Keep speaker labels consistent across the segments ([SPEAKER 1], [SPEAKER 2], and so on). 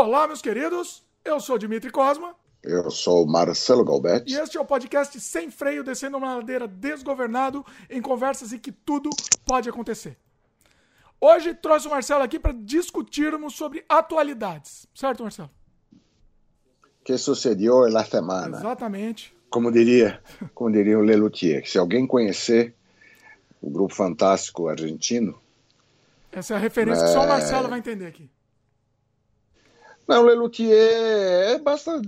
[SPEAKER 1] Olá, meus queridos. Eu sou Dimitri Cosma.
[SPEAKER 2] Eu sou Marcelo Galbetti.
[SPEAKER 1] E este é o podcast Sem Freio, descendo uma ladeira desgovernado em conversas em que tudo pode acontecer. Hoje trouxe o Marcelo aqui para discutirmos sobre atualidades. Certo, Marcelo?
[SPEAKER 2] Que sucedeu na semana.
[SPEAKER 1] Exatamente.
[SPEAKER 2] Como diria, como diria o Lelutier, se alguém conhecer o grupo fantástico argentino.
[SPEAKER 1] Essa é a referência é... que só o Marcelo vai entender aqui.
[SPEAKER 2] Não, Lelutier é basta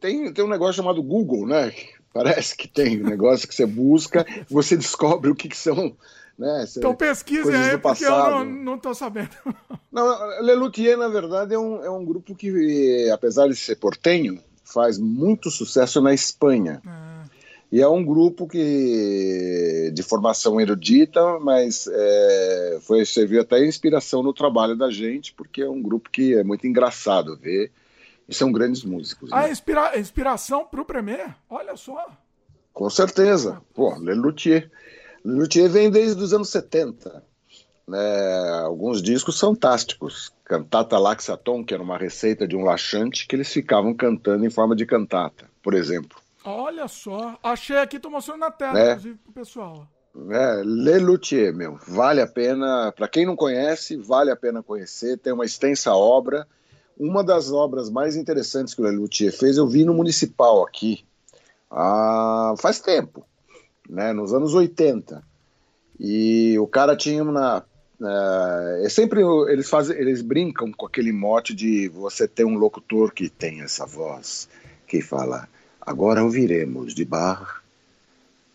[SPEAKER 2] tem, tem um negócio chamado Google, né? Parece que tem um negócio que você busca, você descobre o que, que são. Né?
[SPEAKER 1] Então pesquise aí, porque eu não estou sabendo.
[SPEAKER 2] Não, Lelutier, na verdade, é um, é um grupo que, apesar de ser portenho, faz muito sucesso na Espanha. Ah. E é um grupo que de formação erudita, mas é, foi serviu até inspiração no trabalho da gente, porque é um grupo que é muito engraçado ver e são grandes músicos.
[SPEAKER 1] A né? inspira inspiração para o Premier? Olha só.
[SPEAKER 2] Com certeza. Pô, Lelutier. Lelutier vem desde os anos 70. Né? Alguns discos fantásticos. Cantata Laxaton, que era uma receita de um laxante que eles ficavam cantando em forma de cantata, por exemplo.
[SPEAKER 1] Olha só. Achei aqui, tô mostrando na tela, é. inclusive, pro pessoal.
[SPEAKER 2] É, Lelutier, meu. Vale a pena. Para quem não conhece, vale a pena conhecer. Tem uma extensa obra uma das obras mais interessantes que o Lelutier fez, eu vi no Municipal aqui, há, faz tempo, né, nos anos 80. E o cara tinha uma. É, é, sempre eles fazem, eles brincam com aquele mote de você ter um locutor que tem essa voz que fala agora ouviremos de Bach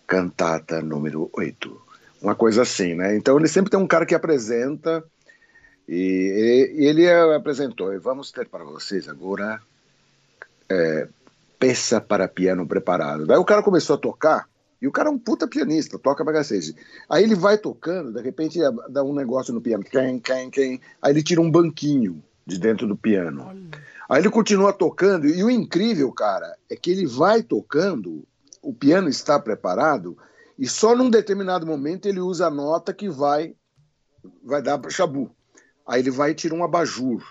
[SPEAKER 2] cantata número 8 uma coisa assim, né? Então ele sempre tem um cara que apresenta e, e ele apresentou, e vamos ter para vocês agora é, peça para piano preparado. Daí o cara começou a tocar, e o cara é um puta pianista, toca bagaceiro. Aí ele vai tocando, de repente dá um negócio no piano, quem, quem, quem. Aí ele tira um banquinho de dentro do piano. Aí ele continua tocando, e o incrível, cara, é que ele vai tocando, o piano está preparado, e só num determinado momento ele usa a nota que vai vai dar chabu. Aí ele vai e tira um abajur.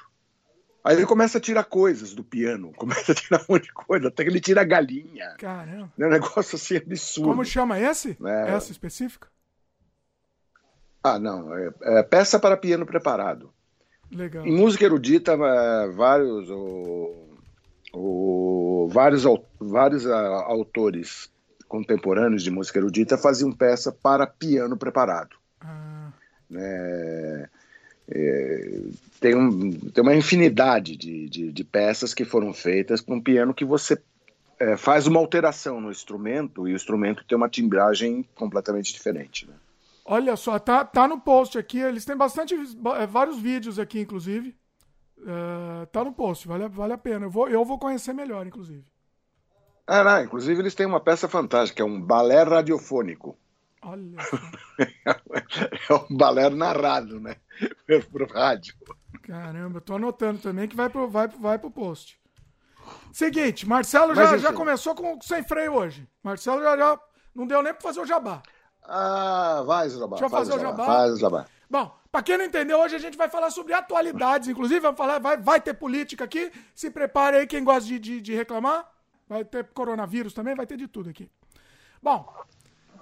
[SPEAKER 2] Aí ele começa a tirar coisas do piano, começa a tirar um monte de coisa, até que ele tira a galinha.
[SPEAKER 1] Caramba.
[SPEAKER 2] É um negócio assim absurdo.
[SPEAKER 1] Como chama esse? É... Essa específica?
[SPEAKER 2] Ah, não. É, é, peça para piano preparado.
[SPEAKER 1] Legal.
[SPEAKER 2] Em música erudita, é, vários, o, o, vários, vários a, autores contemporâneos de música erudita faziam peça para piano preparado. Ah. É, é, tem, um, tem uma infinidade de, de, de, peças que foram feitas com um piano que você é, faz uma alteração no instrumento e o instrumento tem uma timbragem completamente diferente. Né?
[SPEAKER 1] Olha só, tá, tá no post aqui, eles têm bastante, é, vários vídeos aqui, inclusive. É, tá no post, vale, vale a pena. Eu vou, eu vou conhecer melhor, inclusive.
[SPEAKER 2] Ah, não, inclusive eles têm uma peça fantástica, é um balé radiofônico.
[SPEAKER 1] Olha.
[SPEAKER 2] é um balé narrado, né? Pro rádio.
[SPEAKER 1] Caramba, tô anotando também que vai pro, vai, vai pro post. Seguinte, Marcelo já, já começou com sem freio hoje. Marcelo já, já não deu nem pra fazer o jabá.
[SPEAKER 2] Ah, vai, Jabá.
[SPEAKER 1] Deixa eu fazer o jabá.
[SPEAKER 2] Faz o jabá.
[SPEAKER 1] Bom, pra quem não entendeu, hoje a gente vai falar sobre atualidades. Inclusive, vamos falar, vai, vai ter política aqui. Se prepare aí, quem gosta de, de, de reclamar. Vai ter coronavírus também, vai ter de tudo aqui. Bom,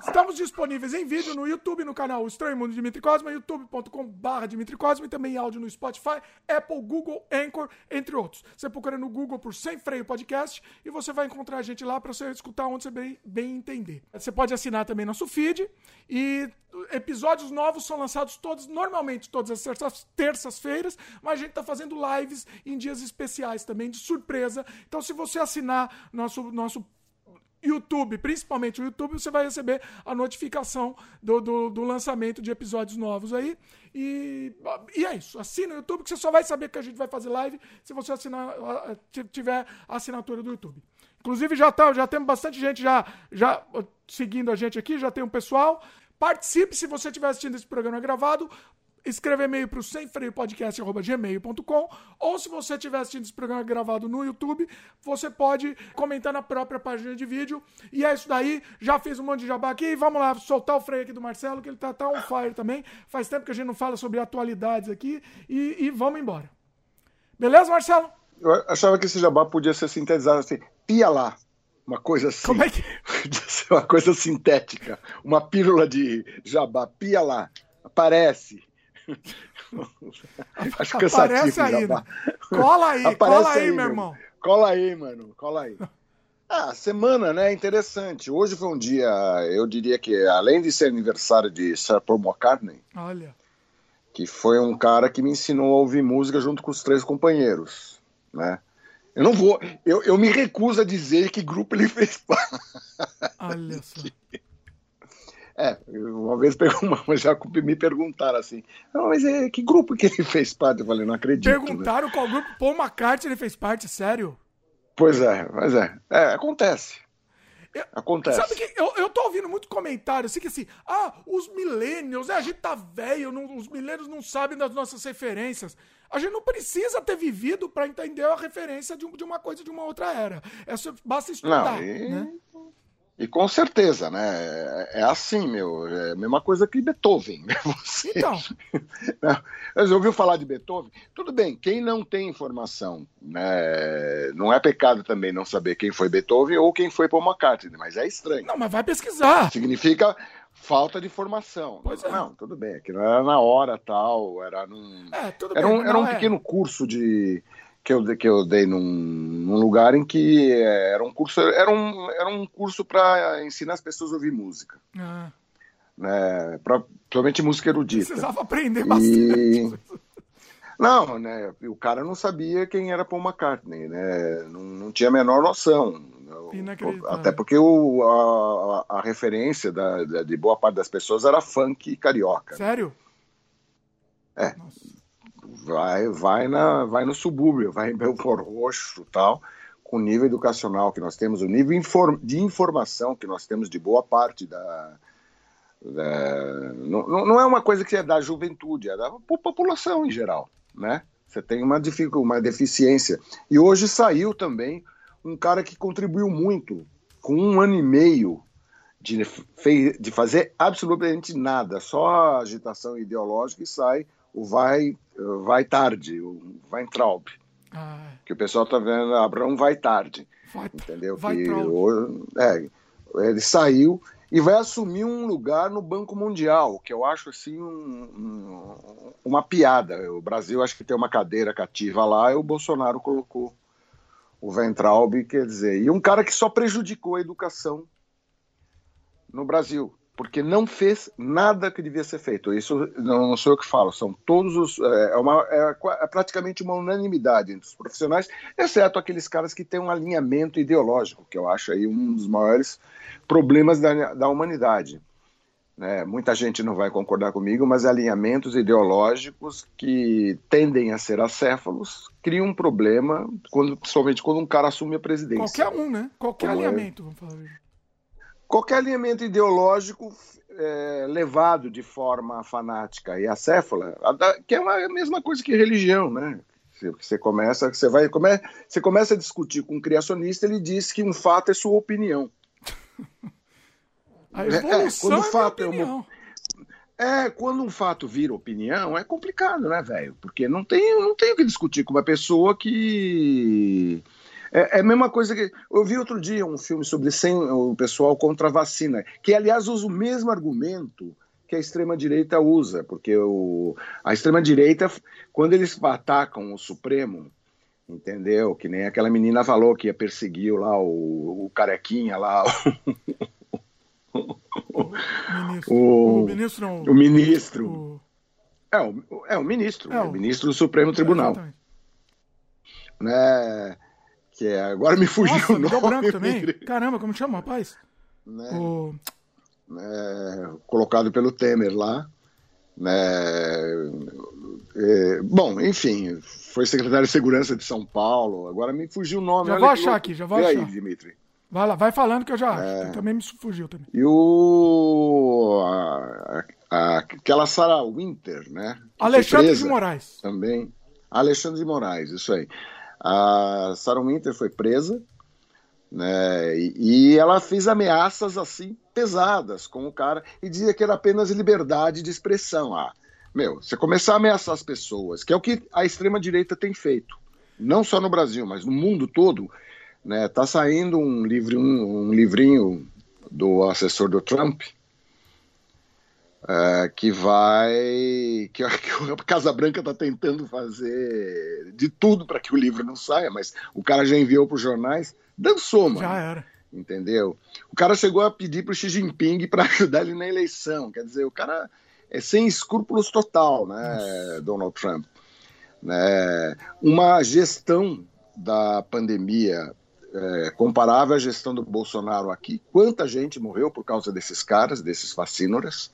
[SPEAKER 1] Estamos disponíveis em vídeo no YouTube, no canal Estranho Mundo Dimitri Cosma, youtube.com.br Dimitri Cosma e também em áudio no Spotify, Apple, Google, Anchor, entre outros. Você procura no Google por Sem Freio Podcast e você vai encontrar a gente lá para você escutar onde você bem, bem entender. Você pode assinar também nosso feed e episódios novos são lançados todos, normalmente todas as terças-feiras, mas a gente está fazendo lives em dias especiais também, de surpresa. Então, se você assinar nosso, nosso YouTube, principalmente o YouTube, você vai receber a notificação do, do, do, lançamento de episódios novos aí. E, e é isso. Assina o YouTube, que você só vai saber que a gente vai fazer live se você assinar, tiver a assinatura do YouTube. Inclusive, já, tá, já temos bastante gente já, já seguindo a gente aqui, já tem um pessoal. Participe se você estiver assistindo esse programa gravado escrever e-mail para o semfreiopodcast.gmail.com ou se você estiver assistindo esse programa gravado no YouTube, você pode comentar na própria página de vídeo. E é isso daí, já fiz um monte de jabá aqui, vamos lá soltar o freio aqui do Marcelo, que ele tá, tá on fire também. Faz tempo que a gente não fala sobre atualidades aqui e, e vamos embora. Beleza, Marcelo?
[SPEAKER 2] Eu achava que esse jabá podia ser sintetizado assim, pia lá. Uma coisa assim.
[SPEAKER 1] Como é que.
[SPEAKER 2] uma coisa sintética. Uma pílula de jabá, pia lá. Aparece.
[SPEAKER 1] Acho cansativo. Aparece aí, né? Cola aí, Aparece cola aí, aí meu irmão.
[SPEAKER 2] Cola aí, mano, cola aí. Ah, semana, né? Interessante. Hoje foi um dia, eu diria que além de ser aniversário de Sir Paul McCartney,
[SPEAKER 1] olha,
[SPEAKER 2] que foi um cara que me ensinou a ouvir música junto com os três companheiros, né? Eu não vou, eu, eu me recuso a dizer que grupo ele fez
[SPEAKER 1] parte. Olha só.
[SPEAKER 2] É, uma vez uma, já me perguntaram assim, mas é, que grupo que ele fez parte? Eu falei, não acredito.
[SPEAKER 1] Né? Perguntaram né? qual grupo Paul McCartney ele fez parte, sério?
[SPEAKER 2] Pois é, pois é. É, acontece. Eu, Acontece.
[SPEAKER 1] Sabe que eu, eu tô ouvindo muito comentário assim que assim, ah, os millennials, é, a gente tá velho, não, os millennials não sabem das nossas referências. A gente não precisa ter vivido para entender a referência de, de, uma coisa de uma outra era. É, basta estudar. Não, e... né?
[SPEAKER 2] E com certeza, né? É, é assim, meu. É a mesma coisa que Beethoven. Né?
[SPEAKER 1] Você... Então.
[SPEAKER 2] Você ouviu falar de Beethoven? Tudo bem, quem não tem informação, né? Não é pecado também não saber quem foi Beethoven ou quem foi Paul McCartney, mas é estranho.
[SPEAKER 1] Não, mas vai pesquisar.
[SPEAKER 2] Significa falta de formação.
[SPEAKER 1] Pois é.
[SPEAKER 2] Não, tudo bem, aquilo era na hora tal, era num.
[SPEAKER 1] É, tudo
[SPEAKER 2] era
[SPEAKER 1] bem,
[SPEAKER 2] um, era um
[SPEAKER 1] é.
[SPEAKER 2] pequeno curso de que eu, que eu dei num, num lugar em que é, era um curso era um, era um curso para ensinar as pessoas a ouvir música.
[SPEAKER 1] Ah.
[SPEAKER 2] Né, pra, principalmente música erudita.
[SPEAKER 1] Precisava aprender bastante. E...
[SPEAKER 2] Não, né, o cara não sabia quem era Paul McCartney, né, não, não tinha a menor noção. Até porque o, a, a referência da, da, de boa parte das pessoas era funk carioca.
[SPEAKER 1] Sério?
[SPEAKER 2] É. Nossa vai, vai, na, vai no subúrbio, vai em Belfort Roxo tal, com o nível educacional que nós temos, o nível inform, de informação que nós temos de boa parte da. da não, não é uma coisa que é da juventude, é da população em geral, né? Você tem uma, uma deficiência. E hoje saiu também um cara que contribuiu muito, com um ano e meio de, de fazer absolutamente nada, só agitação ideológica e sai o vai, vai tarde, o Weintraub.
[SPEAKER 1] Ah.
[SPEAKER 2] Que o pessoal está vendo, Abraão vai tarde.
[SPEAKER 1] Vai,
[SPEAKER 2] entendeu? Que, o, é, ele saiu e vai assumir um lugar no Banco Mundial, que eu acho assim um, um, uma piada. O Brasil acho que tem uma cadeira cativa lá e o Bolsonaro colocou o Weintraub, quer dizer, e um cara que só prejudicou a educação no Brasil porque não fez nada que devia ser feito. Isso não, sou eu que falo, são todos os. É, é, uma, é, é, praticamente uma unanimidade entre os profissionais, exceto aqueles caras que têm um alinhamento ideológico, que eu acho aí um dos maiores problemas da, da humanidade. Né? Muita gente não vai concordar comigo, mas alinhamentos ideológicos que tendem a ser acéfalos criam um problema, quando, principalmente quando um cara assume a presidência.
[SPEAKER 1] Qualquer um, né? Qualquer Como alinhamento, vamos falar
[SPEAKER 2] qualquer alinhamento ideológico é, levado de forma fanática e acéfala, que é uma, a mesma coisa que religião, né? Você começa, você vai, come, você começa a discutir com um criacionista, ele diz que um fato é sua opinião.
[SPEAKER 1] A evolução é, quando
[SPEAKER 2] é fato
[SPEAKER 1] opinião.
[SPEAKER 2] É, uma, é, quando um fato vira opinião, é complicado, né, velho? Porque não tem, não tem o que discutir com uma pessoa que é, é, a mesma coisa que. Eu vi outro dia um filme sobre sem, o pessoal contra a vacina, que aliás usa o mesmo argumento que a extrema-direita usa, porque o, a extrema-direita, quando eles atacam o Supremo, entendeu? Que nem aquela menina falou que ia perseguir lá o, o carequinha lá.
[SPEAKER 1] O, o, o ministro. Não,
[SPEAKER 2] o ministro. É, o, é o ministro, é o, ministro do Supremo Tribunal. É, né? Que é, agora me fugiu Nossa, o nome. Deu branco
[SPEAKER 1] também. Caramba, como chama, rapaz?
[SPEAKER 2] Né? O... É, colocado pelo Temer lá. Né? É, bom, enfim, foi secretário de Segurança de São Paulo. Agora me fugiu o nome.
[SPEAKER 1] Já vou achar aqui, já vou Vê achar.
[SPEAKER 2] aí, Dimitri.
[SPEAKER 1] Vai lá, vai falando que eu já é... Também me fugiu também.
[SPEAKER 2] E o. A, a, aquela Sarah Winter, né?
[SPEAKER 1] Alexandre de Moraes.
[SPEAKER 2] Também. Alexandre de Moraes, isso aí. A Sarah Winter foi presa, né, e, ela fez ameaças assim pesadas com o cara e dizia que era apenas liberdade de expressão. Ah, meu, você começar a ameaçar as pessoas, que é o que a extrema direita tem feito. não só no Brasil, mas no mundo todo, né? Tá saindo um livro, um, um livrinho do assessor do Trump, uh, que vai. Que, que a Casa Branca está tentando fazer de tudo para que o livro não saia, mas o cara já enviou para os jornais, dançou, mano.
[SPEAKER 1] Já era.
[SPEAKER 2] Entendeu? O cara chegou a pedir para o Xi Jinping para ajudar ele na eleição. Quer dizer, o cara é sem escrúpulos total, né, Nossa. Donald Trump. Né? Uma gestão da pandemia é, comparável à gestão do Bolsonaro aqui. Quanta gente morreu por causa desses caras, desses fascínoras,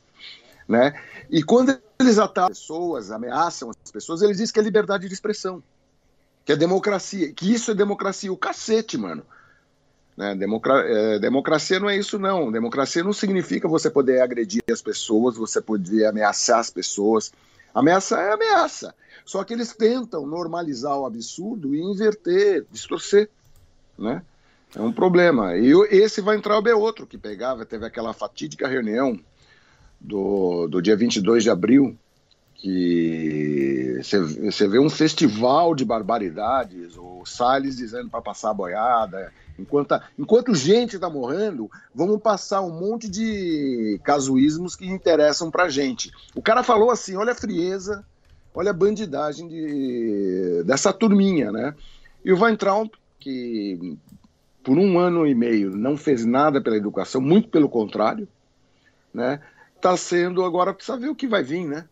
[SPEAKER 2] né? E quando eles atacam pessoas, ameaçam as pessoas, eles dizem que é liberdade de expressão, que é democracia, que isso é democracia. O cacete, mano. Né? Democra é, democracia não é isso, não. Democracia não significa você poder agredir as pessoas, você poder ameaçar as pessoas. Ameaça é ameaça. Só que eles tentam normalizar o absurdo e inverter, distorcer. Né? É um problema. E esse vai entrar o B outro, que pegava, teve aquela fatídica reunião do, do dia 22 de abril, que você vê um festival de barbaridades, o Salles dizendo para passar a boiada, enquanto, enquanto gente está morrendo, vamos passar um monte de casuísmos que interessam para gente. O cara falou assim, olha a frieza, olha a bandidagem de, dessa turminha, né? E o Weintraub, que por um ano e meio não fez nada pela educação, muito pelo contrário, né? Está sendo agora precisa ver o que vai vir, né?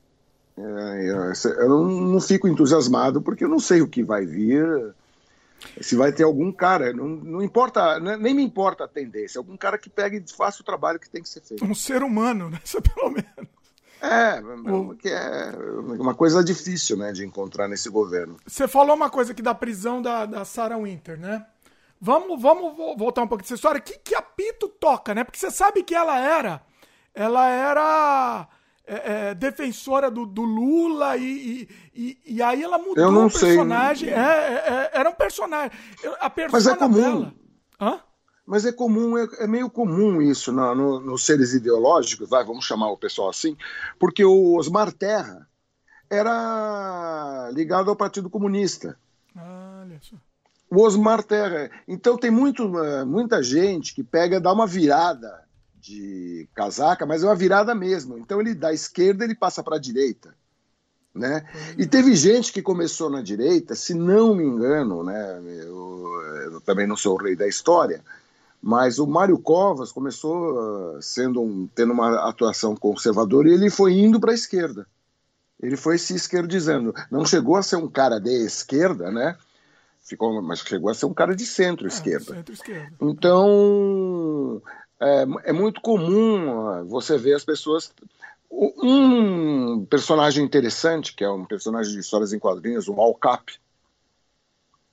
[SPEAKER 2] É, eu não, não, fico entusiasmado porque eu não sei o que vai vir. Se vai ter algum cara, não, não importa, né, nem me importa a tendência, algum cara que pegue e faça o trabalho que tem que ser feito.
[SPEAKER 1] Um ser humano, né? pelo menos.
[SPEAKER 2] É, que é uma coisa difícil, né, de encontrar nesse governo.
[SPEAKER 1] Você falou uma coisa aqui da prisão da, da Sarah Winter, né? Vamos, vamos voltar um pouco dessa história. Que, que apito toca, né? Porque você sabe que ela era ela era é, é, defensora do, do Lula e, e, e, aí ela mudou o personagem. É, é, é, era um personagem. A
[SPEAKER 2] Mas é comum. Dela... Hã? Mas é comum, é, é meio comum isso no, no, nos seres ideológicos, vai, vamos chamar o pessoal assim, porque o Osmar Terra era ligado ao Partido Comunista. Olha só. O Osmar Terra. Então tem muito, muita gente que pega, dá uma virada de casaca, mas é uma virada mesmo. Então ele da esquerda ele passa para a direita, né? Uhum. E teve gente que começou na direita, se não me engano, né? Eu, eu também não sou o rei da história, mas o Mário Covas começou uh, sendo um, tendo uma atuação conservadora e ele foi indo para a esquerda. Ele foi se esquerdizando. Não chegou a ser um cara de esquerda, né? Ficou, mas chegou a ser um cara de centro-esquerda. É, centro então, é, é muito comum você ver as pessoas. Um personagem interessante, que é um personagem de histórias em quadrinhos, o Alcap.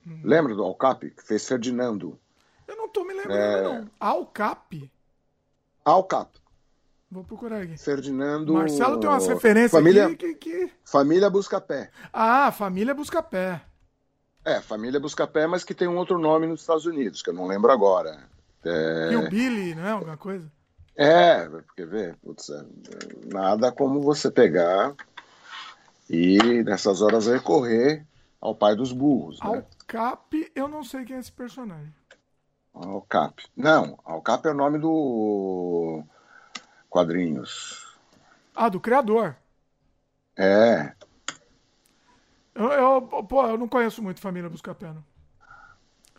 [SPEAKER 2] Hum. Lembra do Alcap, que fez Ferdinando?
[SPEAKER 1] Eu não tô me lembrando, é... não. Alcap?
[SPEAKER 2] Alcap.
[SPEAKER 1] Vou procurar aqui.
[SPEAKER 2] Ferdinando.
[SPEAKER 1] Marcelo tem umas referências
[SPEAKER 2] família,
[SPEAKER 1] aqui que, que...
[SPEAKER 2] Família Buscapé.
[SPEAKER 1] Ah, Família Buscapé.
[SPEAKER 2] É, Família Buscapé, mas que tem um outro nome nos Estados Unidos, que eu não lembro agora.
[SPEAKER 1] É... E o Billy, não é? Alguma coisa?
[SPEAKER 2] É, porque vê, putz, é, nada como você pegar e nessas horas recorrer ao pai dos burros.
[SPEAKER 1] Né? Alcap, eu não sei quem é esse personagem.
[SPEAKER 2] Alcap. Não, Alcap é o nome do quadrinhos.
[SPEAKER 1] Ah, do criador.
[SPEAKER 2] É.
[SPEAKER 1] Eu, eu, pô, eu não conheço muito Família Buscapé, não.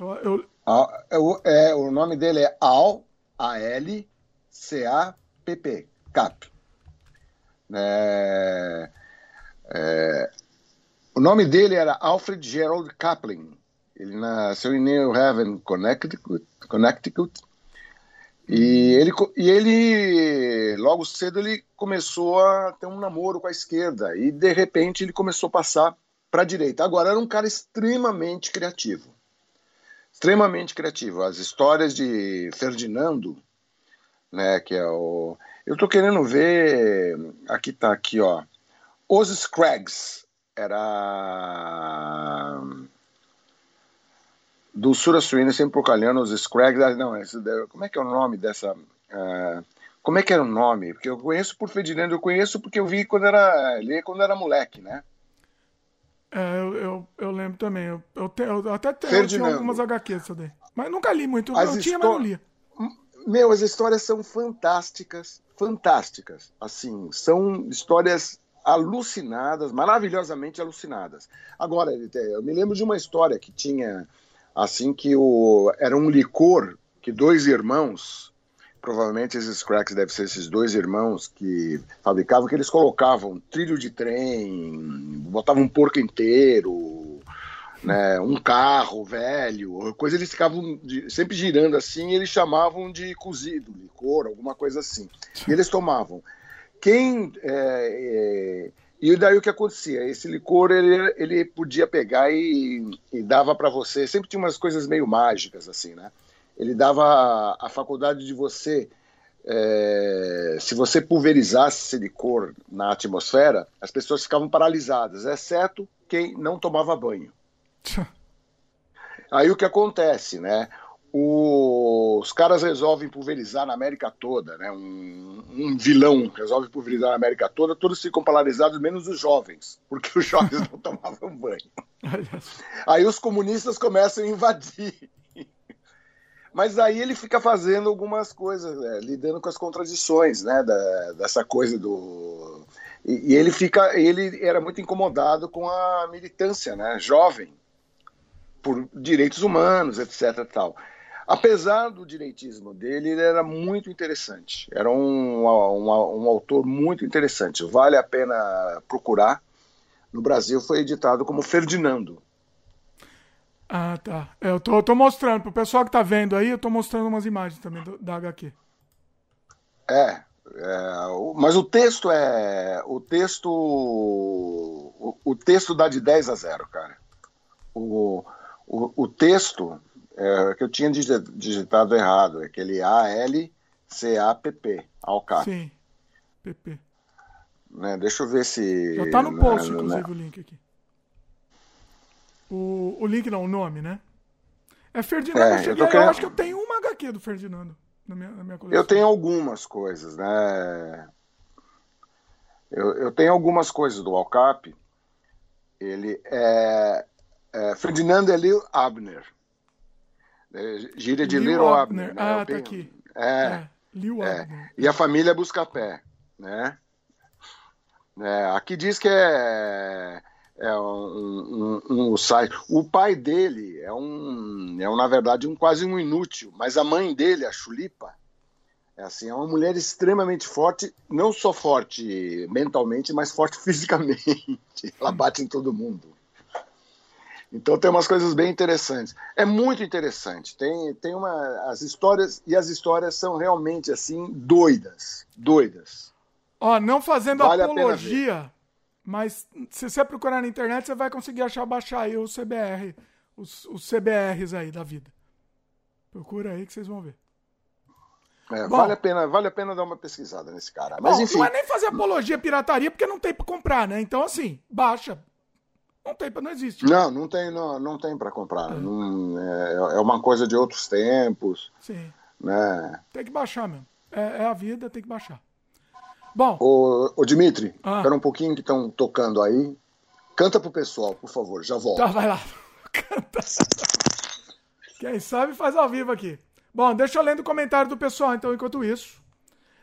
[SPEAKER 1] Eu, eu,
[SPEAKER 2] é, é, o nome dele é Al, A-L-C-A-P-P, Cap. É, é, o nome dele era Alfred Gerald Kaplan. Ele nasceu em New Haven, Connecticut, Connecticut e ele, e ele, logo cedo, ele começou a ter um namoro com a esquerda. E, de repente, ele começou a passar para a direita. Agora, era um cara extremamente criativo extremamente criativo. As histórias de Ferdinando, né, que é o... Eu estou querendo ver... Aqui está aqui, ó. Os Scraggs. Era... Do Surassuíno, sempre procalhando os Scraggs. Ah, não, esse, como é que é o nome dessa... Uh, como é que era o nome? Porque eu conheço por Ferdinando, eu conheço porque eu vi quando era, li quando era moleque, né?
[SPEAKER 1] É, eu, eu, eu lembro também. Eu, eu, te, eu até tenho, eu tinha algumas HQs daí. Mas nunca li muito. As eu tinha, mas não lia.
[SPEAKER 2] Meu, as histórias são fantásticas. Fantásticas. Assim, são histórias alucinadas, maravilhosamente alucinadas. Agora, eu me lembro de uma história que tinha, assim, que o, era um licor que dois irmãos, provavelmente esses cracks devem ser esses dois irmãos que fabricavam, que eles colocavam trilho de trem, botavam um porco inteiro, né, um carro velho, coisa eles ficavam de, sempre girando assim, e eles chamavam de cozido, licor, alguma coisa assim. E eles tomavam. Quem é, é, e daí o que acontecia? Esse licor ele, ele podia pegar e, e dava para você. Sempre tinha umas coisas meio mágicas assim, né? Ele dava a, a faculdade de você, é, se você pulverizasse licor na atmosfera, as pessoas ficavam paralisadas, exceto quem não tomava banho. Aí o que acontece, né? os caras resolvem pulverizar na América toda, né? Um, um, vilão resolve pulverizar na América toda, todos ficam paralisados, menos os jovens, porque os jovens não tomavam banho. Aí os comunistas começam a invadir. Mas aí ele fica fazendo algumas coisas, né? lidando com as contradições, né? Da, dessa coisa do. E, e ele fica, ele era muito incomodado com a militância, né? Jovem, por direitos humanos, etc. Tal. Apesar do direitismo dele, ele era muito interessante. Era um, um, um autor muito interessante. Vale a pena procurar. No Brasil foi editado como Ferdinando.
[SPEAKER 1] Ah, tá. É, eu tô, eu tô mostrando. Pro pessoal que tá vendo aí, eu tô mostrando umas imagens também do, da HQ.
[SPEAKER 2] É, é, mas o texto é. O texto. O, o, texto dá de 10 a 0, cara. O, o, o texto é, que eu tinha digitado errado, é aquele A-L-C-A-P-P, Alcap.
[SPEAKER 1] Sim, PP.
[SPEAKER 2] Né, deixa eu ver se.
[SPEAKER 1] Já tá no post, né, inclusive, né? o link aqui. O, o link não, o nome, né? É Ferdinando. É, eu, cheguei, eu, querendo... eu, acho que eu tenho uma HQ do Ferdinando na minha, na minha coleção.
[SPEAKER 2] Eu tenho algumas coisas, né? Eu, eu tenho algumas coisas do Alcap. Ele é, é Ferdinando Elil Abner. É, gíria de Little Abner. Abner né?
[SPEAKER 1] Ah, tá aqui. É. é. Lil
[SPEAKER 2] é. Abner. E a família Buscapé, né? É, aqui diz que é, é um, um, um, site. O pai dele é um, é um, na verdade, um quase um inútil, mas a mãe dele, a Chulipa, é assim, é uma mulher extremamente forte, não só forte mentalmente, mas forte fisicamente. Ela bate em todo mundo. Então tem umas coisas bem interessantes. É muito interessante. Tem, tem uma as histórias e as histórias são realmente assim doidas, doidas.
[SPEAKER 1] Ó, não fazendo vale apologia, mas se você procurar na internet você vai conseguir achar baixar aí o CBR, os, os CBRs aí da vida. Procura aí que vocês vão ver.
[SPEAKER 2] É, bom, vale a pena, vale a pena dar uma pesquisada nesse cara. Mas bom, enfim.
[SPEAKER 1] Não é nem fazer apologia pirataria porque não tem para comprar, né? Então assim, baixa, não tem, não existe.
[SPEAKER 2] Não, não tem, não, não tem para comprar. É. Não, é, é, uma coisa de outros tempos. Sim. Né?
[SPEAKER 1] Tem que baixar mesmo. É, é a vida, tem que baixar. Bom.
[SPEAKER 2] Ô, ô Dimitri, ah. espera um pouquinho que estão tocando aí. Canta pro pessoal, por favor, já volto.
[SPEAKER 1] Tá, vai lá. Canta. Quem sabe faz ao vivo aqui. Bom, deixa eu lendo o comentário do pessoal, então, enquanto isso.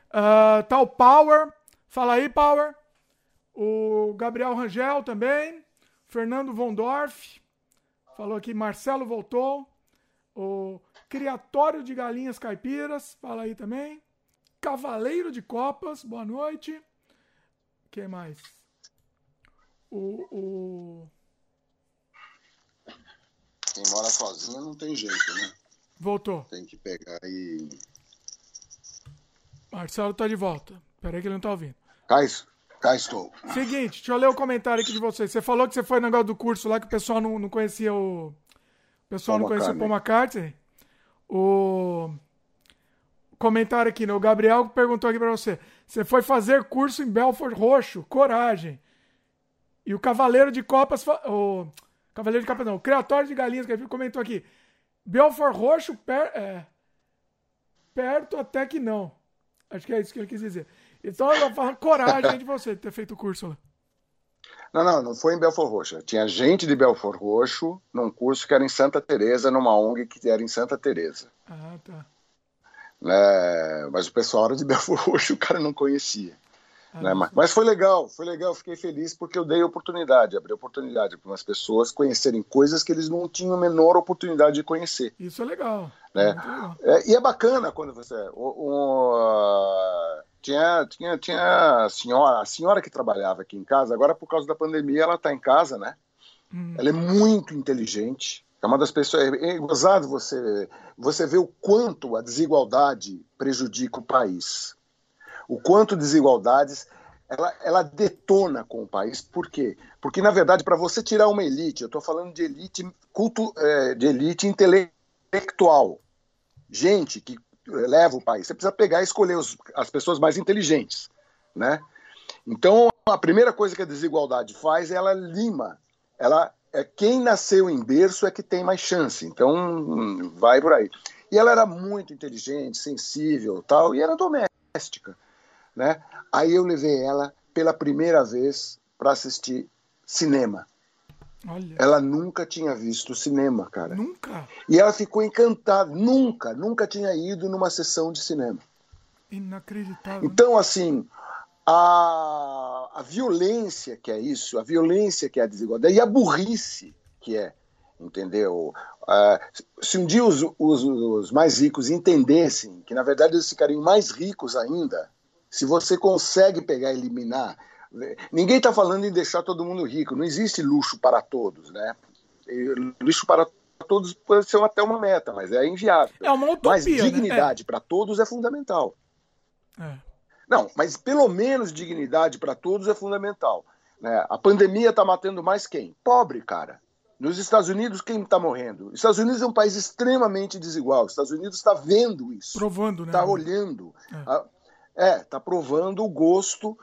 [SPEAKER 1] Uh, tá o Power. Fala aí, Power. O Gabriel Rangel também. Fernando Vondorf falou aqui, Marcelo voltou. O Criatório de Galinhas Caipiras, fala aí também. Cavaleiro de Copas, boa noite. Quem mais? O, o...
[SPEAKER 2] Quem mora sozinho não tem jeito, né?
[SPEAKER 1] Voltou.
[SPEAKER 2] Tem que pegar e.
[SPEAKER 1] Marcelo tá de volta. Peraí que ele não tá ouvindo.
[SPEAKER 2] Cais, Cá estou.
[SPEAKER 1] Seguinte, deixa eu ler o comentário aqui de vocês. Você falou que você foi no negócio do curso lá que o pessoal não, não conhecia o. O pessoal Paul não conhecia o Paul McCartney. O comentário aqui, né? O Gabriel perguntou aqui pra você. Você foi fazer curso em Belfort Roxo, coragem. E o Cavaleiro de Copas. O Cavaleiro de Copas não, o Criatório de Galinhas, que comentou aqui. Belfort Roxo, per, é, perto até que não. Acho que é isso que ele quis dizer. Então eu falo coragem de você ter feito o curso lá.
[SPEAKER 2] Não, não, não foi em Belfort Roxo. Tinha gente de Belfort Roxo num curso que era em Santa Teresa, numa ONG que era em Santa Teresa.
[SPEAKER 1] Ah, tá.
[SPEAKER 2] Né? Mas o pessoal era de Belfort Roxo, o cara não conhecia. Ah, né? mas, mas, foi legal, foi legal, fiquei feliz porque eu dei oportunidade, abri oportunidade para umas pessoas conhecerem coisas que eles não tinham a menor oportunidade de conhecer.
[SPEAKER 1] Isso é legal.
[SPEAKER 2] Né? É, e é bacana quando você. tinha, tinha, tinha a senhora, a senhora que trabalhava aqui em casa, agora por causa da pandemia ela está em casa, né? Hum. Ela é muito inteligente. É uma das pessoas. É, é gozado você, você ver o quanto a desigualdade prejudica o país o quanto desigualdades ela, ela detona com o país. Por quê? Porque, na verdade, para você tirar uma elite, eu estou falando de elite, culto, é, de elite intelectual, gente que leva o país, você precisa pegar e escolher os, as pessoas mais inteligentes. Né? Então, a primeira coisa que a desigualdade faz é ela lima. Ela é quem nasceu em berço é que tem mais chance. Então, vai por aí. E ela era muito inteligente, sensível, tal, e era doméstica né? Aí eu levei ela pela primeira vez para assistir cinema. Olha. Ela nunca tinha visto cinema, cara.
[SPEAKER 1] Nunca?
[SPEAKER 2] E ela ficou encantada. Nunca, nunca tinha ido numa sessão de cinema.
[SPEAKER 1] Inacreditável.
[SPEAKER 2] Então, assim, a, a violência que é isso, a violência que é a desigualdade e a burrice que é, entendeu? Uh, se um dia os, os, os mais ricos entendessem que, na verdade, eles ficariam mais ricos ainda, se você consegue pegar e eliminar. Ninguém está falando em deixar todo mundo rico, não existe luxo para todos, né? Luxo para todos pode ser até uma meta, mas é inviável.
[SPEAKER 1] É uma utopia,
[SPEAKER 2] Mas dignidade né? é. para todos é fundamental. É. Não, mas pelo menos dignidade para todos é fundamental. Né? A pandemia está matando mais quem? Pobre, cara. Nos Estados Unidos, quem está morrendo? Os Estados Unidos é um país extremamente desigual. Os Estados Unidos está vendo isso.
[SPEAKER 1] Provando, né?
[SPEAKER 2] Está olhando. É. É, está provando o gosto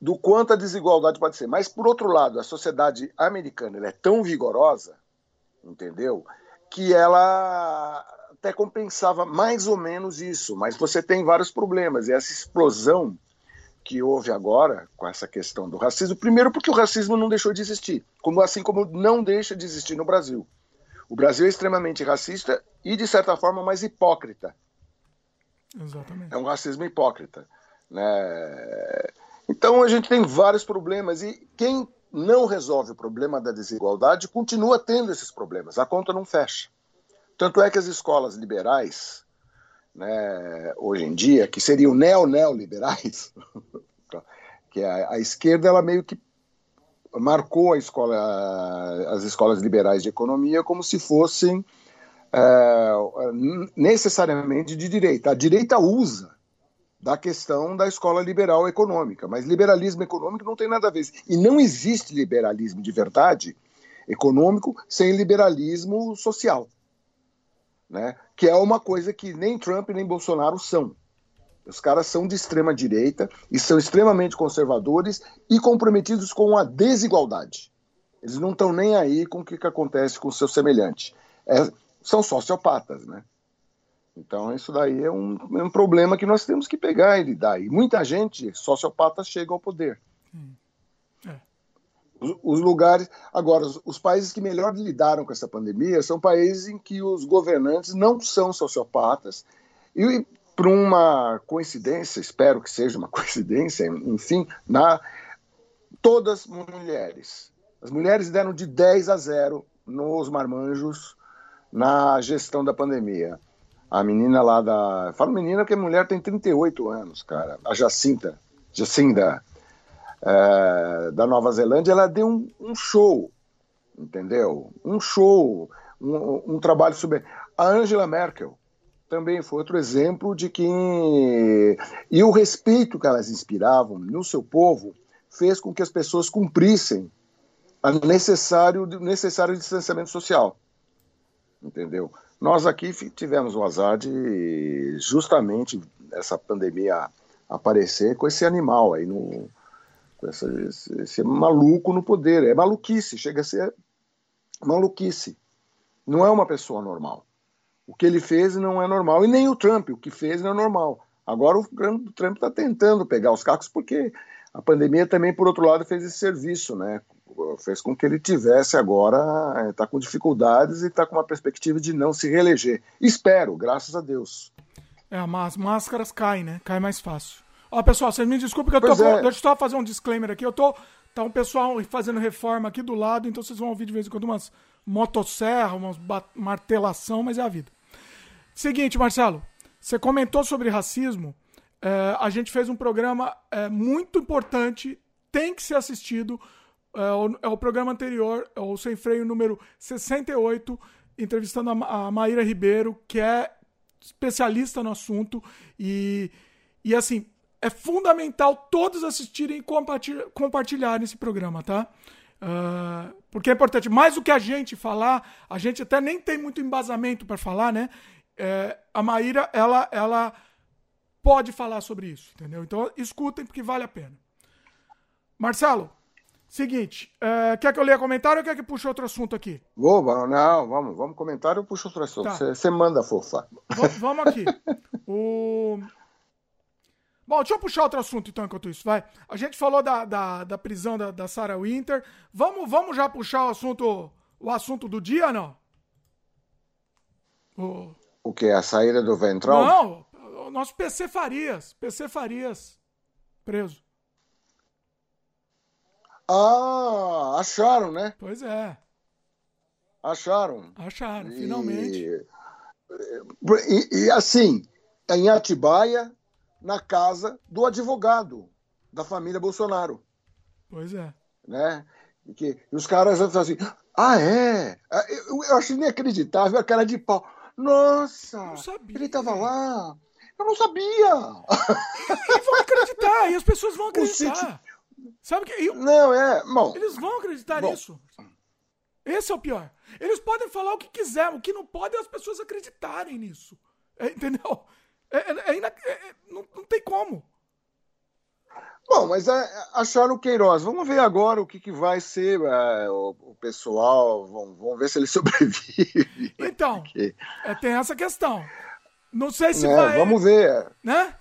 [SPEAKER 2] do quanto a desigualdade pode ser. Mas, por outro lado, a sociedade americana é tão vigorosa, entendeu? Que ela até compensava mais ou menos isso. Mas você tem vários problemas. E essa explosão que houve agora com essa questão do racismo, primeiro porque o racismo não deixou de existir, como assim como não deixa de existir no Brasil. O Brasil é extremamente racista e, de certa forma, mais hipócrita.
[SPEAKER 1] Exatamente.
[SPEAKER 2] É um racismo hipócrita. Né? Então a gente tem vários problemas e quem não resolve o problema da desigualdade continua tendo esses problemas, a conta não fecha. Tanto é que as escolas liberais, né, hoje em dia, que seriam neo-neoliberais, que a, a, esquerda ela meio que marcou escola, as escolas liberais de economia como se fossem é, necessariamente de direita. A direita usa da questão da escola liberal econômica. Mas liberalismo econômico não tem nada a ver. E não existe liberalismo de verdade econômico sem liberalismo social. Né? Que é uma coisa que nem Trump nem Bolsonaro são. Os caras são de extrema direita e são extremamente conservadores e comprometidos com a desigualdade. Eles não estão nem aí com o que, que acontece com o seu semelhante. É, são sociopatas, né? Então, isso daí é um, é um problema que nós temos que pegar e lidar. E muita gente, sociopata, chega ao poder. Hum. É. Os, lugares. Agora, os, países que melhor lidaram com essa pandemia são países em que os governantes não são sociopatas. E, por uma coincidência, espero que seja uma coincidência, enfim, na, todas mulheres. As mulheres deram de 10 a 0 nos marmanjos na gestão da pandemia. A menina lá da. Falo menina porque a mulher tem 38 anos, cara. A Jacinta, Jacinda, é, da Nova Zelândia, ela deu um, um show, entendeu? Um show, um, um trabalho sobre. A Angela Merkel também foi outro exemplo de que. E o respeito que elas inspiravam no seu povo fez com que as pessoas cumprissem o necessário, necessário distanciamento social. Entendeu? Nós aqui tivemos o azar de justamente essa pandemia aparecer com esse animal aí, no, com essa, esse, esse maluco no poder. É maluquice, chega a ser maluquice. Não é uma pessoa normal. O que ele fez não é normal. E nem o Trump, o que fez não é normal. Agora o Trump está tentando pegar os cacos porque a pandemia também, por outro lado, fez esse serviço, né? Fez com que ele tivesse agora, está com dificuldades e está com uma perspectiva de não se reeleger. Espero, graças a Deus.
[SPEAKER 1] É, as máscaras caem, né? Cai mais fácil. Ó, pessoal, vocês me desculpem que eu tô. É. Deixa eu só fazer um disclaimer aqui. Eu tô. Tá um pessoal fazendo reforma aqui do lado, então vocês vão ouvir de vez em quando umas motosserra, umas martelação, mas é a vida. Seguinte, Marcelo, você comentou sobre racismo. É, a gente fez um programa é, muito importante, tem que ser assistido. É o, é o, programa anterior, é o Sem Freio número 68, entrevistando a, a Maíra Ribeiro, que é especialista no assunto. E, e assim, é fundamental todos assistirem e compartilhar, compartilharem esse programa, tá? Uh, porque é importante. Mais do que a gente falar, a gente até nem tem muito embasamento para falar, né? É, a Maíra, ela, ela pode falar sobre isso, entendeu? Então escutem porque vale a pena. Marcelo, seguinte, é, quer que eu leia comentário ou quer que puxe outro assunto aqui?
[SPEAKER 2] Vou, não, vamos, vamos comentário, eu puxo outro assunto. Você tá. manda, fofa.
[SPEAKER 1] V vamos aqui. o... Bom, deixa eu puxar outro assunto então enquanto isso, vai. A gente falou da, da, da prisão da, da Sarah Winter. Vamos, vamos já puxar o assunto, o assunto do dia, não?
[SPEAKER 2] O, o que? A saída do Ventral?
[SPEAKER 1] Não, o nosso PC Farias. PC Farias. Preso.
[SPEAKER 2] Ah, acharam, né?
[SPEAKER 1] Pois é.
[SPEAKER 2] Acharam.
[SPEAKER 1] Acharam, finalmente.
[SPEAKER 2] E, e, e assim, em Atibaia, na casa do advogado da família Bolsonaro.
[SPEAKER 1] Pois é.
[SPEAKER 2] Né? E, que, e os caras falam assim: ah, é? Ah, eu, eu achei inacreditável a cara de pau. Nossa, ele estava lá. Eu não sabia.
[SPEAKER 1] E vão acreditar, e as pessoas vão acreditar. Sabe que. Eu...
[SPEAKER 2] Não, é. Bom,
[SPEAKER 1] Eles vão acreditar bom. nisso. Esse é o pior. Eles podem falar o que quiser, o que não pode é as pessoas acreditarem nisso. É, entendeu? É, é, é, é, é não, não, tem como.
[SPEAKER 2] Bom, mas é, acharam o Queiroz. Vamos ver agora o que, que vai ser o, o, pessoal. Vamos, vamos, ver se ele sobrevive.
[SPEAKER 1] Então, Porque... tem essa questão. Não sei se vai.
[SPEAKER 2] Vamos ver.
[SPEAKER 1] Né?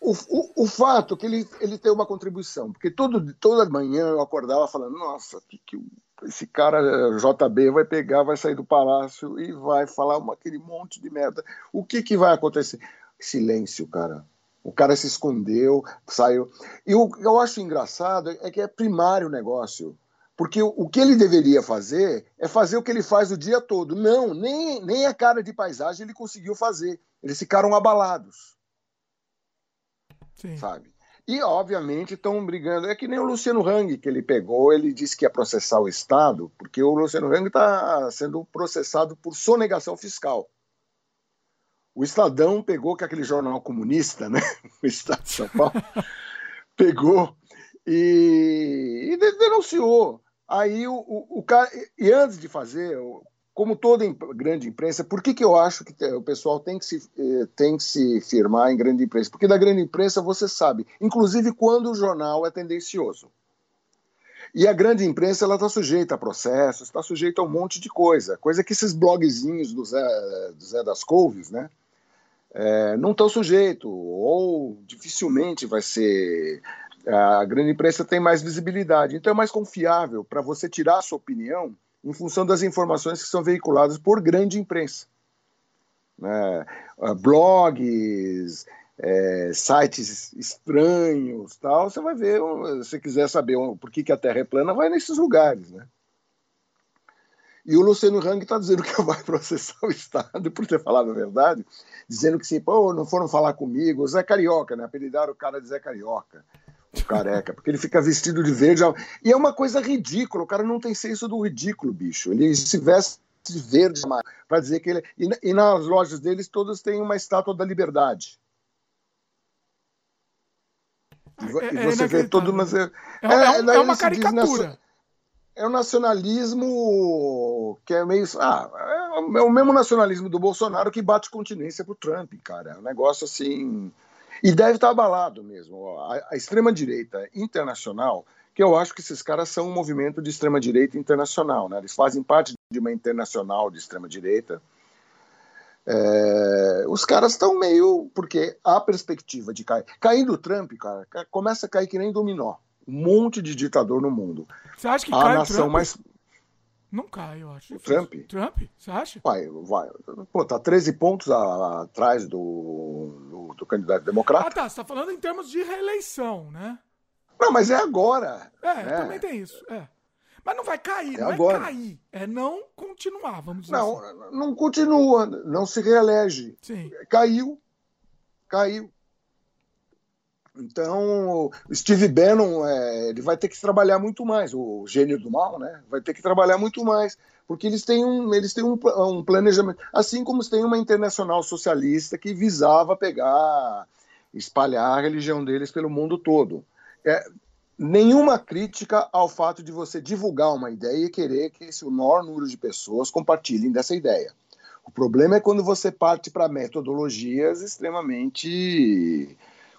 [SPEAKER 2] O, o, o, fato é que ele, ele tem uma contribuição, porque todo, toda manhã eu acordava falando, nossa, que, que esse cara JB vai pegar, vai sair do palácio e vai falar uma, aquele monte de merda. O que, que vai acontecer? Silêncio, cara. O cara se escondeu, saiu. E o que eu acho engraçado é que é primário o negócio. Porque o, o que ele deveria fazer é fazer o que ele faz o dia todo. Não, nem, nem a cara de paisagem ele conseguiu fazer. Eles ficaram abalados.
[SPEAKER 1] Sim.
[SPEAKER 2] Sabe? E, obviamente, estão brigando. É que nem o Luciano Hang, que ele pegou, ele disse que ia processar o Estado, porque o Luciano Hang está sendo processado por sonegação fiscal. O Estadão pegou, que é aquele jornal comunista, né? O Estado de São Paulo, pegou e, e denunciou. Aí o, o, o, cara, e antes de fazer, como toda grande imprensa, por que, que eu acho que o pessoal tem que, se, eh, tem que se firmar em grande imprensa? Porque da grande imprensa você sabe, inclusive quando o jornal é tendencioso. E a grande imprensa ela está sujeita a processos, está sujeita a um monte de coisa, coisa que esses blogzinhos do Zé, do Zé das Couves, né? É, não estão sujeitos, ou dificilmente vai ser. A grande imprensa tem mais visibilidade, então é mais confiável para você tirar a sua opinião em função das informações que são veiculadas por grande imprensa. É, blogs, é, sites estranhos, tal, você vai ver, se quiser saber por que, que a Terra é plana, vai nesses lugares, né? E o Luciano Hang está dizendo que vai processar o Estado por ter falado a verdade, dizendo que sim, pô, não foram falar comigo. O Zé Carioca, né? Apelidaram o cara de Zé Carioca, o careca, porque ele fica vestido de verde. E é uma coisa ridícula, o cara não tem senso do ridículo, bicho. Ele se veste de verde para dizer que ele. E, e nas lojas deles todas têm uma estátua da liberdade.
[SPEAKER 1] É, e você é vê todo mas é, é, é, é uma caricatura
[SPEAKER 2] é um nacionalismo que é meio. Ah, é o mesmo nacionalismo do Bolsonaro que bate continência pro Trump, cara. É um negócio assim. E deve estar abalado mesmo. A, a extrema-direita internacional, que eu acho que esses caras são um movimento de extrema-direita internacional, né? Eles fazem parte de uma internacional de extrema-direita. É, os caras estão meio. Porque a perspectiva de cair. Cair do Trump, cara, começa a cair que nem dominó. Um monte de ditador no mundo.
[SPEAKER 1] Você acha que
[SPEAKER 2] a
[SPEAKER 1] cai
[SPEAKER 2] nação
[SPEAKER 1] Trump?
[SPEAKER 2] mais.
[SPEAKER 1] Não cai, eu acho.
[SPEAKER 2] O Trump?
[SPEAKER 1] Trump? Você acha?
[SPEAKER 2] Vai, vai. Pô, tá 13 pontos atrás do, do, do candidato democrata.
[SPEAKER 1] Ah, tá. Você tá falando em termos de reeleição, né?
[SPEAKER 2] Não, mas é agora.
[SPEAKER 1] É,
[SPEAKER 2] É.
[SPEAKER 1] também tem isso. É. Mas não vai cair,
[SPEAKER 2] É
[SPEAKER 1] não
[SPEAKER 2] agora.
[SPEAKER 1] é cair. É não continuar, vamos dizer assim.
[SPEAKER 2] Não, não continua, não se reelege.
[SPEAKER 1] Sim.
[SPEAKER 2] Caiu. Caiu. Então, o Steve Bannon é, ele vai ter que trabalhar muito mais, o gênio do mal, né? Vai ter que trabalhar muito mais, porque eles têm um, eles têm um, um planejamento, assim como tem uma internacional socialista que visava pegar, espalhar a religião deles pelo mundo todo. É, nenhuma crítica ao fato de você divulgar uma ideia e querer que esse, o maior número de pessoas compartilhem dessa ideia. O problema é quando você parte para metodologias extremamente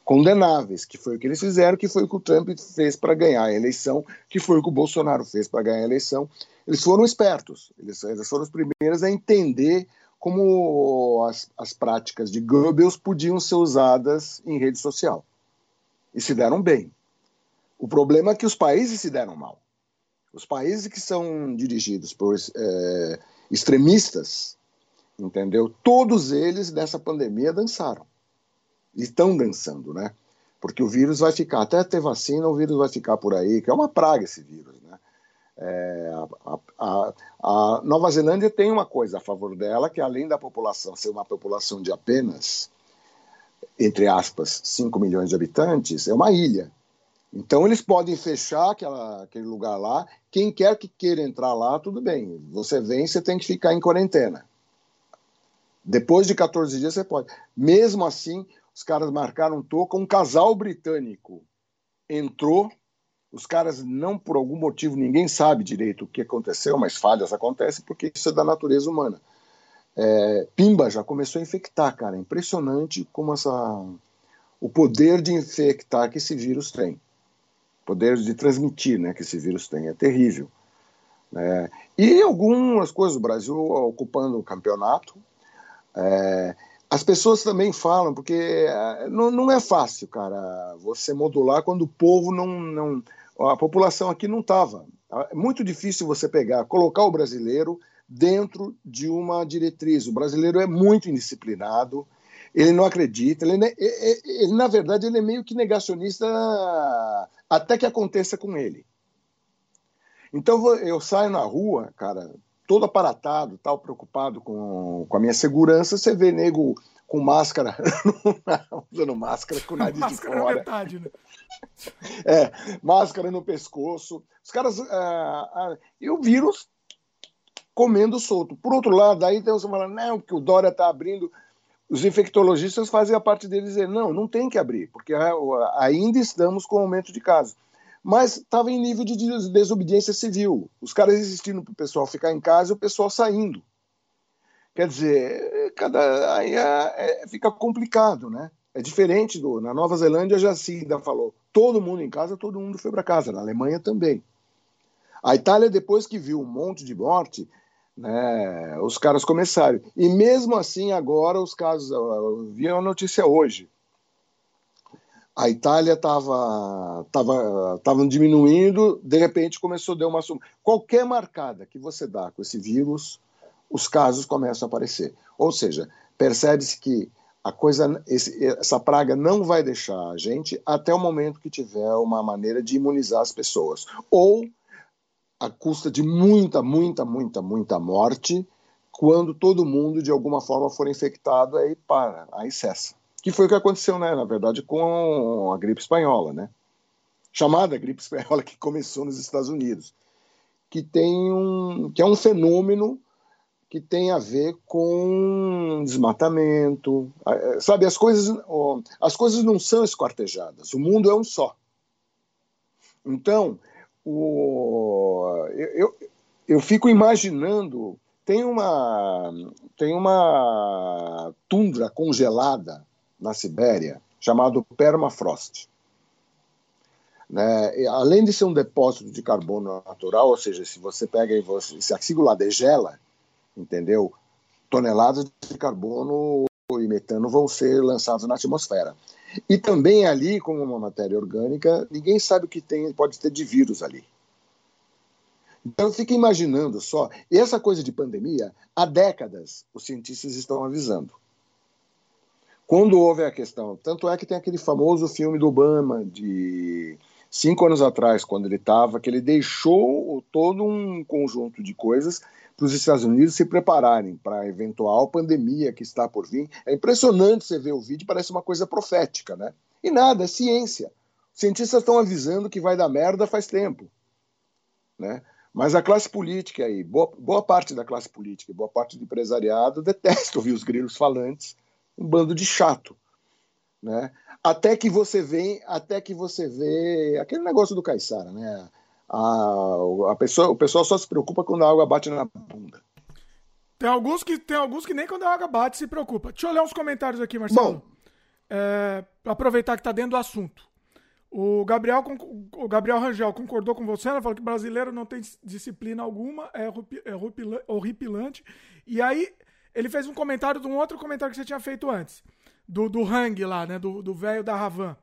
[SPEAKER 2] condenáveis, que foi o que eles fizeram, que foi o que o Trump fez para ganhar a eleição, que foi o que o Bolsonaro fez para ganhar a eleição. Eles foram espertos, eles, eles foram os primeiros a entender como as, as práticas de Goebbels podiam ser usadas em rede social. E se deram bem. O problema é que os países se deram mal. Os países que são dirigidos por eh, extremistas, entendeu? Todos eles nessa pandemia dançaram. Estão dançando, né? Porque o vírus vai ficar, até ter vacina, o vírus vai ficar por aí, que é uma praga esse vírus, né? É, a, a- a Nova Zelândia tem uma coisa a favor dela, que além da população ser uma população de apenas, entre aspas, 5 milhões de habitantes, é uma ilha. Então eles podem fechar aquela, aquele lugar lá. Quem quer que queira entrar lá, tudo bem. Você vem, você tem que ficar em quarentena. Depois de 14 dias você pode. Mesmo assim, os caras marcaram toca. Um casal britânico entrou. Os caras não, por algum motivo, ninguém sabe direito o que aconteceu, mas falhas acontecem porque isso é da natureza humana. É, Pimba já começou a infectar, cara. Impressionante como essa, o poder de infectar que esse vírus tem. Poder de transmitir, né, que esse vírus tem. É terrível. né? E algumas coisas, o Brasil ocupando o campeonato. É, as pessoas também falam, porque é, não, não é fácil, cara, você modular quando o povo não. não a população aqui não estava. É muito difícil você pegar, colocar o brasileiro dentro de uma diretriz. O brasileiro é muito indisciplinado, ele não acredita, ele, ne- e- e- ele, na verdade ele é meio que negacionista até que aconteça com ele. Então eu saio na rua, cara, todo aparatado, tal, preocupado com, com a minha segurança, você vê nego com máscara, usando máscara com o nariz de
[SPEAKER 1] Máscara na
[SPEAKER 2] fora.
[SPEAKER 1] metade, né?
[SPEAKER 2] É, máscara no pescoço. Os caras. ah, ah, e o vírus comendo solto. Por outro lado, aí tem você falando, não, porque o Dória está abrindo. Os infectologistas fazem a parte deles dizer, não, não tem que abrir, porque ah, ainda estamos com aumento de casos. Mas estava em nível de des- desobediência civil. Os caras insistindo para o pessoal ficar em casa e o pessoal saindo. Quer dizer, cada, aí é- é- fica complicado, né? É diferente do. Na Nova Zelândia já se ainda falou, todo mundo em casa, todo mundo foi para casa. Na Alemanha também. A Itália, depois que viu um monte de morte, né, os caras começaram. E mesmo assim, agora os casos. Eu vi a notícia hoje. A Itália estava tava, tava diminuindo, de repente começou a dar uma. Qualquer marcada que você dá com esse vírus, os casos começam a aparecer. Ou seja, percebe-se que a coisa, esse, essa praga não vai deixar a gente até o momento que tiver uma maneira de imunizar as pessoas. Ou a custa de muita, muita, muita, muita morte, quando todo mundo de alguma forma for infectado, aí para, aí cessa. Que foi o que aconteceu, né, na verdade, com a gripe espanhola, né? Chamada gripe espanhola que começou nos Estados Unidos, que tem um, que é um fenômeno que tem a ver com desmatamento, eh, sabe? As coisas, as coisas não são esquartejadas. O mundo é um só. Então, o, eu, eu, eu fico imaginando tem uma tem uma tundra congelada na Sibéria chamado permafrost. Né? Além de ser um depósito de carbono natural, ou seja, se você pega e você, se aquilo lá degela, entendeu? toneladas de carbono e metano vão ser lançados na atmosfera. E também ali, como uma matéria orgânica, ninguém sabe o que tem, pode ter de vírus ali. Então fica imaginando só, essa coisa de pandemia, há décadas os cientistas estão avisando. Quando houve a questão, tanto é que tem aquele famoso filme do Obama de cinco anos atrás, quando ele estava, que ele deixou todo um conjunto de coisas para os Estados Unidos se prepararem para a eventual pandemia que está por vir. É impressionante você ver o vídeo, parece uma coisa profética, né? E nada, é ciência. Os cientistas estão avisando que vai dar merda faz tempo, né? Mas a classe política aí, boa, boa parte da classe política, boa parte do empresariado detesta ouvir os grilos falantes, um bando de chato, né? Até que você vem, até que você vê aquele negócio do Caissara, né? A, a pessoa, o pessoal só se preocupa quando a água bate na bunda.
[SPEAKER 1] Tem alguns que, tem alguns que nem quando a água bate se preocupa. Deixa eu ler uns comentários aqui, Marcelo. Bom, é, aproveitar que está dentro do assunto. O Gabriel, o Gabriel Rangel concordou com você, ela falou que brasileiro não tem disciplina alguma, é, é horripilante. E aí, ele fez um comentário de um outro comentário que você tinha feito antes, do, do Hang lá, né, do velho da Ravan.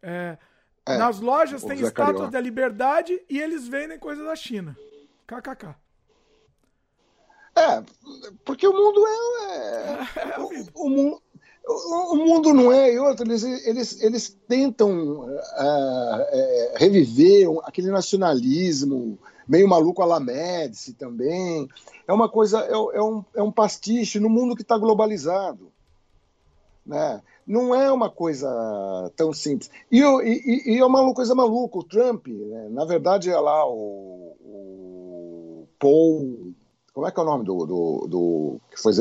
[SPEAKER 1] É, é, Nas lojas tem estátuas da liberdade e eles vendem coisa da China. KKK.
[SPEAKER 2] É, porque o mundo é. é, é o, o, mundo, o, mundo não é e outro, eles, eles, eles tentam uh, uh, reviver aquele nacionalismo meio maluco a la Médici também. É uma coisa, é, é, um, é um pastiche no mundo que está globalizado. Né? não é uma coisa tão simples. E, e, e é uma coisa maluca. O Trump, né, na verdade, é lá o, o, Paul. Como é que é o nome do. do, do que foi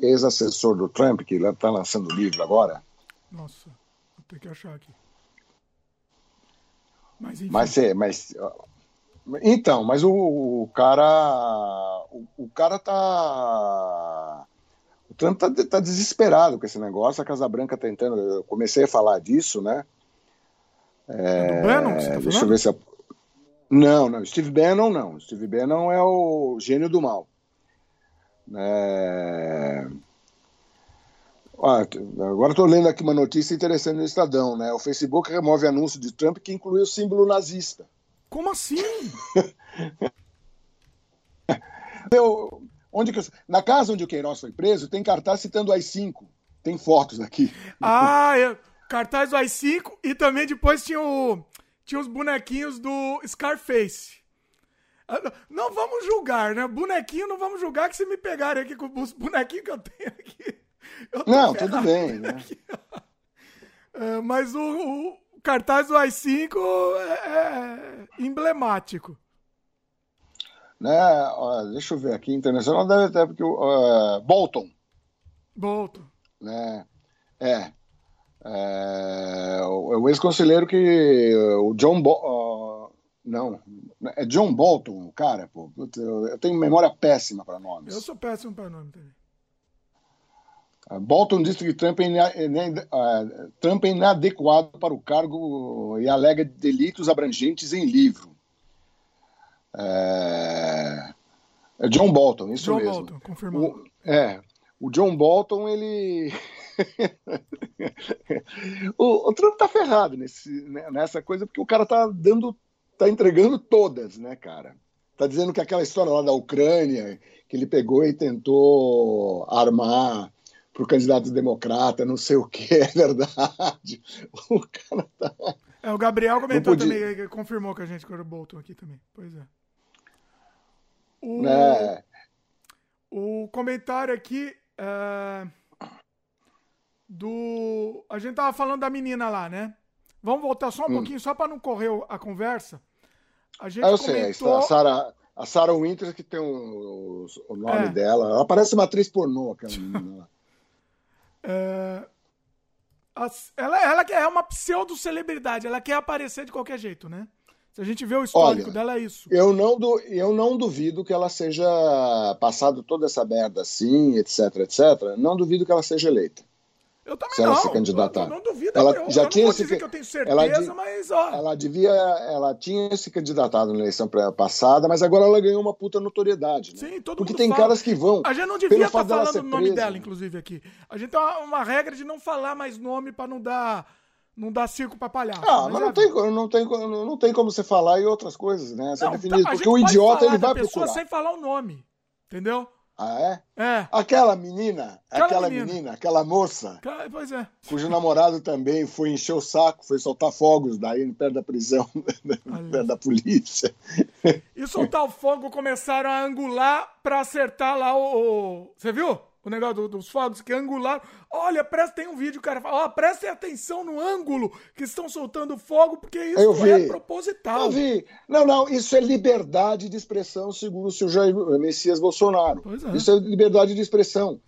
[SPEAKER 2] ex-assessor do Trump, que está lançando o livro agora?
[SPEAKER 1] Nossa, vou ter que achar aqui. Mas, enfim.
[SPEAKER 2] mas, é, mas então, mas o, o cara. O, o cara tá o Trump está tá desesperado com esse negócio, a Casa Branca tá tentando. Eu comecei a falar disso, né?
[SPEAKER 1] É, do Bannon, tá
[SPEAKER 2] deixa eu ver se. A... Não, não, Steve Bannon não. Steve Bannon é o gênio do mal. É... Ah, agora estou lendo aqui uma notícia interessante no Estadão, né? O Facebook remove anúncio de Trump que inclui o símbolo nazista.
[SPEAKER 1] Como assim?
[SPEAKER 2] eu, Onde que eu... Na casa onde o Queiroz foi preso, tem cartaz citando as cinco. Tem fotos aqui.
[SPEAKER 1] Ah, eu... cartaz do AI-5 e também depois tinha, o... tinha os bonequinhos do Scarface. Ah, não vamos julgar, né? Bonequinho não vamos julgar que se me pegarem aqui com os bonequinhos que eu tenho aqui.
[SPEAKER 2] Eu não, tudo bem, né?
[SPEAKER 1] É, mas o, o, cartaz do AI-5 é, é emblemático.
[SPEAKER 2] Né? deixa eu ver aqui, internacional deve ter, porque uh, Bolton.
[SPEAKER 1] Bolton.
[SPEAKER 2] Né? É. É, o, o ex-conselheiro que o John Bo, uh, não é John Bolton, cara, pô, eu tenho memória péssima para nomes.
[SPEAKER 1] Eu sou péssimo para nome também.
[SPEAKER 2] Bolton disse que Trump é, uh, Trump é inadequado para o cargo e alega delitos abrangentes em livro. É, é John Bolton, isso
[SPEAKER 1] John
[SPEAKER 2] mesmo.
[SPEAKER 1] Bolton, confirmado.
[SPEAKER 2] O, é, o John Bolton, ele. o, o, Trump tá ferrado nesse, né, nessa coisa, porque o cara tá dando. tá entregando todas, né, cara? Tá dizendo que aquela história lá da Ucrânia, que ele pegou e tentou armar para o candidato democrata, não sei o que, é verdade. O cara
[SPEAKER 1] tá. É, o Gabriel comentou podia... também, confirmou que a gente com o Bolton aqui também. Pois é. O, é. o comentário aqui é, do. A gente tava falando da menina lá, né? Vamos voltar só um hum. pouquinho, só para não correr a conversa.
[SPEAKER 2] A gente ah, eu comentou... sei, a Sarah, a Sarah Winter, que tem o, o nome é. dela. Ela parece uma atriz pornô, aquela menina lá.
[SPEAKER 1] É... Ela, ela é uma pseudo-celebridade, ela quer aparecer de qualquer jeito, né? Se a gente vê o histórico Olha, dela, é isso.
[SPEAKER 2] Eu não, du eu não duvido que ela seja, passado toda essa merda assim, etc, etc, não duvido que ela seja eleita.
[SPEAKER 1] Eu também
[SPEAKER 2] se ela
[SPEAKER 1] não.
[SPEAKER 2] se candidatar.
[SPEAKER 1] Eu não duvido.
[SPEAKER 2] Ela
[SPEAKER 1] eu,
[SPEAKER 2] já
[SPEAKER 1] eu
[SPEAKER 2] tinha
[SPEAKER 1] não dizer
[SPEAKER 2] que-
[SPEAKER 1] eu tenho certeza,
[SPEAKER 2] ela de-
[SPEAKER 1] mas ó.
[SPEAKER 2] Ela devia, ela tinha se candidatado na eleição passada, mas agora ela ganhou uma puta notoriedade, né?
[SPEAKER 1] Sim, todo
[SPEAKER 2] Porque
[SPEAKER 1] mundo
[SPEAKER 2] tem
[SPEAKER 1] fala.
[SPEAKER 2] caras que vão.
[SPEAKER 1] A gente não devia estar
[SPEAKER 2] dela
[SPEAKER 1] falando o nome
[SPEAKER 2] presa,
[SPEAKER 1] dela,
[SPEAKER 2] né?
[SPEAKER 1] inclusive, aqui. A gente tem uma, uma regra de não falar mais nome pra não dar, não dar circo pra palhaço.
[SPEAKER 2] Ah, mas
[SPEAKER 1] é-
[SPEAKER 2] não tem, co- não, tem, não tem como você falar e outras coisas, né? Você
[SPEAKER 1] Não,
[SPEAKER 2] definido,
[SPEAKER 1] tá,
[SPEAKER 2] porque o idiota ele vai
[SPEAKER 1] pessoa
[SPEAKER 2] procurar.
[SPEAKER 1] sem falar o nome. Entendeu?
[SPEAKER 2] Ah, é?
[SPEAKER 1] É.
[SPEAKER 2] Aquela menina,
[SPEAKER 1] Aquela
[SPEAKER 2] aquela
[SPEAKER 1] menina.
[SPEAKER 2] menina. aquela moça,
[SPEAKER 1] Cara, Pois é.
[SPEAKER 2] cujo namorado também foi encher o saco, foi soltar fogos daí perto da prisão, perto da polícia.
[SPEAKER 1] E soltar o fogo, começaram a angular pra acertar lá o. o- Você viu? O negócio do- dos fogos que angularam. Olha, presta, tem um vídeo, cara. Ó, prestem atenção no ângulo que estão soltando fogo, porque isso é proposital.
[SPEAKER 2] Eu vi. Não, não, isso é liberdade de expressão, segundo o seu Jair Messias Bolsonaro.
[SPEAKER 1] É.
[SPEAKER 2] Isso é liberdade de expressão.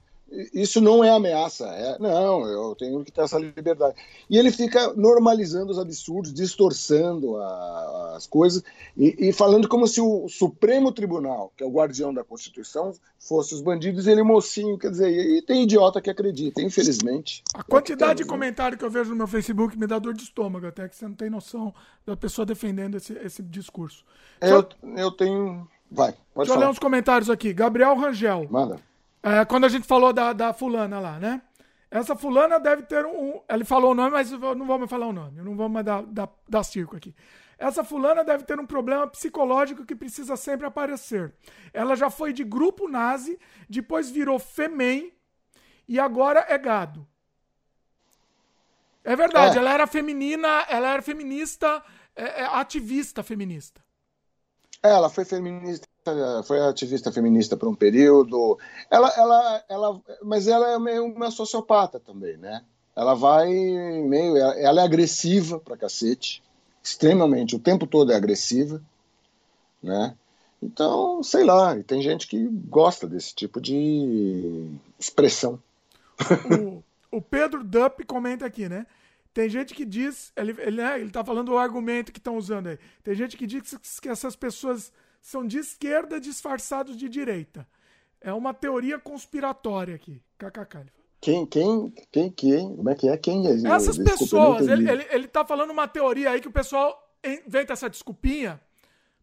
[SPEAKER 2] Isso não é ameaça. É, não, eu tenho que ter essa liberdade. E ele fica normalizando os absurdos, distorçando a- as coisas e, e falando como se o Supremo Tribunal, que é o guardião da Constituição, fosse os bandidos e ele mocinho. Quer dizer, e tem idiota que acredita, infelizmente.
[SPEAKER 1] A quantidade de
[SPEAKER 2] Temos, né?
[SPEAKER 1] comentário que eu vejo no meu Facebook me dá dor de estômago, até que você não tem noção da pessoa defendendo esse, esse discurso.
[SPEAKER 2] Eu, eu tenho. Vai, pode
[SPEAKER 1] Deixa eu ler
[SPEAKER 2] falar.
[SPEAKER 1] uns comentários aqui. Gabriel Rangel.
[SPEAKER 2] Manda.
[SPEAKER 1] É, quando a gente falou da, da fulana lá, né? Essa fulana deve ter um, Ele falou o nome, mas eu não vou mais falar o nome. Eu não vou mais dar, dar, dar circo aqui. Essa fulana deve ter um problema psicológico que precisa sempre aparecer. Ela já foi de grupo nazi, depois virou femem e agora é gado. É verdade,
[SPEAKER 2] É.
[SPEAKER 1] ela era feminina, ela era feminista, é, é, ativista feminista.
[SPEAKER 2] É, Ela foi feminista, foi ativista feminista por um período. Ela, ela, ela, mas ela é meio uma sociopata também, né? Ela vai meio, ela é agressiva pra cacete, extremamente, o tempo todo é agressiva, né? Então, sei lá, e tem gente que gosta desse tipo de expressão.
[SPEAKER 1] o, o Pedro Dupp comenta aqui, né? Tem gente que diz, ele, ele, né, ele tá falando o argumento que estão usando aí. Tem gente que diz que essas pessoas são de esquerda disfarçados de direita. É uma teoria conspiratória aqui. KKK.
[SPEAKER 2] Quem, quem, quem, quem, como é que é? Quem é?
[SPEAKER 1] Essas pessoas, ele, ele, ele tá falando uma teoria aí que o pessoal inventa essa desculpinha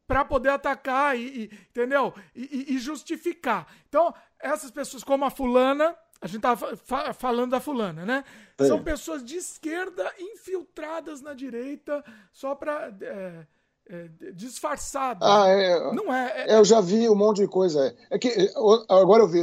[SPEAKER 1] pra poder atacar e, e- entendeu? E, e- justificar. Então, essas pessoas como a fulana, a gente tava fa- fa- falando da fulana, né?
[SPEAKER 2] Sim.
[SPEAKER 1] São pessoas de esquerda infiltradas na direita só pra é, é, disfarçadas.
[SPEAKER 2] Ah, é,
[SPEAKER 1] Não é, é-
[SPEAKER 2] É, eu já vi um monte de coisa. É que é, agora eu vi,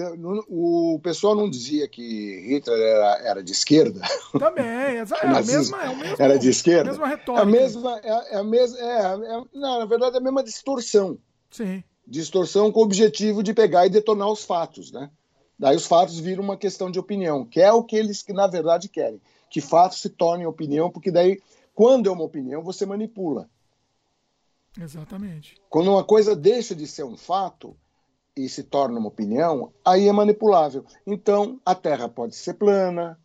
[SPEAKER 2] o pessoal não dizia que Hitler era, era de esquerda,
[SPEAKER 1] também, é, é, a mesma, é mesmo,
[SPEAKER 2] era de esquerda.
[SPEAKER 1] mesma
[SPEAKER 2] É
[SPEAKER 1] retórica.
[SPEAKER 2] a mesma, é, é a mesma, é, é- não, na verdade é a mesma distorção,
[SPEAKER 1] Sim.
[SPEAKER 2] distorção com o objetivo de pegar e detonar os fatos, né? Daí os fatos viram uma questão de opinião, que é o que eles na verdade querem, que fatos se tornem opinião, porque daí quando é uma opinião você manipula.
[SPEAKER 1] Exatamente.
[SPEAKER 2] Quando uma coisa deixa de ser um fato e se torna uma opinião, aí é manipulável. Então, a Terra pode ser plana.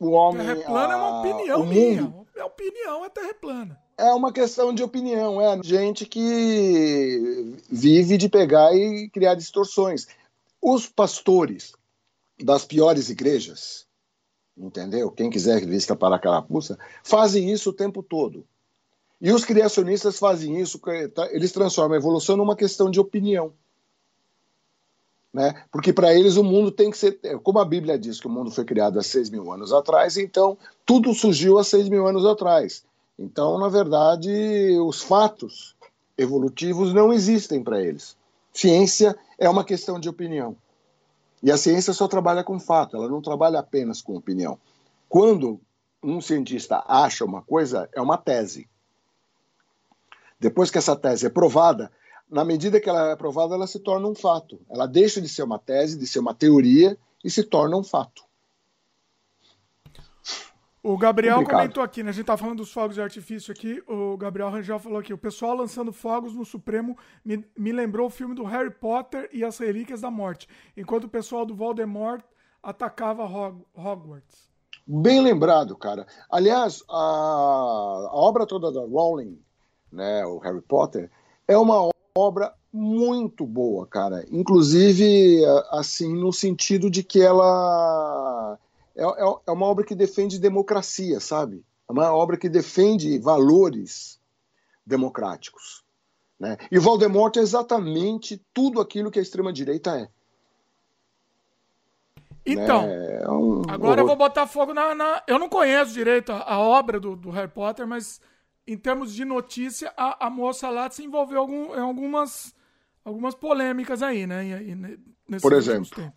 [SPEAKER 2] O homem.
[SPEAKER 1] Terra plana é uma
[SPEAKER 2] a-
[SPEAKER 1] opinião minha. É opinião, é terra plana.
[SPEAKER 2] É uma questão de opinião. É gente que vive de pegar e criar distorções. Os pastores das piores igrejas, entendeu? Quem quiser vista para a carapuça, fazem isso o tempo todo. E os criacionistas fazem isso, tá? eles transformam a evolução numa questão de opinião. Né? Porque para eles o mundo tem que ser. Como a Bíblia diz que o mundo foi criado há seis mil anos atrás, então tudo surgiu há seis mil anos atrás. Então, na verdade, os fatos evolutivos não existem para eles. Ciência é uma questão de opinião. E a ciência só trabalha com fato, ela não trabalha apenas com opinião. Quando um cientista acha uma coisa, é uma tese. Depois que essa tese é provada, na medida que ela é provada, ela se torna um fato. Ela deixa de ser uma tese, de ser uma teoria e se torna um fato.
[SPEAKER 1] O Gabriel
[SPEAKER 2] Complicado.
[SPEAKER 1] comentou aqui, né? A gente tá falando dos fogos de artifício aqui. O Gabriel Rangel falou aqui: o pessoal lançando fogos no Supremo me, me lembrou o filme do Harry Potter e as Relíquias da Morte, enquanto o pessoal do Voldemort atacava Hog- Hogwarts.
[SPEAKER 2] Bem lembrado, cara. Aliás, a, a obra toda da Rowling, né, o Harry Potter, é uma obra muito boa, cara. Inclusive, assim, no sentido de que ela é, é, é uma obra que defende democracia, sabe? É uma obra que defende valores democráticos. Né? E o Voldemort é exatamente tudo aquilo que a extrema-direita é.
[SPEAKER 1] Então, né? é um agora eu vou botar fogo na, na, Eu não conheço direito a, a obra do, do, Harry Potter, mas em termos de notícia, a, a moça lá se envolveu algum, em algumas, algumas polêmicas aí, né?
[SPEAKER 2] Nesse Por exemplo.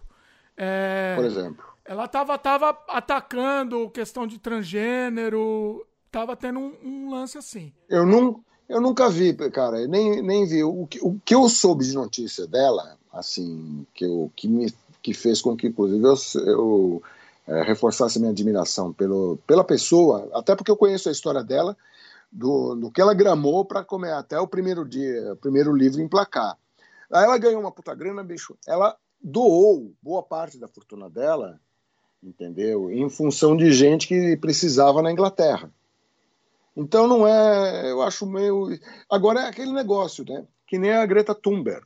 [SPEAKER 2] É, Por exemplo.
[SPEAKER 1] Ela tava, tava atacando questão de transgênero, tava tendo um, um lance assim.
[SPEAKER 2] Eu, não, eu nunca vi, cara, nem, nem vi. O que, o que eu soube de notícia dela, assim, que, eu, que, me, que fez com que, inclusive, eu, eu é, reforçasse minha admiração pelo, pela pessoa, até porque eu conheço a história dela, do, do que ela gramou para comer até o primeiro dia, o primeiro livro emplacar. Aí ela ganhou uma puta grana, bicho. Ela doou boa parte da fortuna dela entendeu? Em função de gente que precisava na Inglaterra. Então não é, eu acho meio. Agora é aquele negócio, né? Que nem a Greta Thunberg.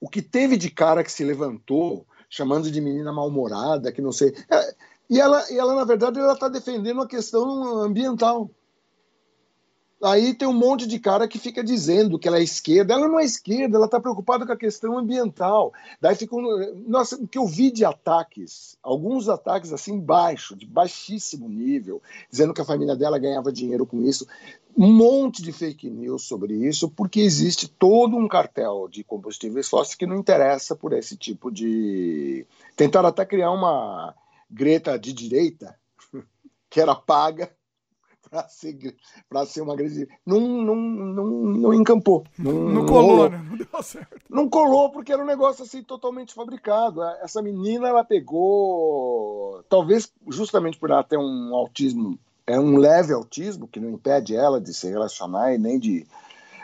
[SPEAKER 2] O que teve de cara que se levantou, chamando de menina mal-humorada, que não sei. É, e, ela, e ela, na verdade, ela está defendendo a questão ambiental. Aí tem um monte de cara que fica dizendo que ela é esquerda. Ela não é esquerda, ela está preocupada com a questão ambiental. Daí fica um... Nossa, o que eu vi de ataques, alguns ataques assim baixo, de baixíssimo nível, dizendo que a família dela ganhava dinheiro com isso. Um monte de fake news sobre isso, porque existe todo um cartel de combustíveis fósseis que não interessa por esse tipo de. Tentaram até criar uma Greta de direita, que era paga para ser, ser uma grande. Não, não, não, não encampou. Não,
[SPEAKER 1] não colou, né? Não deu certo.
[SPEAKER 2] Não colou porque era um negócio assim totalmente fabricado. Essa menina, ela pegou. Talvez justamente por ela ter um autismo, é um leve autismo, que não impede ela de se relacionar e nem de.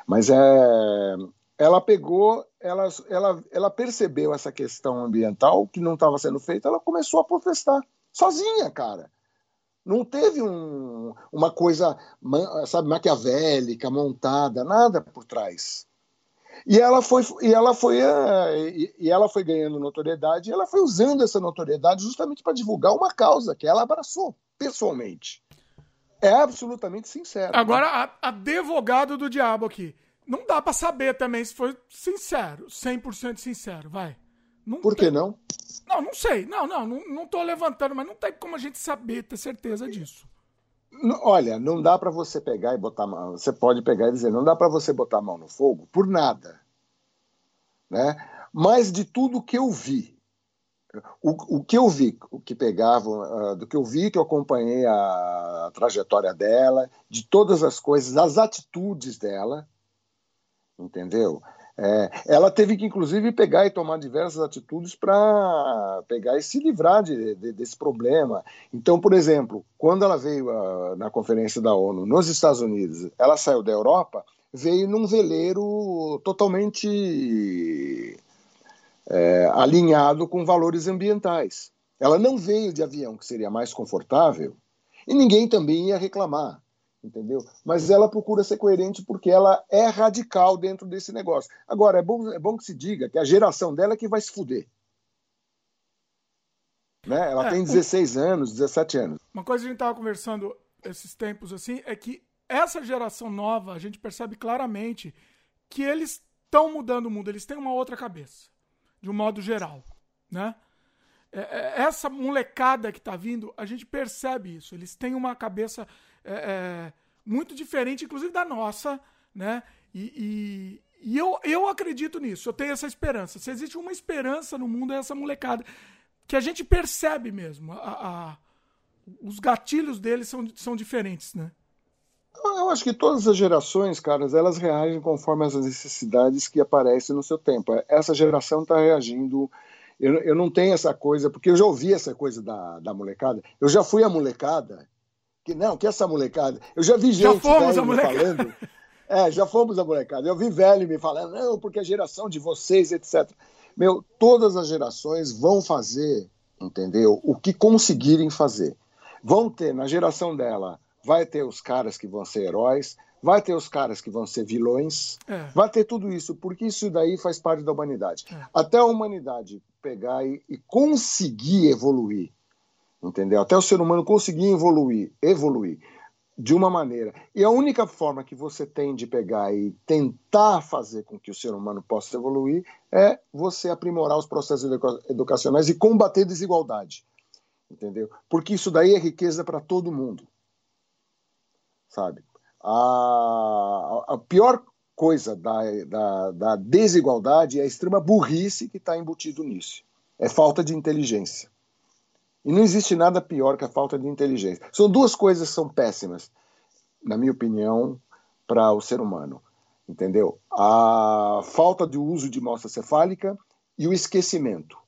[SPEAKER 2] Mas é. Ela pegou, ela, ela, ela percebeu essa questão ambiental que não estava sendo feita, ela começou a protestar. Sozinha, cara. Não teve um, uma coisa, sabe, maquiavélica, montada, nada por trás. E ela foi, e ela foi, eh, e ela foi ganhando notoriedade, e ela foi usando essa notoriedade justamente para divulgar uma causa que ela abraçou pessoalmente. É absolutamente sincero.
[SPEAKER 1] Agora, né? a, advogado do diabo aqui. Não dá para saber também se foi sincero, 100% sincero, vai.
[SPEAKER 2] Não Por que tem... não?
[SPEAKER 1] Não, não sei. Não, não, não, não tô levantando, mas não tem como a gente saber, ter certeza disso.
[SPEAKER 2] Olha, não dá para você pegar e botar a mão. Você pode pegar e dizer, não dá para você botar a mão no fogo por nada. Né? Mas de tudo que eu vi, o, o que eu vi, o que pegava, uh, do que eu vi, que eu acompanhei a, a trajetória dela, de todas as coisas, as atitudes dela, entendeu? É, ela teve que, inclusive, pegar e tomar diversas atitudes para pegar e se livrar de, de, desse problema. Então, por exemplo, quando ela veio uh, na conferência da ONU nos Estados Unidos, ela saiu da Europa, veio num veleiro totalmente é, alinhado com valores ambientais. Ela não veio de avião, que seria mais confortável, e ninguém também ia reclamar entendeu? Mas ela procura ser coerente porque ela é radical dentro desse negócio. Agora, é bom, é bom que se diga que a geração dela é que vai se fuder. Né? Ela é, tem 16 um... anos, 17 anos.
[SPEAKER 1] Uma coisa que a gente estava conversando esses tempos assim é que essa geração nova, a gente percebe claramente que eles estão mudando o mundo, eles têm uma outra cabeça, de um modo geral, né? É, é, essa molecada que está vindo, a gente percebe isso. Eles têm uma cabeça é, é, muito diferente, inclusive da nossa, né? E, e, e, eu, eu acredito nisso, eu tenho essa esperança. Se existe uma esperança no mundo, é essa molecada. Que a gente percebe mesmo. A, a, os gatilhos deles são, são diferentes, né?
[SPEAKER 2] Eu acho que todas as gerações, caras, elas reagem conforme as necessidades que aparecem no seu tempo. Essa geração está reagindo. Eu, eu não tenho essa coisa, porque eu já ouvi essa coisa da, da molecada. Eu já fui a molecada que não, que essa molecada. Eu já vi gente já fomos a molecada. falando. É, já fomos a molecada. Eu vi velho me falando, não, porque a geração de vocês, etc. Meu, todas as gerações vão fazer, entendeu? O que conseguirem fazer. Vão ter, na geração dela, vai ter os caras que vão ser heróis, vai ter os caras que vão ser vilões, é. vai ter tudo isso, porque isso daí faz parte da humanidade. É. Até a humanidade pegar e, e conseguir evoluir Entendeu? Até o ser humano conseguir evoluir, evoluir de uma maneira. E a única forma que você tem de pegar e tentar fazer com que o ser humano possa evoluir é você aprimorar os processos educacionais e combater desigualdade. Entendeu? Porque isso daí é riqueza para todo mundo. Sabe? A, a pior coisa da, da, da desigualdade é a extrema burrice que está embutido nisso. É falta de inteligência. E não existe nada pior que a falta de inteligência. São duas coisas que são péssimas, na minha opinião, para o ser humano. Entendeu? A falta de uso de mostra cefálica e o esquecimento.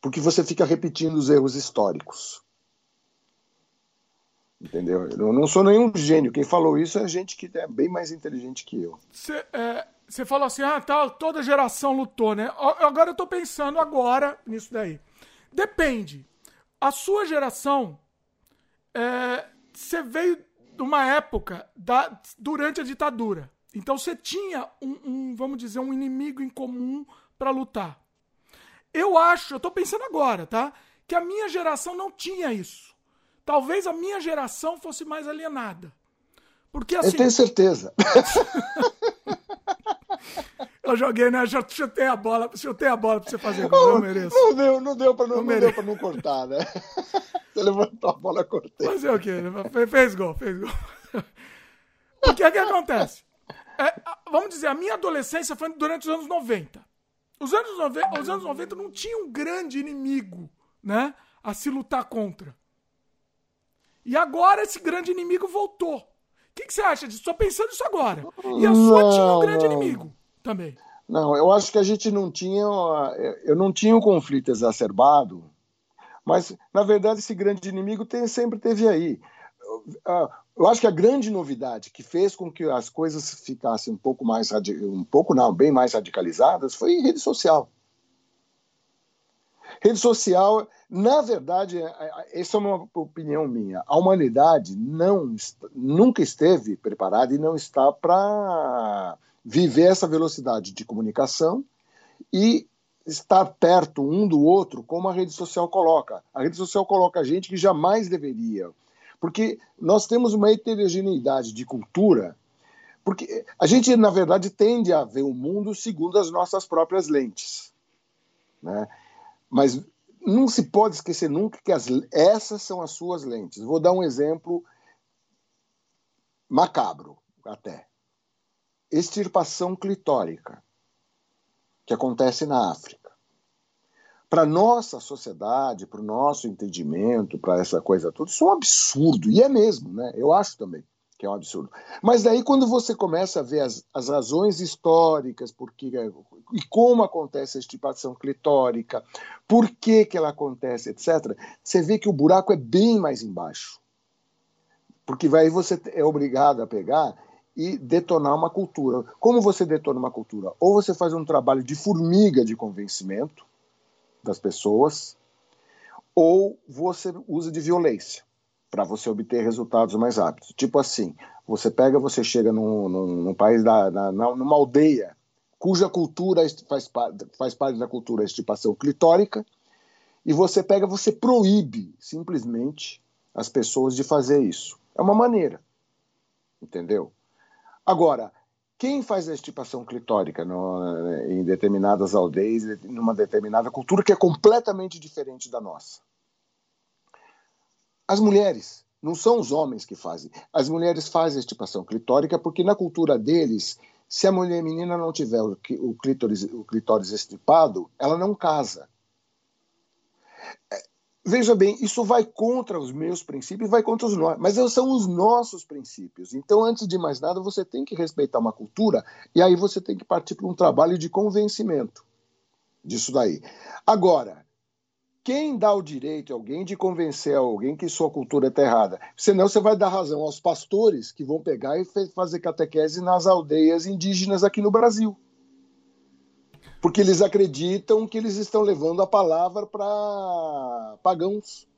[SPEAKER 2] Porque você fica repetindo os erros históricos. Entendeu? Eu não sou nenhum gênio. Quem falou isso é gente que é bem mais inteligente que eu.
[SPEAKER 1] Você é, falou assim, ah, tá, toda geração lutou, né? Agora eu tô pensando agora nisso daí. Depende a sua geração, é, você veio de uma época da, durante a ditadura. Então você tinha um, um vamos dizer, um inimigo em comum para lutar. Eu acho, eu tô pensando agora, tá? Que a minha geração não tinha isso. Talvez a minha geração fosse mais alienada. Porque assim.
[SPEAKER 2] Eu tenho certeza.
[SPEAKER 1] Eu joguei, né? Já chutei a bola, chutei a bola pra você fazer gol, eu mereço.
[SPEAKER 2] Não deu, não deu pra não, não, não deu pra não cortar, né? Você levantou a bola, cortei.
[SPEAKER 1] Fazer o quê? Fez gol, fez gol. O que é que acontece? É, vamos dizer, a minha adolescência foi durante os anos 90. Os anos 90, os anos 90 não tinha um grande inimigo, né? A se lutar contra. E agora esse grande inimigo voltou. O que, que você acha disso? Estou pensando isso agora. E a sua não, tinha um grande não. inimigo também.
[SPEAKER 2] Não, eu acho que a gente não tinha. Eu não tinha um conflito exacerbado, mas, na verdade, esse grande inimigo tem, sempre teve aí. Eu acho que a grande novidade que fez com que as coisas ficassem um pouco mais. um pouco não, bem mais radicalizadas foi rede social. Rede social, na verdade, é, é, essa é uma opinião minha. A humanidade não nunca esteve preparada e não está para viver essa velocidade de comunicação e estar perto um do outro, como a rede social coloca. A rede social coloca a gente que jamais deveria. Porque nós temos uma heterogeneidade de cultura, porque a gente, na verdade, tende a ver o mundo segundo as nossas próprias lentes. Né? Mas não se pode esquecer nunca que as, essas são as suas lentes. Vou dar um exemplo macabro até extirpação clitórica, que acontece na África. Para nossa sociedade, para o nosso entendimento, para essa coisa toda, isso é um absurdo, e é mesmo, né? Eu acho também que é um absurdo. Mas daí, quando você começa a ver as, as razões históricas porque, e como acontece a extirpação clitórica, por que, que ela acontece, etc., você vê que o buraco é bem mais embaixo. Porque aí você é obrigado a pegar e detonar uma cultura. Como você detona uma cultura? Ou você faz um trabalho de formiga de convencimento das pessoas, ou você usa de violência para você obter resultados mais rápidos. Tipo assim, você pega, você chega num, num, num país, da, na, numa aldeia cuja cultura faz, faz parte da cultura a estipação clitórica, e você pega, você proíbe simplesmente as pessoas de fazer isso. É uma maneira, entendeu? Agora, quem faz a estipação clitórica no, em determinadas aldeias, numa determinada cultura que é completamente diferente da nossa? As mulheres. Não são os homens que fazem. As mulheres fazem a estipação clitórica porque na cultura deles, se a mulher menina não tiver o, o, clitóris estipado, ela não casa. Veja bem, isso vai contra os meus princípios, vai contra os nossos, mas são os nossos princípios. Então, antes de mais nada, você tem que respeitar uma cultura e aí você tem que partir para um trabalho de convencimento disso daí. Agora, quem dá o direito a alguém de convencer alguém que sua cultura está errada? Senão você vai dar razão aos pastores que vão pegar e fazer catequese nas aldeias indígenas aqui no Brasil porque eles acreditam que eles estão levando a palavra para pagãos.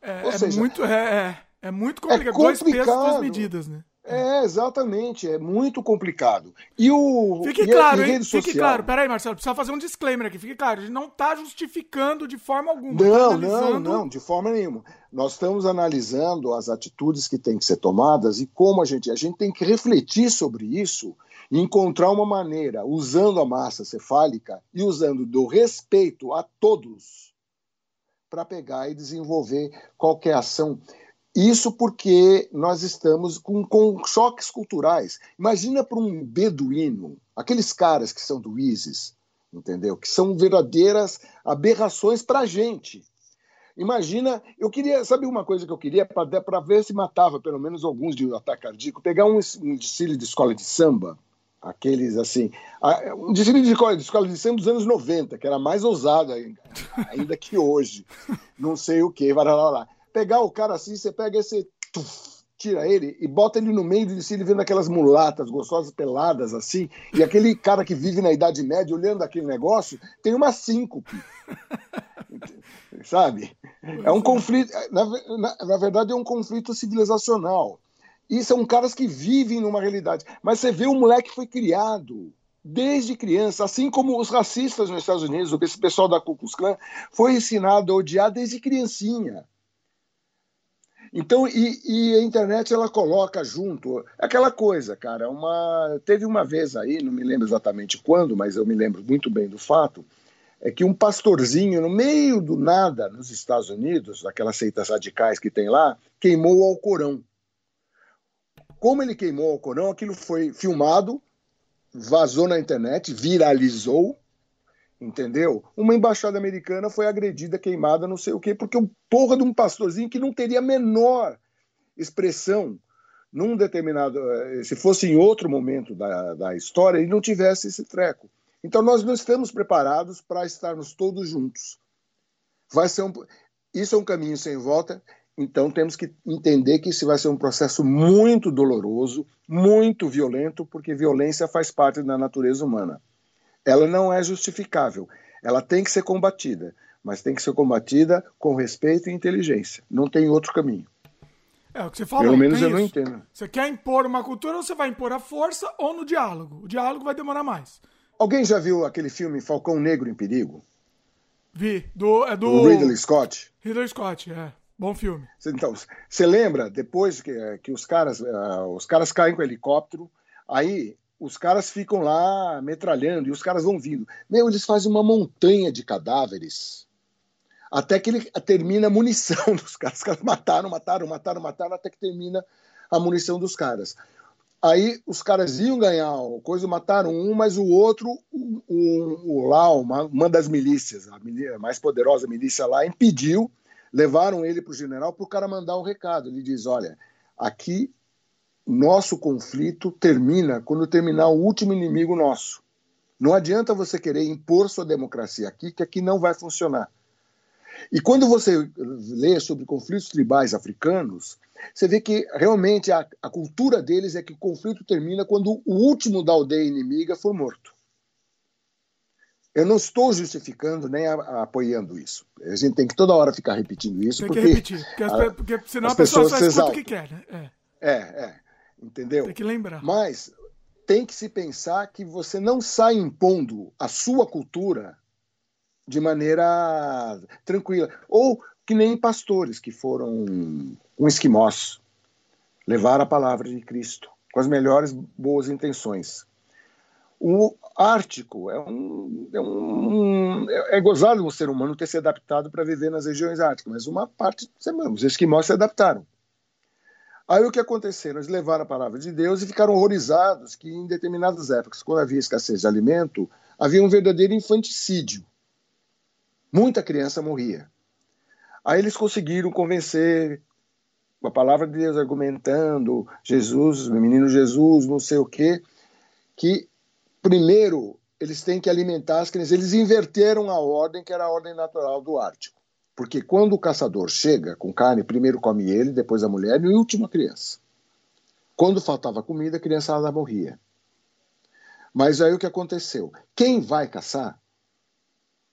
[SPEAKER 1] É, é seja, muito, é, é, é muito complicado. É complicado. Dois pesos, duas medidas, né?
[SPEAKER 2] É, exatamente, é muito complicado. E o.
[SPEAKER 1] Fique
[SPEAKER 2] e
[SPEAKER 1] claro, hein? Social... Fique claro, peraí, Marcelo, precisa fazer um disclaimer aqui. Fique claro, a gente não está justificando de forma alguma.
[SPEAKER 2] Tá não, tá analisando... não, não, de forma nenhuma. Nós estamos analisando as atitudes que têm que ser tomadas e como a gente. A gente tem que refletir sobre isso e encontrar uma maneira, usando a massa cefálica e usando do respeito a todos, para pegar e desenvolver qualquer ação. Isso porque nós estamos com, com choques culturais. Imagina para um beduíno, aqueles caras que são do ISIS, entendeu? Que são verdadeiras aberrações para a gente. Imagina, eu queria, sabe uma coisa que eu queria para ver se matava pelo menos alguns de ataque cardíaco, pegar um, um desfile de escola de samba, aqueles assim, um desfile de escola, de escola de samba dos anos 90, que era mais ousado ainda, ainda que hoje, não sei o que, vai lá, lá pegar o cara assim, você pega esse. Tuf, tira ele e bota ele no meio de si, ele vendo aquelas mulatas gostosas peladas assim, e aquele cara que vive na Idade Média olhando aquele negócio, tem uma síncope. Sabe? É um conflito. Na, na, na, verdade, é um conflito civilizacional. E são caras que vivem numa realidade. Mas você vê o moleque foi criado desde criança, assim como os racistas nos Estados Unidos, esse pessoal da Ku Klux Klan, foi ensinado a odiar desde criancinha. Então, e, e, a internet ela coloca junto aquela coisa, cara. Uma teve uma vez aí, não me lembro exatamente quando, mas eu me lembro muito bem do fato, é que um pastorzinho no meio do nada nos Estados Unidos, aquelas seitas radicais que tem lá, queimou o Alcorão. Como ele queimou o Alcorão, aquilo foi filmado, vazou na internet, viralizou entendeu? Uma embaixada americana foi agredida, queimada, não sei o quê, porque o porra de um pastorzinho que não teria menor expressão num determinado. Eh, se fosse em outro momento da, da história, ele não tivesse esse treco. Então nós não estamos preparados para estarmos todos juntos. Vai ser um, isso é um caminho sem volta. Então temos que entender que isso vai ser um processo muito doloroso, muito violento, porque violência faz parte da natureza humana ela não é justificável. Ela tem que ser combatida, mas tem que ser combatida com respeito e inteligência. Não tem outro caminho.
[SPEAKER 1] É o que você falou.
[SPEAKER 2] Pelo menos eu isso. não entendo.
[SPEAKER 1] Você quer impor uma cultura ou você vai impor a força ou no diálogo? O diálogo vai demorar mais.
[SPEAKER 2] Alguém já viu aquele filme Falcão Negro em Perigo?
[SPEAKER 1] Vi. Do, é do...
[SPEAKER 2] do Ridley Scott.
[SPEAKER 1] Ridley Scott, é. Bom filme.
[SPEAKER 2] Então, você lembra, depois que, que os, caras, uh, os caras caem com o helicóptero, aí os caras ficam lá metralhando e os caras vão vindo. Meu, eles fazem uma montanha de cadáveres até que ele termina a munição dos caras. Os caras mataram, mataram, mataram, mataram, até que termina a munição dos caras. Aí os caras iam ganhar a coisa, mataram um, mas o outro, o, lá, uma, uma das milícias, a, milícia, a mais poderosa milícia lá, impediu, levaram ele para o general para o cara mandar um recado. Ele diz: olha, aqui nosso conflito termina quando terminar o último inimigo nosso. Não adianta você querer impor sua democracia aqui, que aqui não vai funcionar. E quando você lê sobre conflitos tribais africanos, você vê que realmente a, a cultura deles é que o conflito termina quando o último da aldeia inimiga for morto. Eu não estou justificando nem a, a, apoiando isso. A gente tem que toda hora ficar repetindo isso.
[SPEAKER 1] Tem
[SPEAKER 2] porque,
[SPEAKER 1] que repetir, porque, as, a, porque senão a pessoa só escuta o que quer. Né?
[SPEAKER 2] É. é, é entendeu?
[SPEAKER 1] Tem que lembrar.
[SPEAKER 2] Mas tem que se pensar que você não sai impondo a sua cultura de maneira tranquila. Ou que nem pastores que foram um esquimós, levar a palavra de Cristo com as melhores boas intenções. O Ártico é um, é, um, é gozado um ser humano ter se adaptado para viver nas regiões árticas, mas uma parte, os esquimós se adaptaram. Aí o que aconteceu? Eles levaram a palavra de Deus e ficaram horrorizados que em determinadas épocas, quando havia escassez de alimento, havia um verdadeiro infanticídio. Muita criança morria. Aí eles conseguiram convencer, com a palavra de Deus argumentando, Jesus, o menino Jesus, não sei o quê, que primeiro eles têm que alimentar as crianças. Eles inverteram a ordem, que era a ordem natural do Ártico. Porque quando o caçador chega com carne, primeiro come ele, depois a mulher e o último a criança. Quando faltava comida, a criançada morria. Mas aí o que aconteceu? Quem vai caçar,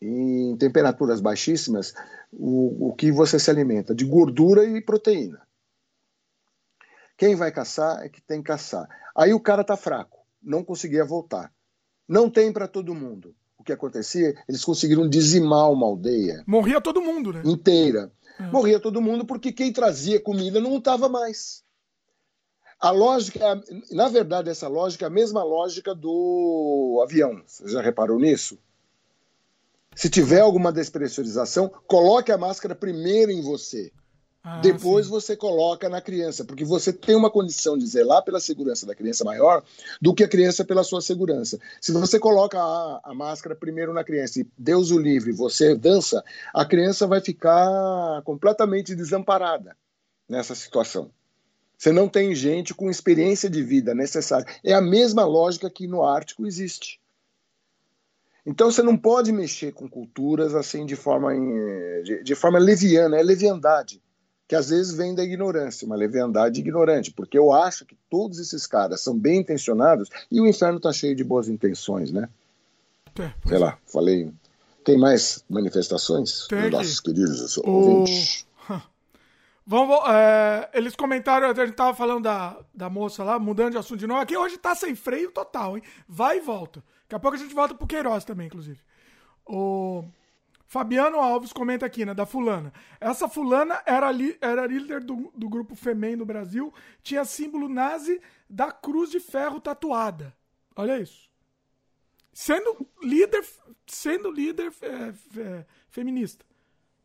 [SPEAKER 2] em temperaturas baixíssimas, o, o que você se alimenta? De gordura e proteína. Quem vai caçar é que tem que caçar. Aí o cara tá fraco, não conseguia voltar. Não tem para todo mundo. O que acontecia? Eles conseguiram dizimar uma aldeia.
[SPEAKER 1] Morria todo mundo, né?
[SPEAKER 2] Inteira. É. Morria todo mundo porque quem trazia comida não estava mais. A lógica, na verdade, essa lógica é a mesma lógica do avião. Você já reparou nisso? Se tiver alguma despressurização, coloque a máscara primeiro em você. Ah, Depois sim. você coloca na criança, porque você tem uma condição de zelar pela segurança da criança maior do que a criança pela sua segurança. Se você coloca a, a máscara primeiro na criança e Deus o livre, você dança, a criança vai ficar completamente desamparada nessa situação. Você não tem gente com experiência de vida necessária. É a mesma lógica que no Ártico existe. Então você não pode mexer com culturas assim de forma, de, de forma leviana, é leviandade que às vezes vem da ignorância, uma leviandade ignorante, porque eu acho que todos esses caras são bem intencionados e o inferno está cheio de boas intenções, né? É, Sei lá, falei. Tem mais manifestações
[SPEAKER 1] Tem
[SPEAKER 2] nossos queridos ouvintes?
[SPEAKER 1] Vamos, é, eles comentaram, a gente tava falando da, da moça lá, mudando de assunto de novo. Aqui hoje tá sem freio total, hein? Vai e volta. Daqui a pouco a gente volta pro Queiroz também, inclusive. O... Fabiano Alves comenta aqui, né, da fulana. Essa fulana era, li, era líder do, do grupo Femem no Brasil, tinha símbolo nazi da cruz de ferro tatuada. Olha isso. Sendo líder, sendo líder é, é, feminista.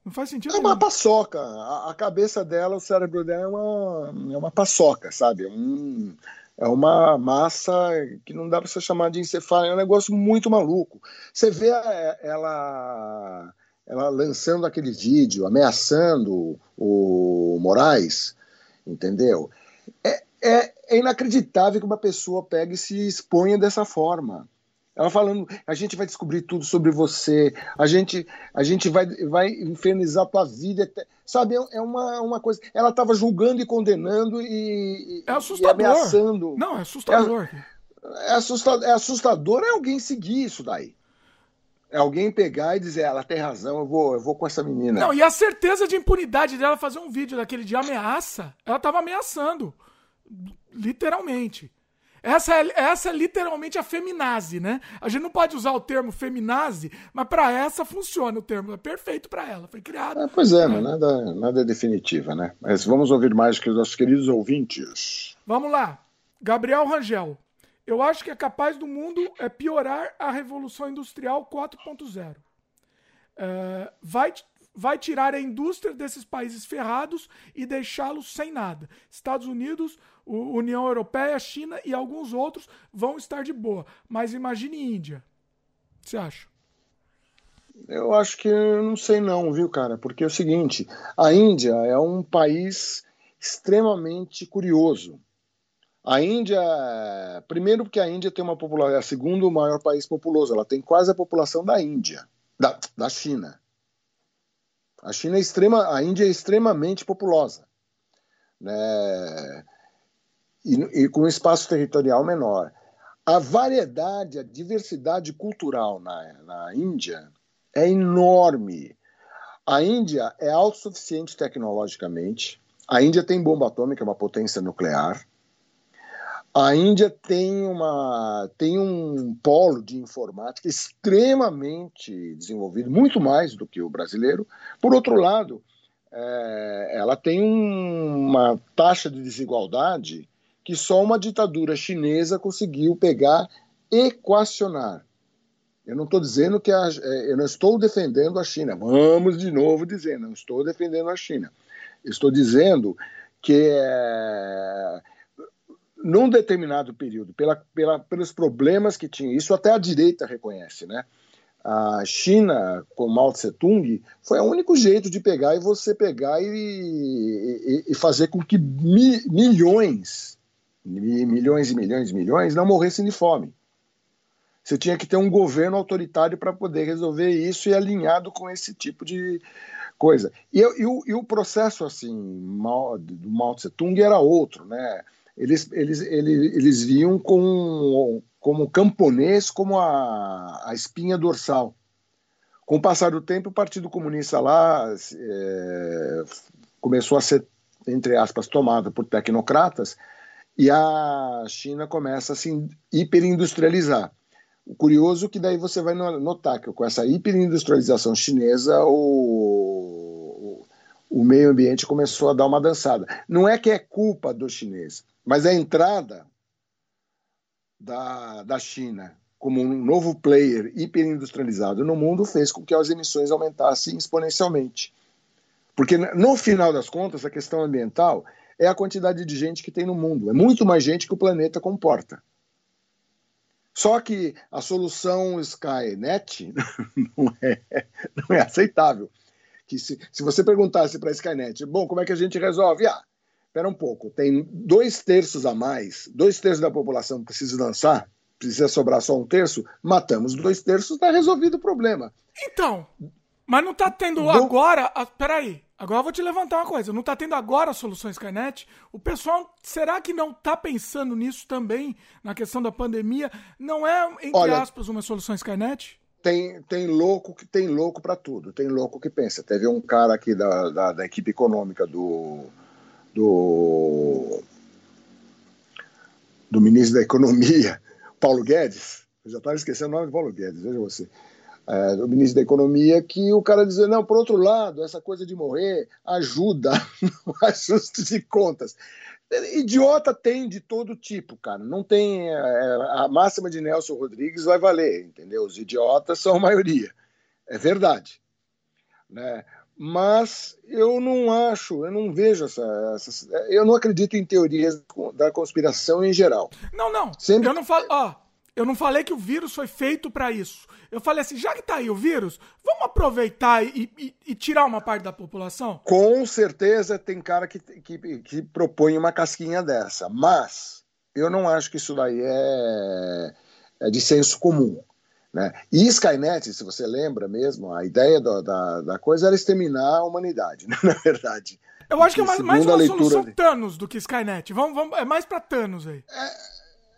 [SPEAKER 1] Não faz sentido.
[SPEAKER 2] É uma nenhum. paçoca. A, a, cabeça dela, o cérebro dela é uma, é uma paçoca, sabe? Um, é uma massa que não dá para você chamar de encefalo, é um negócio muito maluco. Você vê é, ela, ela lançando aquele vídeo, ameaçando o Moraes, entendeu? É, é, é inacreditável que uma pessoa pegue e se exponha dessa forma. Ela falando, a gente vai descobrir tudo sobre você, a gente, a gente vai, vai infernizar a tua vida. Sabe, é, é uma, uma coisa. Ela estava julgando e condenando e,
[SPEAKER 1] é assustador.
[SPEAKER 2] e ameaçando.
[SPEAKER 1] Não, é assustador.
[SPEAKER 2] É, é, assustador, é assustador é alguém seguir isso daí. É alguém pegar e dizer, ela tem razão, eu vou, eu vou com essa menina.
[SPEAKER 1] Não, e a certeza de impunidade dela fazer um vídeo daquele de ameaça, ela estava ameaçando. Literalmente. Essa é, essa é literalmente a feminazi, né? A gente não pode usar o termo feminazi, mas para essa funciona o termo. É perfeito para ela, foi criado.
[SPEAKER 2] É, pois é, mas nada, nada é definitiva, né? Mas vamos ouvir mais que os nossos queridos ouvintes.
[SPEAKER 1] Vamos lá. Gabriel Rangel. Eu acho que é capaz do mundo é piorar a Revolução Industrial 4.0. É, vai, vai tirar a indústria desses países ferrados e deixá-los sem nada. Estados Unidos União Europeia, China e alguns outros vão estar de boa. Mas imagine Índia. O que você acha?
[SPEAKER 2] Eu acho que não sei não, viu, cara? Porque é o seguinte, a Índia é um país extremamente curioso. A Índia, primeiro porque a Índia tem uma população, é o segundo maior país populoso, ela tem quase a população da Índia, da, da China. A China é extrema, a Índia é extremamente populosa. Né? e, e com um espaço territorial menor. A variedade, a diversidade cultural na, na Índia é enorme. A Índia é autossuficiente tecnologicamente. A Índia tem bomba atômica, uma potência nuclear. A Índia tem, uma, tem um polo de informática extremamente desenvolvido, muito mais do que o brasileiro. Por outro lado, é, ela tem um, uma taxa de desigualdade que só uma ditadura chinesa conseguiu pegar, equacionar. Eu não estou dizendo que a, é, eu não estou defendendo a China. Vamos de novo dizer, não estou defendendo a China. Estou dizendo que é, num determinado período, pela, pela, pelos problemas que tinha, isso até a direita reconhece, né? A China, com Mao Tse Tung, foi o único jeito de pegar e você pegar e, e, e fazer com que mi, milhões milhões e milhões e milhões, não morressem de fome. Você tinha que ter um governo autoritário para poder resolver isso e alinhado com esse tipo de coisa. E, e, o, e o, processo assim do Mao Tse Tung era outro, né? Eles, eles, eles, eles viam com, como camponês como a, a espinha dorsal. Com o passar do tempo, o Partido Comunista lá é, começou a ser entre aspas, tomada por tecnocratas, e a China começa a se hiperindustrializar. O curioso é que daí você vai notar que com essa hiperindustrialização chinesa, o, o meio ambiente começou a dar uma dançada. Não é que é culpa do chinês, mas a entrada da, da China como um novo player hiperindustrializado no mundo fez com que as emissões aumentassem exponencialmente. Porque, no final das contas, a questão ambiental é a quantidade de gente que tem no mundo. É muito mais gente que o planeta comporta. Só que a solução Skynet não é, não é aceitável. Que se, se você perguntasse para a Skynet, bom, como é que a gente resolve? Ah, espera um pouco, tem dois terços a mais, dois terços da população precisa lançar, precisa sobrar só um terço, matamos dois terços, está resolvido o problema.
[SPEAKER 1] Então, mas não está tendo Do... agora. A, peraí, agora eu vou te levantar uma coisa. Não está tendo agora soluções Skynet? O pessoal, será que não está pensando nisso também, na questão da pandemia? Não é, entre Olha, aspas, uma solução Skynet?
[SPEAKER 2] Tem, tem louco que tem louco para tudo, tem louco que pensa. Teve um cara aqui da, da, da equipe econômica do, do, do ministro da Economia, Paulo Guedes, eu já estava esquecendo o nome do Paulo Guedes, veja você, é, do ministro da Economia, que o cara dizia, não, por outro lado, essa coisa de morrer ajuda no ajuste de contas. Idiota tem de todo tipo, cara. Não tem. É, a máxima de Nelson Rodrigues vai valer, entendeu? Os idiotas são a maioria. É verdade. Né? Mas eu não acho, eu não vejo essa, essa, Eu não acredito em teorias da conspiração em geral.
[SPEAKER 1] Não, não. Sempre... Eu não falo. Ó, eu não falei que o vírus foi feito para isso. Eu falei assim, já que tá aí o vírus, vamos aproveitar e, e, e, tirar uma parte da população?
[SPEAKER 2] Com certeza tem cara que, que, que propõe uma casquinha dessa, mas eu não acho que isso daí é, é de senso comum. Né? E Skynet, se você lembra mesmo, a ideia do, da, da coisa era exterminar a humanidade, né? na verdade.
[SPEAKER 1] Eu acho que é mais, mais uma solução. Thanos do que Skynet. Vamos, vamos, é mais para Thanos aí.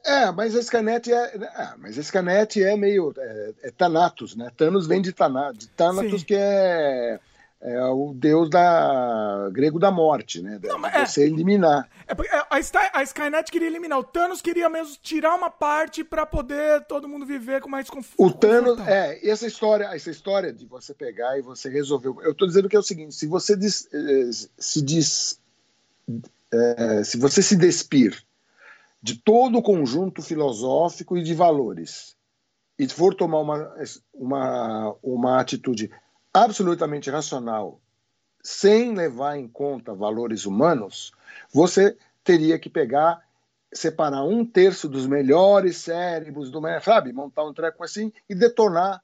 [SPEAKER 2] É, é, mas a Skynet é, é, mas a Skynet é meio é, é Thanatos, né? Thanos vem de, Thanatos, de Thanatos Sim. que é é o deus da grego da morte, né? Não, é, você eliminar.
[SPEAKER 1] É, a, a Skynet queria eliminar, o Thanos queria mesmo tirar uma parte para poder todo mundo viver com mais conforto.
[SPEAKER 2] O Thanos, é, essa história, essa história de você pegar e você resolver. Eu tô dizendo que é o seguinte: se você diz, eh, se diz, é, se você se despir de todo o conjunto filosófico e de valores e for tomar uma, uma, uma atitude absolutamente racional, sem levar em conta valores humanos, você teria que pegar, separar um terço dos melhores cérebros do sabe, montar um treco assim e detonar.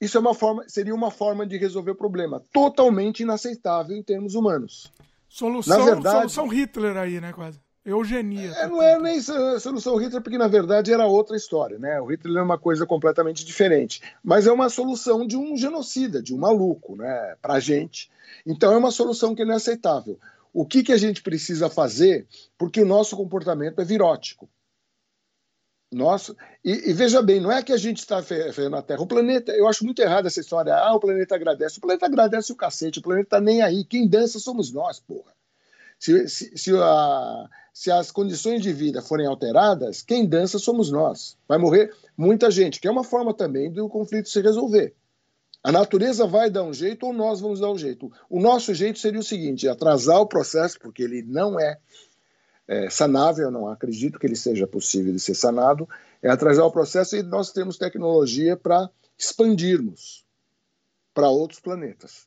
[SPEAKER 2] Isso é uma forma, seria uma forma de resolver o problema, totalmente inaceitável em termos humanos.
[SPEAKER 1] Solução, verdade, solução Hitler aí, né, quase. Eugenia.
[SPEAKER 2] É, não é nem solução Hitler, porque na verdade era outra história, né? O Hitler é uma coisa completamente diferente. Mas é uma solução de um genocida, de um maluco, né? Pra gente. Então é uma solução que não é aceitável. O que, que a gente precisa fazer? Porque o nosso comportamento é virótico. Nossa, e, e, veja bem, não é que a gente está ferrando a Terra. O planeta, eu acho muito errado essa história. Ah, o planeta agradece. O planeta agradece o cacete. O planeta tá nem aí. Quem dança somos nós, porra. Se, se, se, a, se as condições de vida forem alteradas, quem dança somos nós. Vai morrer muita gente, que é uma forma também do conflito se resolver. A natureza vai dar um jeito ou nós vamos dar um jeito. O nosso jeito seria o seguinte: atrasar o processo, porque ele não é, é sanável, eu não acredito que ele seja possível de ser sanado, é atrasar o processo e nós temos tecnologia para expandirmos para outros planetas.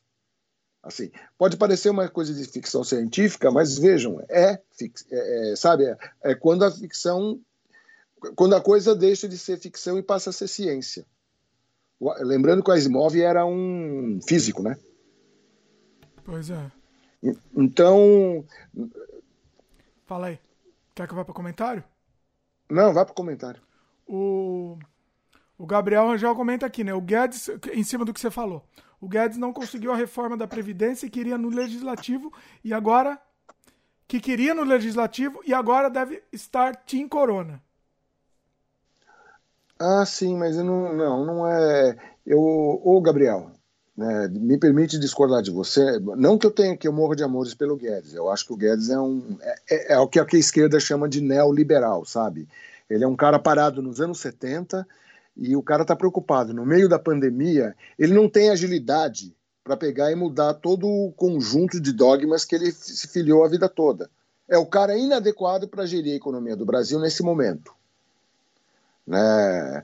[SPEAKER 2] Assim, pode parecer uma coisa de ficção científica, mas vejam, é, é, é sabe, é, é, quando a ficção, quando a coisa deixa de ser ficção e passa a ser ciência. Lembrando que o Asimov era um físico, né?
[SPEAKER 1] Pois é.
[SPEAKER 2] Então.
[SPEAKER 1] Fala aí. Quer que eu vá para o comentário?
[SPEAKER 2] Não, vá para o comentário.
[SPEAKER 1] O, o Gabriel Rangel comenta aqui, né? O Guedes, em cima do que você falou. O Guedes não conseguiu a reforma da Previdência e queria no Legislativo e agora. Que queria no Legislativo e agora deve estar Tim Corona.
[SPEAKER 2] Ah, sim, mas não, não, não é. Eu, ô, Gabriel, né, me permite discordar de você. Não que eu tenha que eu morra de amores pelo Guedes. Eu acho que o Guedes é um é, é, é o que a esquerda chama de neoliberal, sabe? Ele é um cara parado nos anos 70 e o cara está preocupado. No meio da pandemia, ele não tem agilidade para pegar e mudar todo o conjunto de dogmas que ele se filiou a vida toda. É o cara inadequado para gerir a economia do Brasil nesse momento. Né?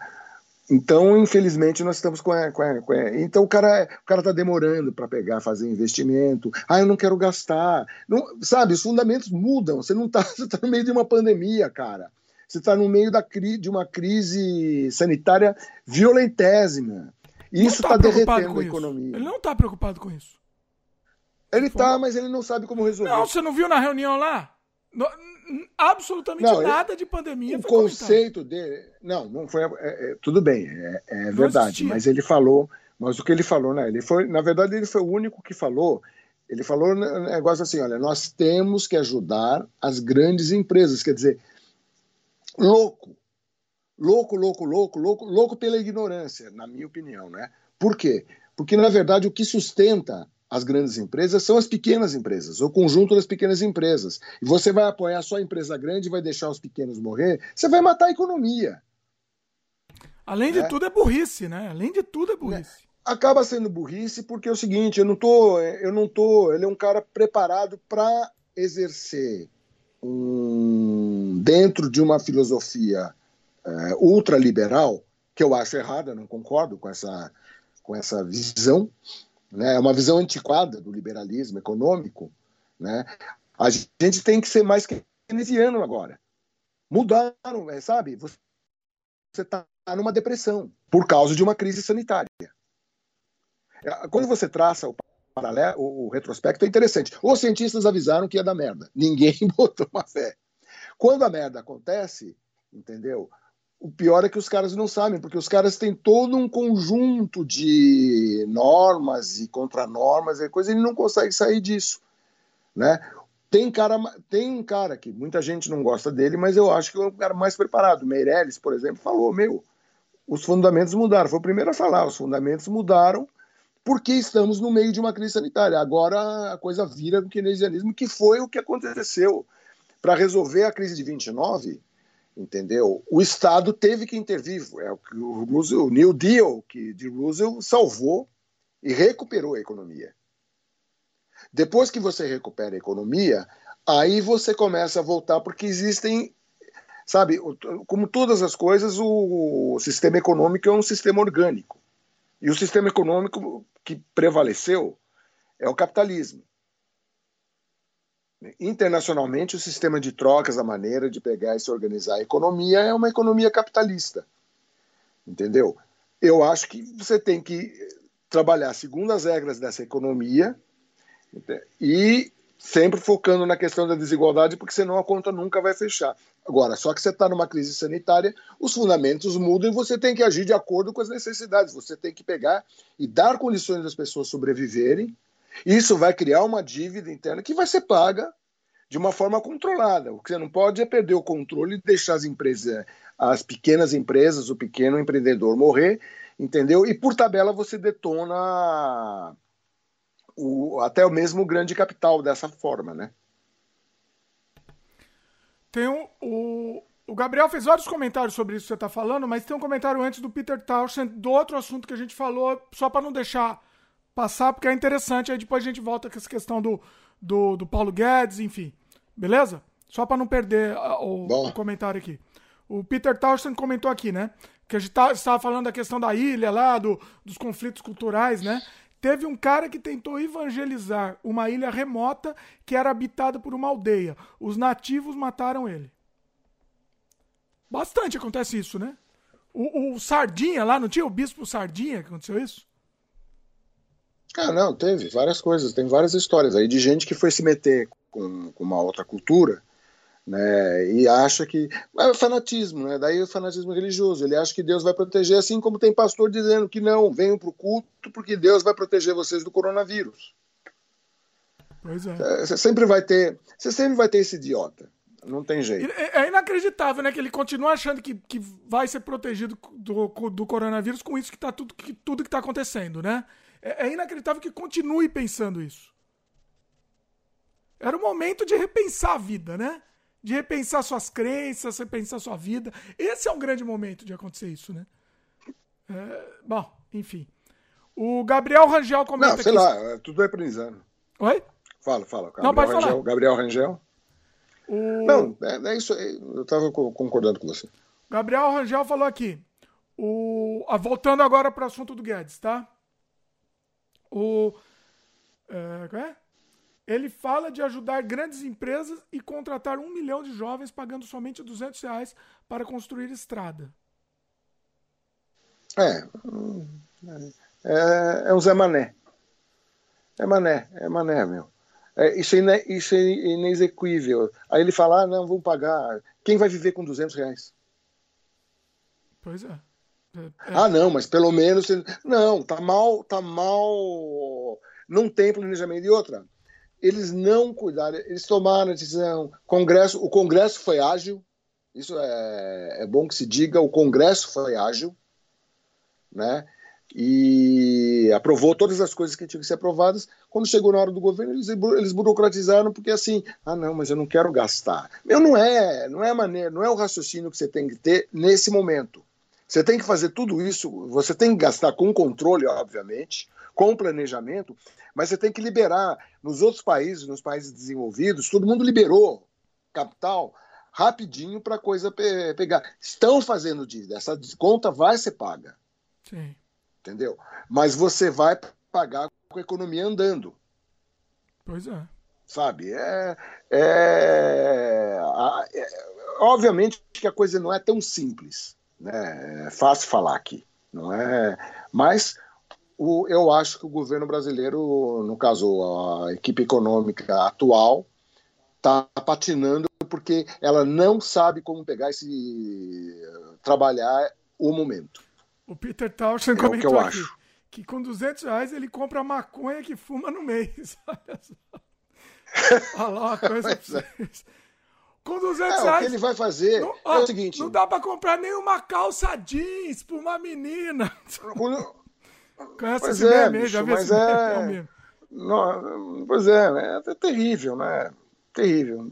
[SPEAKER 2] Então, infelizmente, nós estamos com a, com a, com a... então o cara o cara está demorando para pegar, fazer investimento. Ah, eu não quero gastar. Não, sabe, os fundamentos mudam. Você não está tá no meio de uma pandemia, cara. Você está no meio da cri, de uma crise sanitária violentésima. Isso está tá derretendo a economia.
[SPEAKER 1] Ele não está preocupado com isso.
[SPEAKER 2] Ele está, mas ele não sabe como resolver.
[SPEAKER 1] Não, você não viu na reunião lá? absolutamente não, nada de pandemia.
[SPEAKER 2] O conceito comentado. dele. Não, não foi. É, é, tudo bem, é, é verdade. Mas ele falou. Mas o que ele falou, né? Ele foi, na verdade, ele foi o único que falou. Ele falou um negócio assim: olha, nós temos que ajudar as grandes empresas. Quer dizer, louco. Louco, louco, louco, louco, louco pela ignorância, na minha opinião, né? Por quê? Porque, na verdade, o que sustenta as grandes empresas são as pequenas empresas, o conjunto das pequenas empresas. E você vai apoiar só a empresa grande e vai deixar os pequenos morrer, você vai matar a economia.
[SPEAKER 1] Além de é. tudo é burrice, né? Além de tudo é burrice.
[SPEAKER 2] Acaba sendo burrice porque é o seguinte, eu não tô, eu não tô, ele é um cara preparado para exercer um, dentro de uma filosofia é, ultraliberal, que eu acho errada, não concordo com essa, com essa visão, né? é uma visão antiquada do liberalismo econômico. Né? A gente tem que ser mais keynesiano agora. Mudaram, é, sabe? Você está numa depressão por causa de uma crise sanitária. É, quando você traça o paralelo, o, retrospecto é interessante. Os cientistas avisaram que ia dar merda. Ninguém botou uma fé. Quando a merda acontece, entendeu? o pior é que os caras não sabem, porque os caras têm todo um conjunto de normas e contranormas e coisa, e ele não consegue sair disso, né? Tem cara, tem um cara que muita gente não gosta dele, mas eu acho que é o cara mais preparado. Meirelles, por exemplo, falou: meu, os fundamentos mudaram. Foi o primeiro a falar: os fundamentos mudaram porque estamos no meio de uma crise sanitária. Agora a coisa vira o keynesianismo, que foi o que aconteceu. Para resolver a crise de 29, entendeu? O Estado teve que intervir. É o que o, Roosevelt, o New Deal que de Roosevelt salvou e recuperou a economia. Depois que você recupera a economia, aí você começa a voltar, porque existem, sabe, como todas as coisas, o sistema econômico é um sistema orgânico. E o sistema econômico que prevaleceu é o capitalismo. Internacionalmente, o sistema de trocas, a maneira de pegar e se organizar a economia é uma economia capitalista. Entendeu? Eu acho que você tem que trabalhar segundo as regras dessa economia e sempre focando na questão da desigualdade, porque senão a conta nunca vai fechar. Agora, só que você está numa crise sanitária, os fundamentos mudam e você tem que agir de acordo com as necessidades. Você tem que pegar e dar condições das pessoas sobreviverem isso vai criar uma dívida interna que vai ser paga de uma forma controlada. O que você não pode é perder o controle e deixar as empresas, as pequenas empresas, o pequeno empreendedor morrer, entendeu? E por tabela você detona o, até o mesmo grande capital dessa forma, né?
[SPEAKER 1] Tem um, o, o Gabriel fez vários comentários sobre isso que você está falando, mas tem um comentário antes do Peter Townsend do outro assunto que a gente falou, só para não deixar passar, porque é interessante. Aí depois a gente volta com essa questão do, do, do Paulo Guedes, enfim. Beleza? Só para não perder o, o, comentário aqui. O Peter Townsend comentou aqui, né? Que a gente tá, estava falando da questão da ilha lá, do, dos conflitos culturais, né? Teve um cara que tentou evangelizar uma ilha remota que era habitada por uma aldeia. Os nativos mataram ele. Bastante acontece isso, né? O, o Sardinha lá, não tinha o bispo Sardinha que aconteceu isso?
[SPEAKER 2] Ah, não, teve várias coisas, tem várias histórias aí de gente que foi se meter com, com uma outra cultura, né, e acha que. É fanatismo, né? Daí o fanatismo religioso. Ele acha que Deus vai proteger, assim como tem pastor dizendo que não, venham para o culto porque Deus vai proteger vocês do coronavírus.
[SPEAKER 1] Pois é.
[SPEAKER 2] é. Você sempre vai ter. Você sempre vai ter esse idiota. Não tem jeito.
[SPEAKER 1] É, é inacreditável, né? Que ele continua achando que, que vai ser protegido do, do coronavírus com isso que tá tudo que, tudo que tá acontecendo, né? É, é inacreditável que continue pensando isso. Era o momento de repensar a vida, né? De repensar suas crenças, repensar sua vida. Esse é um grande momento de acontecer isso, né? É, bom, enfim. O Gabriel Rangel comenta
[SPEAKER 2] Não, sei
[SPEAKER 1] aqui...
[SPEAKER 2] lá, é tudo é aprendizado.
[SPEAKER 1] Oi?
[SPEAKER 2] Fala, fala.
[SPEAKER 1] Gabriel Não, pode
[SPEAKER 2] Rangel,
[SPEAKER 1] falar.
[SPEAKER 2] Gabriel Rangel.
[SPEAKER 1] O...
[SPEAKER 2] Não, é, é isso aí. Eu estava concordando com você.
[SPEAKER 1] Gabriel Rangel falou aqui. O... Ah, voltando agora para o assunto do Guedes, tá? O. É, é? Ele fala de ajudar grandes empresas e contratar um milhão de jovens pagando somente 200 reais para construir estrada.
[SPEAKER 2] É. É, é um Zé Mané. É Mané, é Mané, meu. É, isso, é ine, isso é inexequível. Aí ele fala, ah, não, vamos pagar. Quem vai viver com 200 reais?
[SPEAKER 1] Pois é. é, é.
[SPEAKER 2] Ah, não, mas pelo menos... Não, tá mal, tá mal... Não tem planejamento. E outra, eles não cuidaram, eles tomaram a decisão. Congresso, o Congresso foi ágil, isso é, é bom que se diga, o Congresso foi ágil, né? E aprovou todas as coisas que tinham que ser aprovadas. Quando chegou na hora do governo, eles, eles burocratizaram, porque assim, ah, não, mas eu não quero gastar. Meu, não é, não é maneira, não é o raciocínio que você tem que ter nesse momento. Você tem que fazer tudo isso, você tem que gastar com controle, obviamente, com planejamento, mas você tem que liberar. Nos outros países, nos países desenvolvidos, todo mundo liberou capital rapidinho para a coisa pe pegar. Estão fazendo disso, essa conta vai ser paga.
[SPEAKER 1] Sim.
[SPEAKER 2] Entendeu? Mas você vai pagar com a economia andando.
[SPEAKER 1] Pois é.
[SPEAKER 2] Sabe? É, é, é, obviamente que a coisa não é tão simples. Né? É fácil falar aqui. Não é, mas o, eu acho que o governo brasileiro, no caso a equipe econômica atual, está patinando porque ela não sabe como pegar esse trabalhar o momento.
[SPEAKER 1] O Peter Tauschen é comentou que aqui acho. que com 200 reais ele compra a maconha que fuma no mês. Olha só. Olha lá uma coisa pra é. vocês. Com 200 é, reais.
[SPEAKER 2] O que ele vai fazer não, é o seguinte:
[SPEAKER 1] não dá para comprar nenhuma calça jeans pra uma menina.
[SPEAKER 2] Conhece pois esse é, meme, bicho, já vi mas é... é não, pois é, é, é terrível, né? Terrível.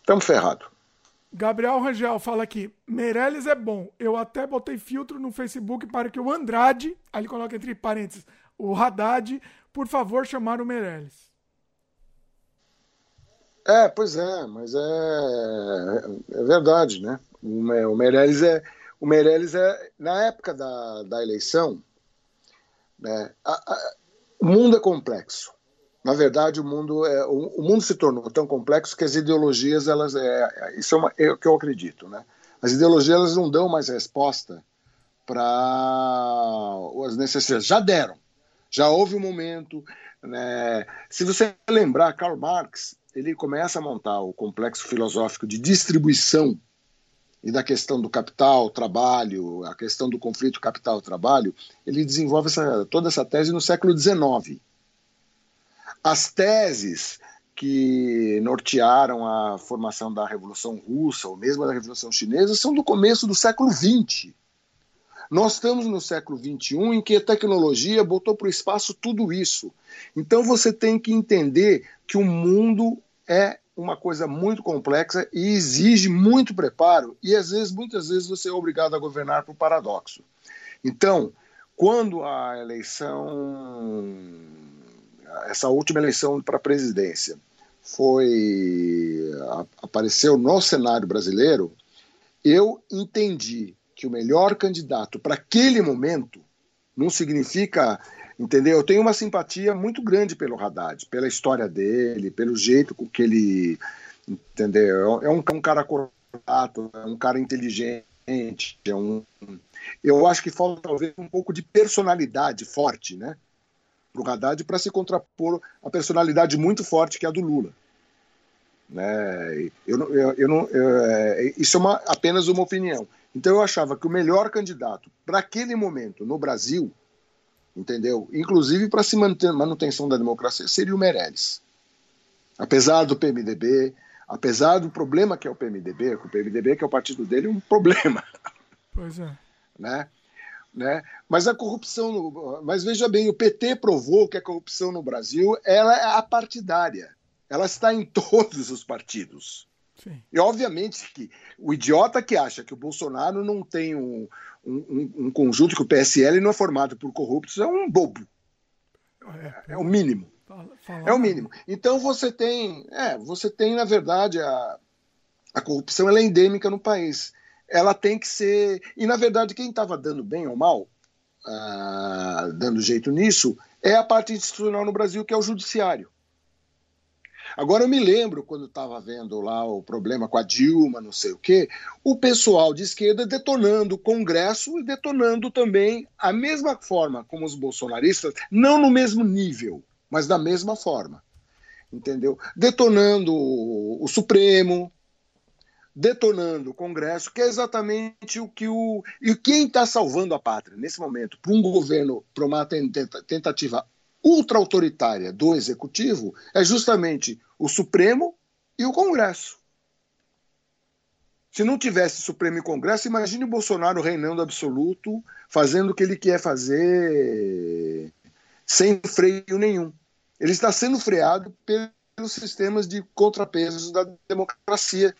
[SPEAKER 2] Estamos ferrados.
[SPEAKER 1] Gabriel Rangel fala aqui: Meirelles é bom. Eu até botei filtro no Facebook para que o Andrade, aí ele coloca entre parênteses, o Haddad, por favor, chamar o Meirelles.
[SPEAKER 2] É, pois é, mas é, é verdade, né? O Meirelles é. O Meirelles é. Na época da, da eleição, né, a, a, o mundo é complexo. Na verdade, o mundo, é, o, o, mundo se tornou tão complexo que as ideologias, elas, é, isso é, uma, é o que eu acredito, né? As ideologias elas não dão mais resposta para as necessidades. Já deram. Já houve um momento. Né? Se você lembrar, Karl Marx ele começa a montar o complexo filosófico de distribuição e da questão do capital, trabalho, a questão do conflito capital-trabalho, ele desenvolve essa, toda essa tese no século XIX. As teses que nortearam a formação da Revolução Russa, ou mesmo da Revolução Chinesa, são do começo do século XX. Nós estamos no século XXI em que a tecnologia botou para o espaço tudo isso. Então você tem que entender que o mundo é uma coisa muito complexa e exige muito preparo, e às vezes, muitas vezes, você é obrigado a governar por paradoxo. Então, quando a eleição, essa última eleição para a presidência, foi apareceu no cenário brasileiro, eu entendi que o melhor candidato para aquele momento não significa entendeu? Eu tenho uma simpatia muito grande pelo Haddad, pela história dele, pelo jeito com que ele, entendeu? É um, um cara correto, é um cara inteligente, é um... Eu acho que falta talvez um pouco de personalidade forte, né? Para o Haddad para se contrapor a personalidade muito forte que é a do Lula. Né? Eu, eu, eu não, eu, é, isso é uma, apenas uma opinião. Então eu achava que o melhor candidato para aquele momento no Brasil entendeu? Inclusive para se manter manutenção da democracia seria o Meirelles. Apesar do PMDB, apesar do problema que é o PMDB, que o PMDB que é o partido dele é um problema.
[SPEAKER 1] Pois é.
[SPEAKER 2] Né? Né? Mas a corrupção, mas veja bem, o PT provou que a corrupção no Brasil ela é apartidária. Ela está em todos os partidos. Sim. E obviamente que o idiota que acha que o Bolsonaro não tem um, um, um conjunto que o PSL não é formado por corruptos é um bobo. É, é o mínimo. É o mínimo. Então você tem, é, você tem na verdade a, a corrupção ela é endêmica no país. Ela tem que ser e na verdade quem estava dando bem ou mal, ah, dando jeito nisso, é a parte institucional no Brasil que é o judiciário. Agora eu me lembro quando estava vendo lá o problema com a Dilma, não sei o quê, o pessoal de esquerda detonando o Congresso e detonando também a mesma forma como os bolsonaristas, não no mesmo nível, mas da mesma forma. Entendeu? Detonando o Supremo, detonando o Congresso, que é exatamente o que o. E quem está salvando a pátria nesse momento, para um governo, para uma tentativa ultra-autoritária do executivo é justamente o Supremo e o Congresso. Se não tivesse Supremo e Congresso, imagine o Bolsonaro reinando absoluto, fazendo o que ele quer fazer sem freio nenhum. Ele está sendo freado pelos sistemas de contrapesos da democracia.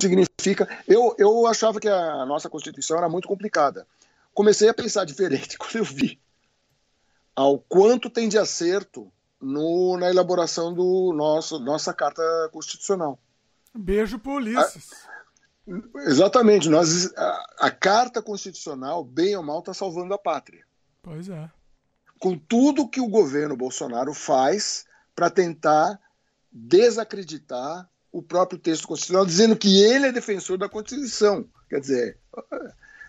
[SPEAKER 2] Significa. Eu, eu achava que a nossa Constituição era muito complicada. Comecei a pensar diferente quando eu vi ao quanto tem de acerto no, na elaboração do nosso nossa carta constitucional.
[SPEAKER 1] Beijo pro Ulisses.
[SPEAKER 2] A, exatamente, nós a, a, carta constitucional, bem ou mal, está salvando a pátria.
[SPEAKER 1] Pois é.
[SPEAKER 2] Com tudo que o governo Bolsonaro faz para tentar desacreditar o próprio texto constitucional, dizendo que ele é defensor da Constituição. Quer dizer,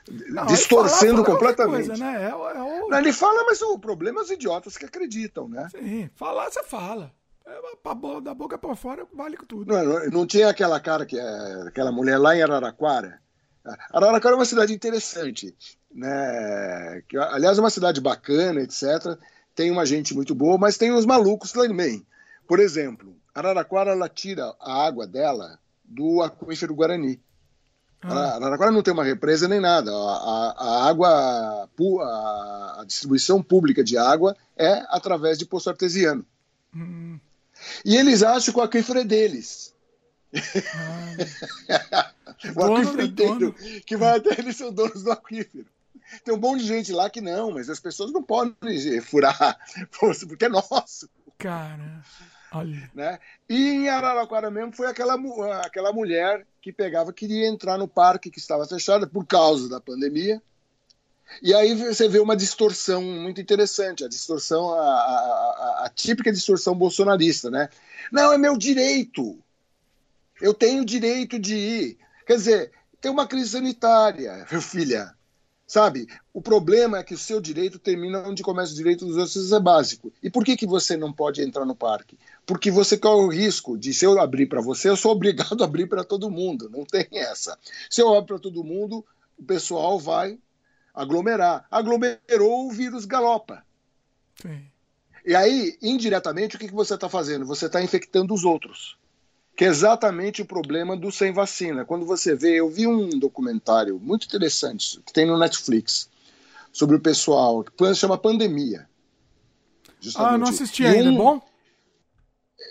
[SPEAKER 2] não, distorcendo completamente. Coisa, né? é, é o... Não, ele fala, mas o problema é os idiotas que acreditam, né?
[SPEAKER 1] Sim, falar você fala. É, da boca para fora vale tudo.
[SPEAKER 2] Não, não, tinha aquela cara que é, aquela mulher lá em Araraquara. Araraquara é uma cidade interessante, né? Que, aliás, é uma cidade bacana, etc. Tem uma gente muito boa, mas tem os malucos também. Por exemplo, Araraquara ela tira a água dela do aquífero Guarani. Ah. Araraquara não tem uma represa nem nada. A, a, a água, a, a, distribuição pública de água é através de poço artesiano. Hum. E eles acham que o aquífero é deles. Ah. o aquífero inteiro, que vai até eles são donos do aquífero. Tem um monte de gente lá que não, mas as pessoas não podem furar, porque é nosso.
[SPEAKER 1] Cara.
[SPEAKER 2] Né? E em Araraquara mesmo foi aquela, aquela mulher que pegava, queria entrar no parque que estava fechado por causa da pandemia. E aí você vê uma distorção muito interessante, a distorção, a, a, a, a típica distorção bolsonarista, né? Não, é meu direito. Eu tenho direito de ir. Quer dizer, tem uma crise sanitária, meu filha. Sabe? O problema é que o seu direito termina onde começa o direito dos outros, isso é básico. E por que, que você não pode entrar no parque? Porque você corre o risco de, se eu abrir para você, eu sou obrigado a abrir para todo mundo. Não tem essa. Se eu abro para todo mundo, o pessoal vai aglomerar. Aglomerou, o vírus galopa. Sim. E aí, indiretamente, o que, que você está fazendo? Você está infectando os outros que é exatamente o problema do sem vacina. Quando você vê, eu vi um documentário muito interessante que tem no Netflix sobre o pessoal que chama Pandemia.
[SPEAKER 1] Justamente. Ah, não assisti ainda, um... é bom?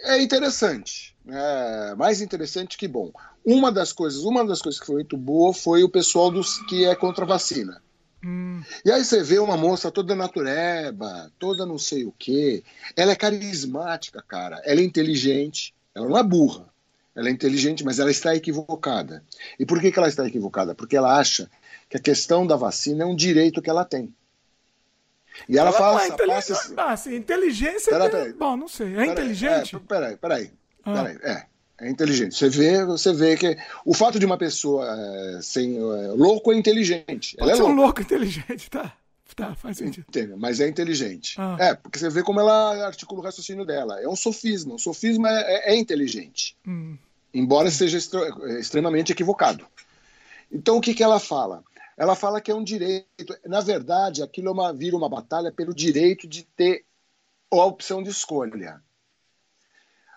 [SPEAKER 2] É interessante, é mais interessante que bom. Uma das coisas, uma das coisas que foi muito boa foi o pessoal dos que é contra a vacina. Hum. E aí você vê uma moça toda natureba, toda não sei o quê. Ela é carismática, cara. Ela é inteligente. Ela não é burra. Ela é inteligente, mas ela está equivocada. E por que, que ela está equivocada? Porque ela acha que a questão da vacina é um direito que ela tem. E ela, ela fala.
[SPEAKER 1] É passa... ah, assim, inteligência. Pera, pera, Bom, não sei. É pera, inteligente? É,
[SPEAKER 2] peraí, peraí. Ah. peraí. É, é inteligente. Você vê, você vê que o fato de uma pessoa é, sem é, louco é inteligente.
[SPEAKER 1] Pode
[SPEAKER 2] ela
[SPEAKER 1] é
[SPEAKER 2] um
[SPEAKER 1] louco inteligente, tá? Tá, faz sentido.
[SPEAKER 2] Mas é inteligente. Ah. É, porque você vê como ela articula o raciocínio dela. É um sofisma. O sofisma é, é, é inteligente. Hum. Embora seja extremamente equivocado. Então, o que, que ela fala? Ela fala que é um direito. Na verdade, aquilo é uma, vira uma batalha pelo direito de ter a opção de escolha.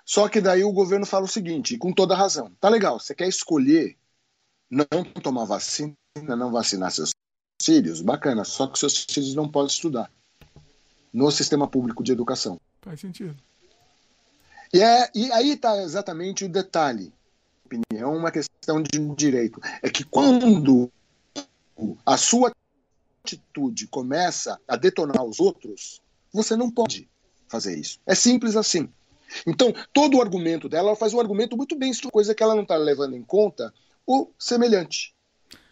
[SPEAKER 2] Só que daí o governo fala o seguinte, com toda razão: tá legal, você quer escolher não tomar vacina, não vacinar seus filhos, bacana, só que seus filhos não podem estudar no sistema público de educação.
[SPEAKER 1] Faz sentido.
[SPEAKER 2] E, é, e aí está exatamente o detalhe. Opinião, uma questão de direito. É que quando a sua atitude começa a detonar os outros, você não pode fazer isso. É simples assim. Então, todo o argumento dela, ela faz um argumento muito bem, coisa que ela não está levando em conta o semelhante.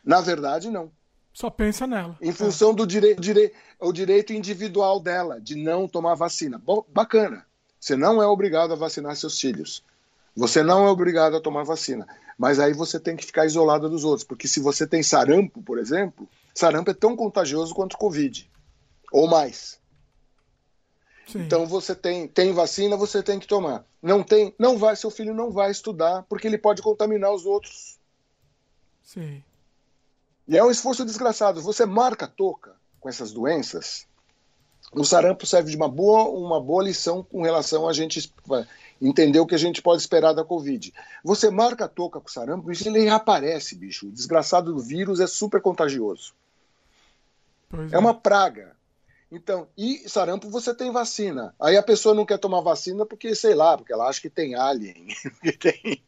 [SPEAKER 2] Na verdade, não.
[SPEAKER 1] Só pensa nela.
[SPEAKER 2] Em função é. do direito, dire, o direito individual dela de não tomar vacina. Bom, bacana. Você não é obrigado a vacinar seus filhos. Você não é obrigado a tomar vacina. Mas aí você tem que ficar isolado dos outros. Porque se você tem sarampo, por exemplo, sarampo é tão contagioso quanto Covid. Ou mais. Sim. Então você tem, tem vacina, você tem que tomar. Não tem, não vai, seu filho não vai estudar porque ele pode contaminar os outros.
[SPEAKER 1] Sim.
[SPEAKER 2] E é um esforço desgraçado. Você marca a toca com essas doenças, o sarampo serve de uma boa, uma boa lição com relação a gente entender o que a gente pode esperar da Covid. Você marca a toca com o sarampo, isso ele reaparece, bicho. O desgraçado do vírus é super contagioso. É. é uma praga. Então, e sarampo você tem vacina. Aí a pessoa não quer tomar vacina porque, sei lá, porque ela acha que tem alien. tem,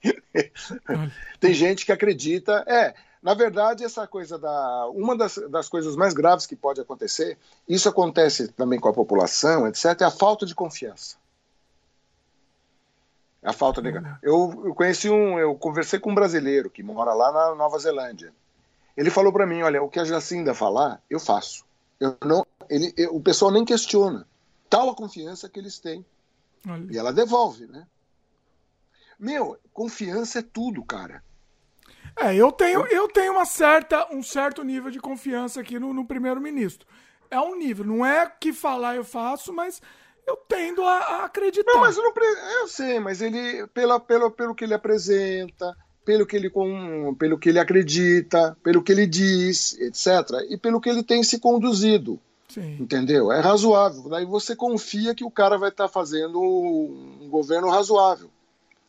[SPEAKER 2] tem gente que acredita. É, na verdade, essa coisa da. Uma das, das coisas mais graves que pode acontecer, isso acontece também com a população, etc., é a falta de confiança. A falta de. Uhum. Eu, eu conheci um. Eu conversei com um brasileiro que mora lá na Nova Zelândia. Ele falou para mim: olha, o que a Jacinda falar, eu faço. Eu não, ele, eu, o pessoal nem questiona. Tal a confiança que eles têm. Olha. E ela devolve, né? Meu, confiança é tudo, cara.
[SPEAKER 1] É, eu tenho, eu tenho uma certa, um certo nível de confiança aqui no, no primeiro-ministro. É um nível, não é que falar eu faço, mas eu tendo a, a acreditar.
[SPEAKER 2] Não, mas eu, não, eu sei, mas ele, pela, pelo, pelo que ele apresenta, pelo que ele, com, pelo que ele acredita, pelo que ele diz, etc., e pelo que ele tem se conduzido. Sim. Entendeu? É razoável. Daí você confia que o cara vai estar tá fazendo um governo razoável.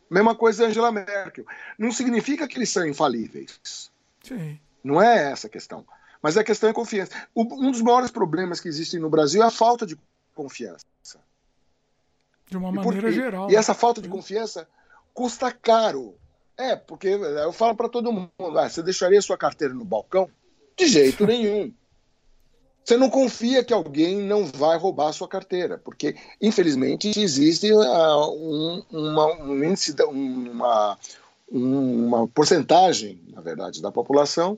[SPEAKER 2] Mesma coisa Angela Merkel. Não significa que eles são infalíveis.
[SPEAKER 1] Sim.
[SPEAKER 2] Não é essa a questão. Mas a questão é confiança. um dos maiores problemas que existem no Brasil é a falta de confiança.
[SPEAKER 1] De uma maneira geral.
[SPEAKER 2] E essa falta de confiança custa caro. É, porque eu falo para todo mundo: ah, você deixaria sua carteira no balcão? De jeito nenhum. Você não confia que alguém não vai roubar a sua carteira, porque, infelizmente, existe uh, um, uma, um índice, uma, uma porcentagem, na verdade, da população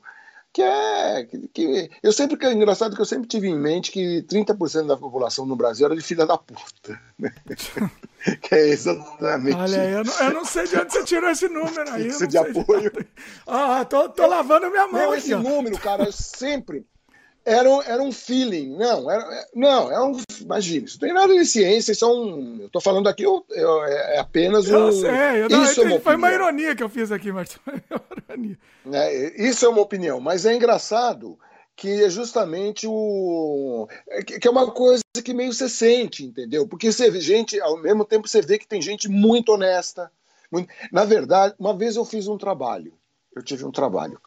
[SPEAKER 2] que é. Que, que, eu sempre que é engraçado que eu sempre tive em mente que 30% da população no Brasil era de filha da puta. Né? que é exatamente.
[SPEAKER 1] Olha, eu não, eu não sei de onde você tirou esse número aí.
[SPEAKER 2] Isso de apoio. De...
[SPEAKER 1] Ah, tô, tô lavando minha mão.
[SPEAKER 2] Não, esse número, cara, eu sempre era, era um feeling. Não, era, não, é um. Imagina, isso não tem nada de ciência, isso é um. Eu estou falando aqui, eu, eu, é apenas um.
[SPEAKER 1] Eu sei, eu, não, isso é uma foi uma ironia que eu fiz aqui, Martin.
[SPEAKER 2] É, isso é uma opinião, mas é engraçado que é justamente o. que é uma coisa que meio você sente, entendeu? Porque você vê gente, ao mesmo tempo você vê que tem gente muito honesta. Muito... Na verdade, uma vez eu fiz um trabalho, eu tive um trabalho,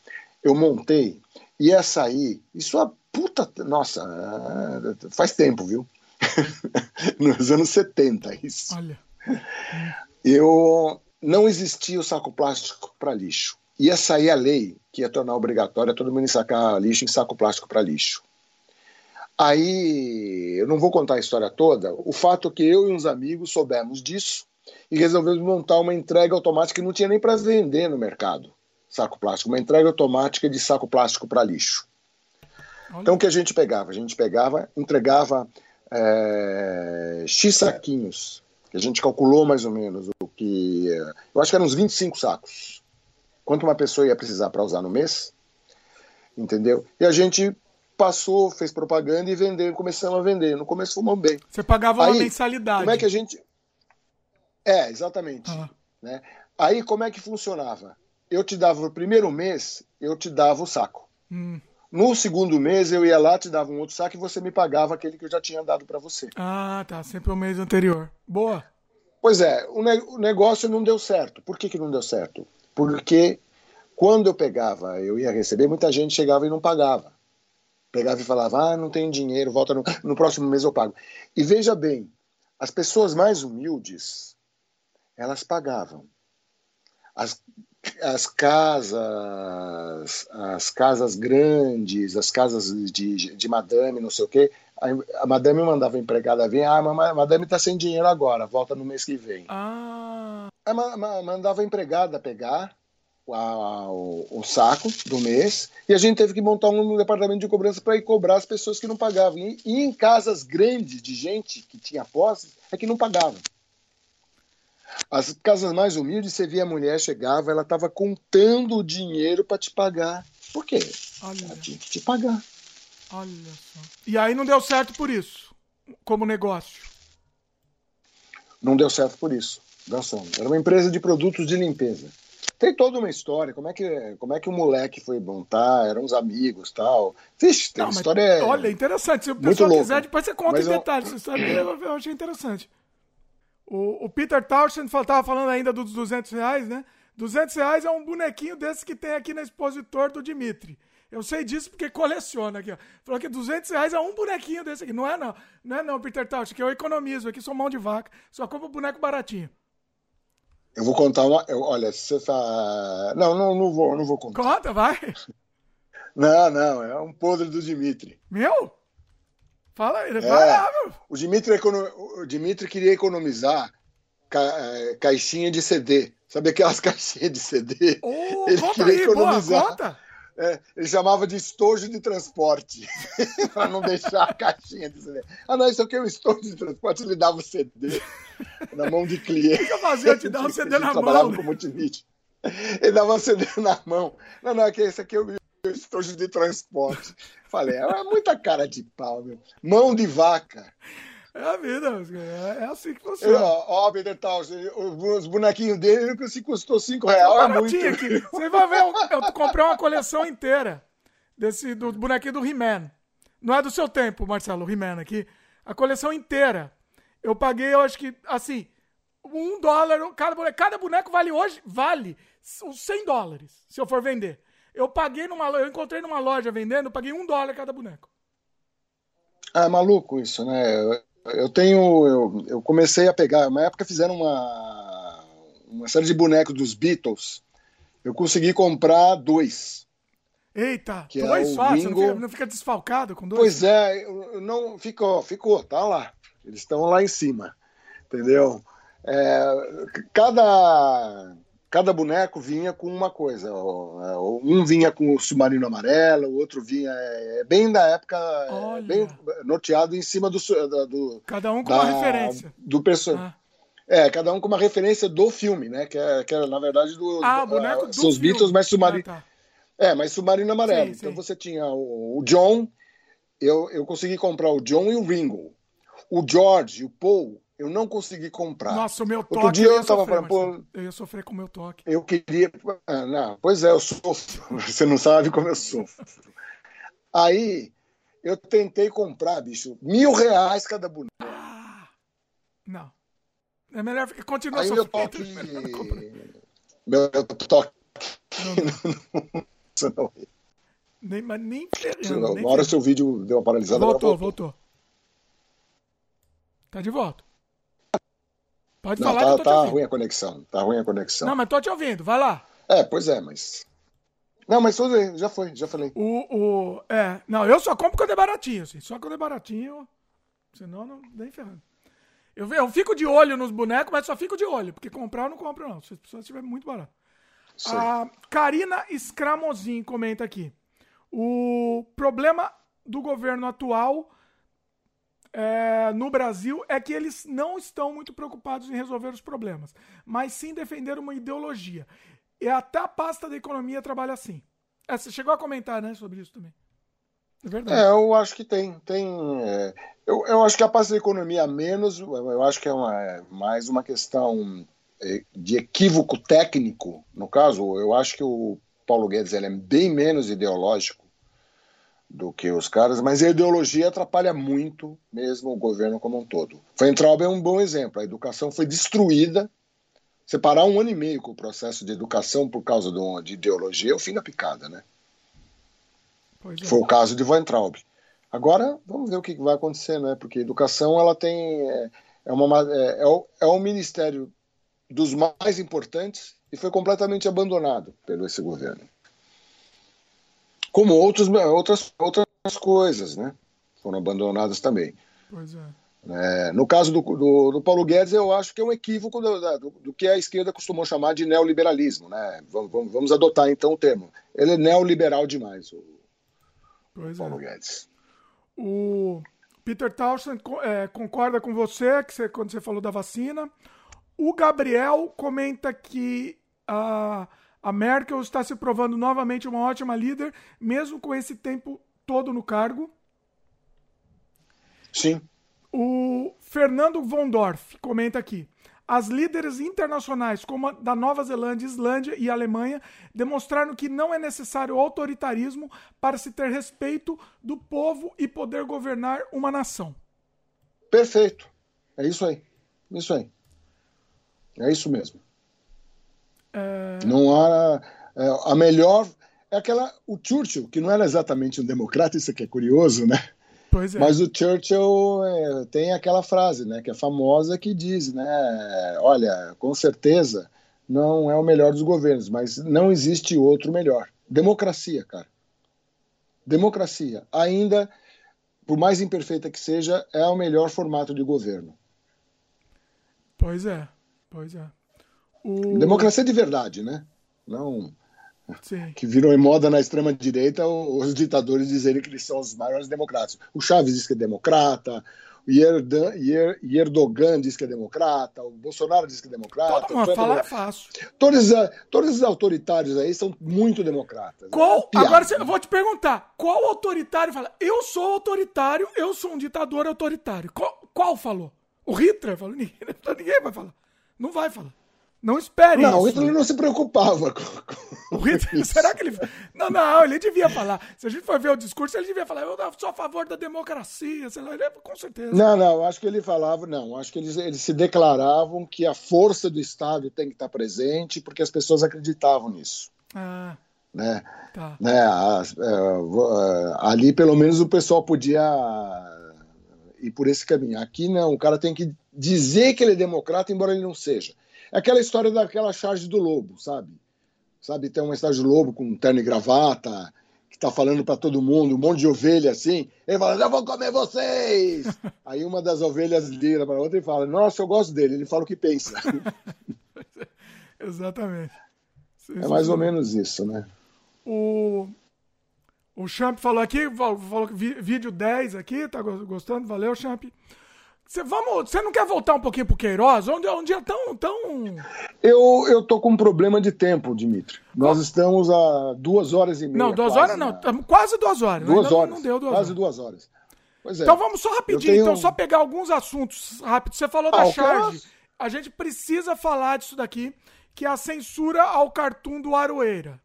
[SPEAKER 2] eu montei, ia sair, isso há puta. Nossa, faz tempo, viu? Nos anos 70, isso.
[SPEAKER 1] Olha.
[SPEAKER 2] Eu não existia o saco plástico para lixo. Ia sair a lei que ia tornar obrigatório todo mundo sacar lixo em saco plástico para lixo. Aí, eu não vou contar a história toda. O fato é que eu e uns amigos soubemos disso e resolvemos montar uma entrega automática que não tinha nem para vender no mercado. Saco plástico, uma entrega automática de saco plástico para lixo. Então o que a gente pegava? A gente pegava, entregava é, X saquinhos, que a gente calculou mais ou menos o que. Eu acho que eram uns 25 sacos. Quanto uma pessoa ia precisar para usar no mês, entendeu? E a gente passou, fez propaganda e vendeu, começamos a vender. No começo fomos bem.
[SPEAKER 1] Você pagava Aí, uma mensalidade.
[SPEAKER 2] Como é que a gente. É, exatamente. Ah. Né? Aí como é que funcionava? Eu te dava o primeiro mês, eu te dava o saco.
[SPEAKER 1] Hum.
[SPEAKER 2] No segundo mês eu ia lá, te dava um outro saco e você me pagava aquele que eu já tinha dado para você.
[SPEAKER 1] Ah, tá. Sempre o mês anterior. Boa.
[SPEAKER 2] Pois é, o, ne o, negócio não deu certo. Por que, que não deu certo? Porque quando eu pegava, eu ia receber, muita gente chegava e não pagava. Pegava e falava: ah, não tenho dinheiro, volta no, no próximo mês eu pago. E veja bem, as pessoas mais humildes, elas pagavam. As, as casas, as casas grandes, as casas de, de madame, não sei o quê, a, a madame mandava a empregada vir, ah, mas a madame está sem dinheiro agora, volta no mês que vem.
[SPEAKER 1] Ah.
[SPEAKER 2] A, mandava a empregada pegar a, o, o, saco do mês e a gente teve que montar um departamento de cobrança para ir cobrar as pessoas que não pagavam. E, e, em casas grandes de gente que tinha posses, é que não pagavam. As casas mais humildes, você via a mulher chegava, ela estava contando o dinheiro para te pagar. Por quê? Olha. Ela tinha que te pagar.
[SPEAKER 1] Olha só. E aí não deu certo por isso, como negócio.
[SPEAKER 2] Não deu certo por isso. Era uma empresa de produtos de limpeza. Tem toda uma história, como é que, como é que o moleque foi montar, eram uns amigos tal. Vixe, tem não, história. Mas,
[SPEAKER 1] olha, interessante. Se o pessoal quiser, depois você conta mas em eu... detalhes. Essa história eu, eu achei interessante. O, o Peter Townsend estava falando ainda dos 200 reais, né? 200 reais é um bonequinho desse que tem aqui na expositor do Dimitri. Eu sei disso porque coleciona aqui, ó. Falou que 200 reais é um bonequinho desse aqui. Não é não. Não é não, Peter Townsend, que eu economizo aqui, sou mão de vaca. Só compro boneco baratinho.
[SPEAKER 2] Eu vou contar uma. Eu, olha, você tá. Não, não, não vou, não vou contar.
[SPEAKER 1] Conta, vai.
[SPEAKER 2] Não, não, é um podre do Dimitri.
[SPEAKER 1] Meu? Fala, ele é, é
[SPEAKER 2] o Dimitri, o Dimitri queria economizar ca... É, caixinha de CD. Sabe aquelas caixinhas de CD?
[SPEAKER 1] Oh, ele queria aí, economizar. Boa, conta.
[SPEAKER 2] É, ele chamava de estojo de transporte, para não deixar a caixinha de CD. Ah, não, isso aqui é um estojo de transporte, ele dava o CD na mão de cliente. O
[SPEAKER 1] que eu fazia? Te dar um CD na mão.
[SPEAKER 2] trabalhava com multimídia. Ele dava o CD na mão. Não, não, aqui, esse aqui é estojo de transporte. Falei, é muita cara de pau, meu. Mão de vaca.
[SPEAKER 1] É a vida, é, é assim que funciona.
[SPEAKER 2] Ó, oh, Peter os bonequinhos dele se custou 5 reais. É muito.
[SPEAKER 1] Aqui. Você vai ver, eu, eu comprei uma coleção inteira desse, do bonequinho do He-Man. Não é do seu tempo, Marcelo, o He-Man aqui. A coleção inteira. Eu paguei, eu acho que, assim, um dólar. Cada boneco, cada boneco vale hoje, vale uns 100 dólares, se eu for vender. Eu paguei numa eu encontrei numa loja vendendo, eu paguei um dólar cada boneco.
[SPEAKER 2] É maluco isso, né? Eu tenho. Eu, eu comecei a pegar. Uma época fizeram uma, uma série de bonecos dos Beatles. Eu consegui comprar dois.
[SPEAKER 1] Eita, que é dois é? Ringo... Você não fica, não fica, desfalcado com dois?
[SPEAKER 2] Pois é, não ficou, ficou, tá lá. Eles estão lá em cima. Entendeu? É, cada cada boneco vinha com uma coisa. É, um vinha com o submarino amarelo, o outro vinha é, bem da época, é, bem norteado em cima do. do
[SPEAKER 1] cada um com da, uma referência.
[SPEAKER 2] Do personagem. Ah. É, cada um com uma referência do filme, né? Que é, que é na verdade, do.
[SPEAKER 1] Ah, boneco do
[SPEAKER 2] Seus
[SPEAKER 1] filme.
[SPEAKER 2] Beatles, mas submarino. Ah, tá. É, mas submarino amarelo. Sim, então sim. você tinha o, o John, eu, eu consegui comprar o John e o Ringo. O George, o Paul, eu não consegui comprar.
[SPEAKER 1] Nossa, o meu toque. Outro
[SPEAKER 2] dia eu, eu tava sofrer, pô,
[SPEAKER 1] Eu ia sofrer com o meu toque.
[SPEAKER 2] Eu queria. Ah, não, pois é, eu sofro. Você não sabe como eu sofro. Aí eu tentei comprar, bicho, mil reais cada boneco.
[SPEAKER 1] Ah, não. É melhor continuar
[SPEAKER 2] sofrendo. Meu toque. Meu toque.
[SPEAKER 1] Não, não. Nem, mas nem ferrando.
[SPEAKER 2] Uma hora seu vídeo deu uma paralisada.
[SPEAKER 1] Voltou, voltou. Tá de volta. Pode
[SPEAKER 2] não,
[SPEAKER 1] falar
[SPEAKER 2] tá,
[SPEAKER 1] que
[SPEAKER 2] tá ruim a conexão. Tá ruim a conexão.
[SPEAKER 1] Não, mas tô te ouvindo, vai lá.
[SPEAKER 2] É, pois é, mas. Não, mas já foi, já falei.
[SPEAKER 1] O, o, é, não, eu só compro quando é baratinho, assim. Só quando é baratinho. Senão, não, nem ferrando. Eu, eu fico de olho nos bonecos, mas só fico de olho, porque comprar eu não compro, não. Se as pessoas estiverem muito barato. Sim. A Karina Scramozin comenta aqui. O problema do governo atual é, no Brasil é que eles não estão muito preocupados em resolver os problemas, mas sim defender uma ideologia. E até a pasta da economia trabalha assim. É, você chegou a comentar né, sobre isso também.
[SPEAKER 2] É verdade. É, eu acho que tem. tem é, eu, eu acho que a pasta da economia menos, eu acho que é, uma, é mais uma questão é, de equívoco técnico. No caso, eu acho que o Paulo Guedes ele é bem menos ideológico do que os caras, mas a ideologia atrapalha muito mesmo o governo como um todo. Weintraub é um bom exemplo. A educação foi destruída. Separar um ano e meio com o processo de educação por causa de, uma, de ideologia é o fim da picada, né? É. Foi o caso de Weintraub. Agora, vamos ver o que vai acontecer, né? Porque educação, ela tem... É, é, uma, é, é, o, é um ministério dos mais importantes e foi completamente abandonado pelo esse governo. Como outros, outras, outras coisas, né? Foram abandonadas também.
[SPEAKER 1] Pois é.
[SPEAKER 2] É, no caso do, do, do, Paulo Guedes, eu acho que é um equívoco do, do, do que a esquerda costumou chamar de neoliberalismo. Né? Vamos, vamos, vamos, adotar então o termo. Ele é neoliberal demais, o,
[SPEAKER 1] pois
[SPEAKER 2] Paulo
[SPEAKER 1] é.
[SPEAKER 2] Guedes.
[SPEAKER 1] O Peter Townsend é, concorda com você, que você quando você falou da vacina. O Gabriel comenta que a, a Merkel está se provando novamente uma ótima líder, mesmo com esse tempo todo no cargo.
[SPEAKER 2] Sim.
[SPEAKER 1] O Fernando Vondorf comenta aqui. As líderes internacionais, como a da Nova Zelândia, Islândia e Alemanha, demonstraram que não é necessário autoritarismo para se ter respeito do povo e poder governar uma nação.
[SPEAKER 2] Perfeito. É isso aí. Isso aí. É isso mesmo.
[SPEAKER 1] É...
[SPEAKER 2] Não há. É, a melhor. É aquela. O Churchill, que não era exatamente um democrata, isso aqui é curioso, né?
[SPEAKER 1] Pois é.
[SPEAKER 2] Mas o Churchill é, tem aquela frase, né, que é famosa, que diz, né, olha, com certeza não é o melhor dos governos, mas não existe outro melhor. Democracia, cara. Democracia. Ainda, por mais imperfeita que seja, é o melhor formato de governo.
[SPEAKER 1] Pois é, pois é. O...
[SPEAKER 2] Democracia de verdade, né? Não
[SPEAKER 1] Sim.
[SPEAKER 2] que virou em moda na extrema direita os ditadores dizerem que eles são os maiores democratas. O Chaves diz que é democrata, o Erdogan diz que é democrata, o Bolsonaro diz que é democrata.
[SPEAKER 1] Todo mundo falar é fácil.
[SPEAKER 2] Todos, todos os autoritários aí são muito democratas.
[SPEAKER 1] Qual, é agora eu vou te perguntar, qual autoritário fala, eu sou autoritário, eu sou um ditador autoritário? Qual, qual falou? O Hitler falou? Ninguém, ninguém vai falar. Não vai falar. Não espere
[SPEAKER 2] não,
[SPEAKER 1] isso.
[SPEAKER 2] o Hitler não se preocupava com,
[SPEAKER 1] com o Hitler, será que ele. Não, não, ele devia falar. Se a gente for ver o discurso, ele devia falar, eu sou a favor da democracia, sei lá, ele, com certeza.
[SPEAKER 2] Não, não, acho que ele falava, não, acho que eles, eles se declaravam que a força do Estado tem que estar presente, porque as pessoas acreditavam nisso.
[SPEAKER 1] Ah.
[SPEAKER 2] Né?
[SPEAKER 1] Tá.
[SPEAKER 2] Né, a, a, ali, pelo menos, o pessoal podia ir por esse caminho. Aqui, não, o cara tem que dizer que ele é democrata, embora ele não seja. É aquela história daquela charge do lobo, sabe? Sabe, tem uma charge do lobo com terno e gravata, que tá falando para todo mundo, um monte de ovelha assim. Ele fala, eu vou comer vocês! Aí uma das ovelhas lira para outra e fala, nossa, eu gosto dele, ele fala o que pensa.
[SPEAKER 1] Exatamente.
[SPEAKER 2] É mais ou menos isso, né?
[SPEAKER 1] O, o Champ falou aqui, falou vídeo 10 aqui, tá gostando? Valeu, Champ. Você, vamos, você não quer voltar um pouquinho pro Queiroz? Onde é um dia tão. tão...
[SPEAKER 2] Eu, eu tô com um problema de tempo, Dimitri. Nós estamos a duas horas e meia.
[SPEAKER 1] Não, duas horas não. Na... Quase duas horas.
[SPEAKER 2] Duas
[SPEAKER 1] Ainda
[SPEAKER 2] horas.
[SPEAKER 1] Não, não deu duas
[SPEAKER 2] quase
[SPEAKER 1] horas.
[SPEAKER 2] duas horas. Pois é.
[SPEAKER 1] Então vamos só rapidinho,
[SPEAKER 2] tenho...
[SPEAKER 1] então, só pegar alguns assuntos rápidos. Você falou
[SPEAKER 2] Ah,
[SPEAKER 1] da charge. A gente precisa falar disso daqui, que é a censura ao cartoon do Aroeira.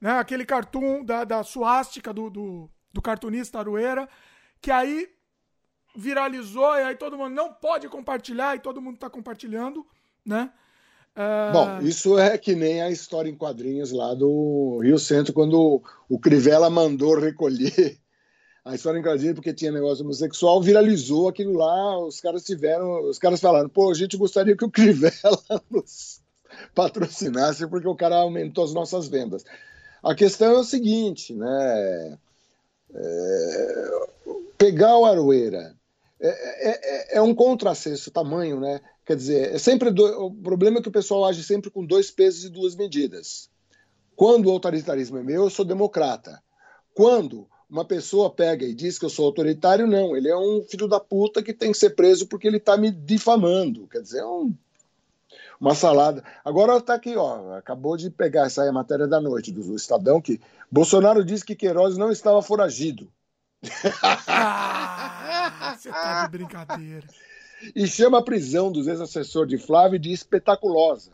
[SPEAKER 1] Né? Aquele cartoon da, da suástica do, do, do cartunista Aroeira, que aí viralizou e aí todo mundo não pode compartilhar e todo mundo está compartilhando, né? É,
[SPEAKER 2] Bom, isso é que nem a história em quadrinhos lá do Rio Centro, quando o Crivella mandou recolher a história em quadrinhos porque tinha negócio homossexual, viralizou aquilo lá, os caras tiveram, os caras falaram, pô, a gente gostaria que o Crivella nos patrocinasse porque o cara aumentou as nossas vendas. A questão é o seguinte, né? É, pegar o Aroeira é, é, é um contrassenso tamanho, né? Quer dizer, é sempre do... o problema é que o pessoal age sempre com dois pesos e duas medidas. Quando o autoritarismo é meu, eu sou democrata. Quando uma pessoa pega e diz que eu sou autoritário, não. Ele é um filho da puta que tem que ser preso porque ele está me difamando. Quer dizer, é um... uma salada. Agora está aqui, ó. Acabou de pegar essa aí, a matéria da noite do Estadão que Bolsonaro disse que Queiroz não estava foragido.
[SPEAKER 1] Você tá de brincadeira.
[SPEAKER 2] e chama a prisão dos ex-assessores de Flávio de espetaculosa.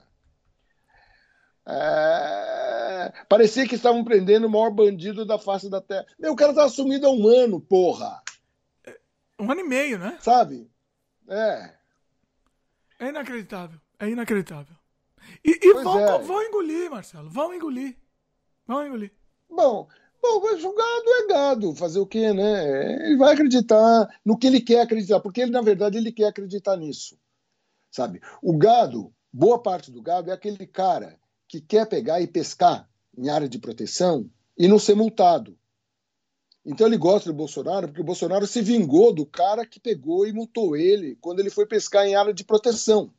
[SPEAKER 2] É... Parecia que estavam prendendo o maior bandido da face da terra. Meu, o cara tá sumido há um ano, porra.
[SPEAKER 1] Um ano e meio, né?
[SPEAKER 2] Sabe? É.
[SPEAKER 1] É inacreditável. É inacreditável. E, e vão,
[SPEAKER 2] é.
[SPEAKER 1] vão engolir, Marcelo. Vão engolir. Vão engolir.
[SPEAKER 2] Bom, bom, o gado é gado, fazer o quê, né? Ele vai acreditar no que ele quer acreditar, porque ele, na verdade, ele quer acreditar nisso. Sabe? O gado, boa parte do gado é aquele cara que quer pegar e pescar em área de proteção e não ser multado. Então ele gosta do Bolsonaro porque o Bolsonaro se vingou do cara que pegou e multou ele quando ele foi pescar em área de proteção.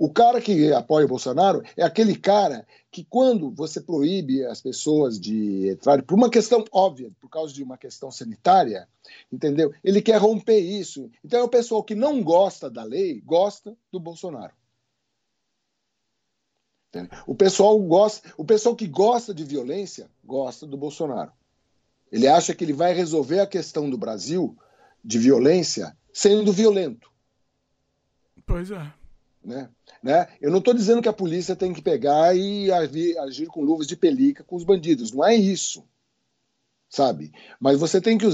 [SPEAKER 2] O cara que apoia o Bolsonaro é aquele cara que, quando você proíbe as pessoas de entrar, por uma questão óbvia, por causa de uma questão sanitária, entendeu? Ele quer romper isso. Então é o pessoal que não gosta da lei, gosta do Bolsonaro. O pessoal gosta, o pessoal que gosta de violência gosta do Bolsonaro. Ele acha que ele vai resolver a questão do Brasil de violência sendo violento.
[SPEAKER 1] Pois é.
[SPEAKER 2] Né? Né? Eu não estou dizendo que a polícia tem que pegar e agir com luvas de pelica com os bandidos. Não é isso. Sabe? Mas você tem que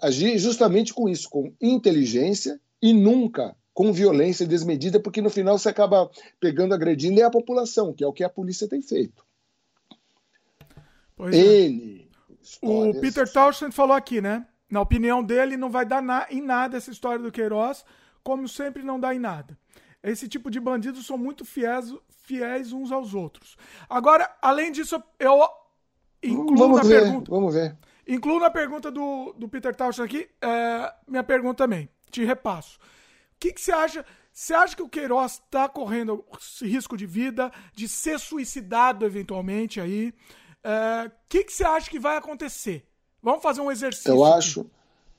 [SPEAKER 2] agir justamente com isso, com inteligência e nunca com violência desmedida, porque no final você acaba pegando, agredindo é a população, que é o que a polícia tem feito.
[SPEAKER 1] Pois N. É. O Peter Townsend falou aqui, né? Na opinião dele, não vai dar na, em nada essa história do Queiroz, como sempre não dá em nada. Esse tipo de bandidos são muito fiéis, fiéis uns aos outros. Agora, além disso, eu incluo
[SPEAKER 2] vamos
[SPEAKER 1] na
[SPEAKER 2] ver,
[SPEAKER 1] pergunta.
[SPEAKER 2] Vamos ver.
[SPEAKER 1] Incluo na pergunta do, do Peter Townsend aqui, é, minha pergunta também. Te repasso. O que, que você acha? Você acha que o Queiroz está correndo risco de vida, de ser suicidado eventualmente aí? O é, que, que você acha que vai acontecer? Vamos fazer um exercício.
[SPEAKER 2] Eu acho. Aqui.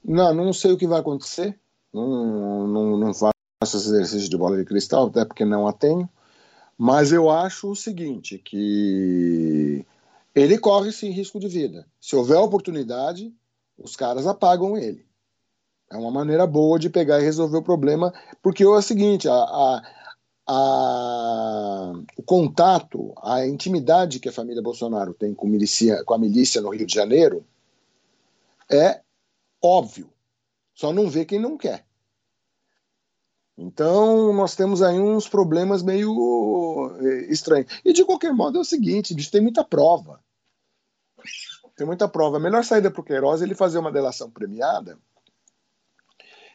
[SPEAKER 2] Não, não sei o que vai acontecer. Não, não, não faço esse exercício de bola de cristal, até porque não a tenho. Mas eu acho o seguinte: que ele corre sim risco de vida. Se houver oportunidade, os caras apagam ele. É uma maneira boa de pegar e resolver o problema, porque é o seguinte: a, a, a, o contato, a intimidade que a família Bolsonaro tem com, milicia, com a milícia no Rio de Janeiro é óbvio. Só não vê quem não quer. Então, nós temos aí uns problemas meio eh, estranhos. E, de qualquer modo, é o seguinte: bicho, tem muita prova. Tem muita prova. A melhor saída para o Queiroz é ele fazer uma delação premiada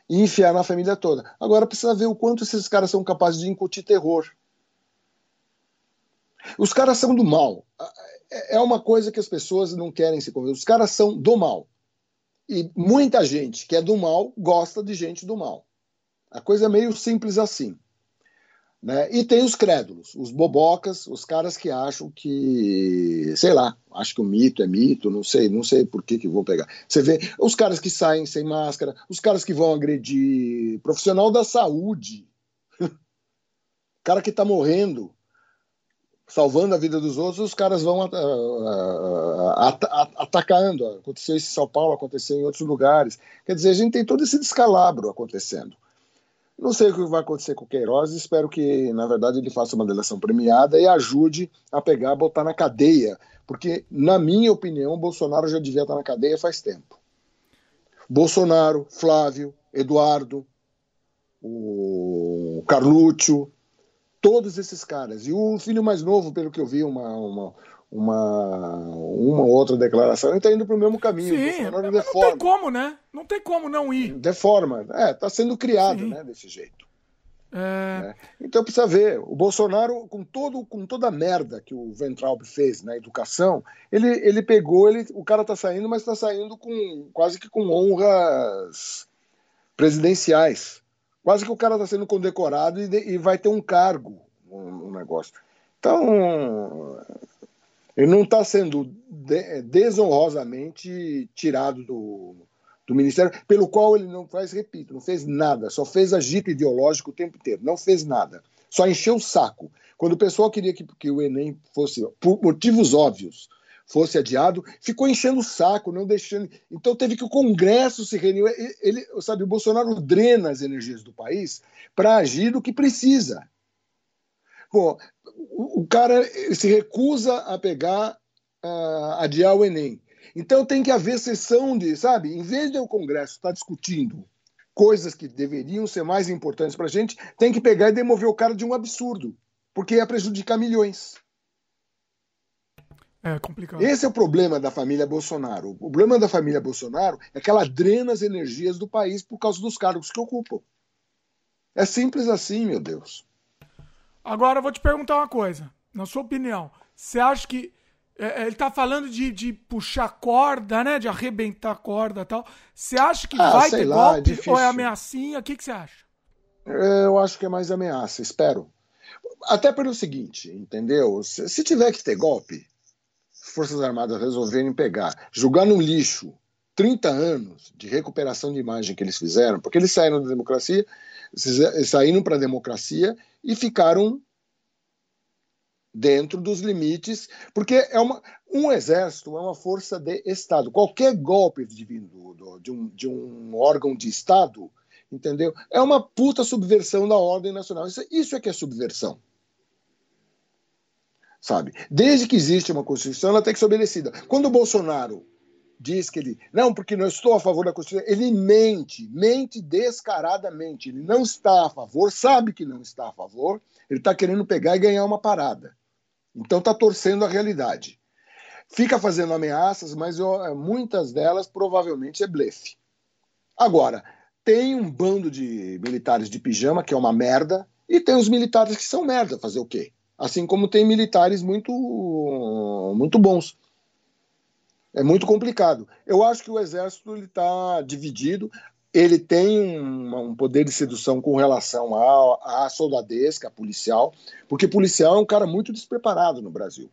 [SPEAKER 2] e enfiar na família toda. Agora precisa ver o quanto esses caras são capazes de incutir terror. Os caras são do mal. É uma coisa que as pessoas não querem se convencer. Os caras são do mal. E muita gente que é do mal gosta de gente do mal. A coisa é meio simples assim. Né? E tem os crédulos, os bobocas, os caras que acham que, sei lá, acho que o mito é mito, não sei, não sei por que que vou pegar. Você vê os caras que saem sem máscara, os caras que vão agredir profissional da saúde, cara que está morrendo, salvando a vida dos outros, os caras vão at at at atacando. Aconteceu isso em São Paulo, aconteceu em outros lugares. Quer dizer, a gente tem todo esse descalabro acontecendo. Não sei o que vai acontecer com o Queiroz, espero que, na verdade, ele faça uma delação premiada e ajude a pegar, botar na cadeia, porque, na minha opinião, Bolsonaro já devia estar na cadeia faz tempo. Bolsonaro, Flávio, Eduardo, o Carlúcio, todos esses caras. E o filho mais novo, pelo que eu vi, uma, uma, uma, uma outra declaração, ele está indo para o mesmo caminho.
[SPEAKER 1] Sim, não tem como, né? Não tem como não ir.
[SPEAKER 2] Deforma. É, está sendo criado né, desse jeito. É... Né? Então precisa ver. O Bolsonaro, com, todo, com toda a merda que o Ventralb fez na educação, ele, ele pegou, ele, o cara está saindo, mas está saindo com quase que com honras presidenciais. Quase que o cara está sendo condecorado e, de, e, vai ter um cargo no, no negócio. Então, ele não está sendo de, desonrosamente tirado do, do Ministério, pelo qual ele não faz, repito, não fez nada, só fez agito ideológico o tempo inteiro, não fez nada, só encheu o saco. Quando o pessoal queria que, que o Enem fosse, por motivos óbvios, fosse adiado, ficou enchendo o saco, não deixando. Então teve que o Congresso se reunir. Ele, sabe, o Bolsonaro drena as energias do país para agir do que precisa. Pô, o cara se recusa a pegar, uh, adiar o Enem. Então tem que haver sessão de, sabe, em vez de o Congresso estar tá discutindo coisas que deveriam ser mais importantes para a gente, tem que pegar e demover o cara de um absurdo, porque ia prejudicar milhões.
[SPEAKER 1] É complicado.
[SPEAKER 2] Esse é o problema da família Bolsonaro. O problema da família Bolsonaro é que ela drena as energias do país por causa dos cargos que ocupam. É simples assim, meu Deus.
[SPEAKER 1] Agora eu vou te perguntar uma coisa. Na sua opinião, você acha que. É, é ele tá falando de, de puxar corda, né? De arrebentar corda e tal. Você acha que ah, vai ter lá, golpe é ou é ameaçinha? O que, que você acha?
[SPEAKER 2] É, eu acho que é mais ameaça, espero. Até pelo seguinte, entendeu? Se, se tiver que ter golpe, Forças Armadas resolverem pegar, jogar no lixo 30 anos de recuperação de imagem que eles fizeram, porque eles saíram da democracia, saíram para a democracia e ficaram dentro dos limites, porque é uma, um exército é uma força de Estado. Qualquer golpe de, de, um, de um órgão de Estado, entendeu? É uma puta subversão da ordem nacional. Isso, isso é que é subversão sabe? Desde que existe uma Constituição, ela tem que ser obedecida. Quando o Bolsonaro diz que ele, não, porque não estou a favor da Constituição, ele mente, mente descaradamente. Ele não está a favor, sabe que não está a favor, ele está querendo pegar e ganhar uma parada. Então está torcendo a realidade. Fica fazendo ameaças, mas eu, muitas delas provavelmente é blefe. Agora, tem um bando de militares de pijama, que é uma merda, e tem os militares que são merda. Fazer o quê? Assim como tem militares muito, muito bons. É muito complicado. Eu acho que o exército está dividido. Ele tem um, um, poder de sedução com relação à, à soldadesca, policial, porque policial é um cara muito despreparado no Brasil.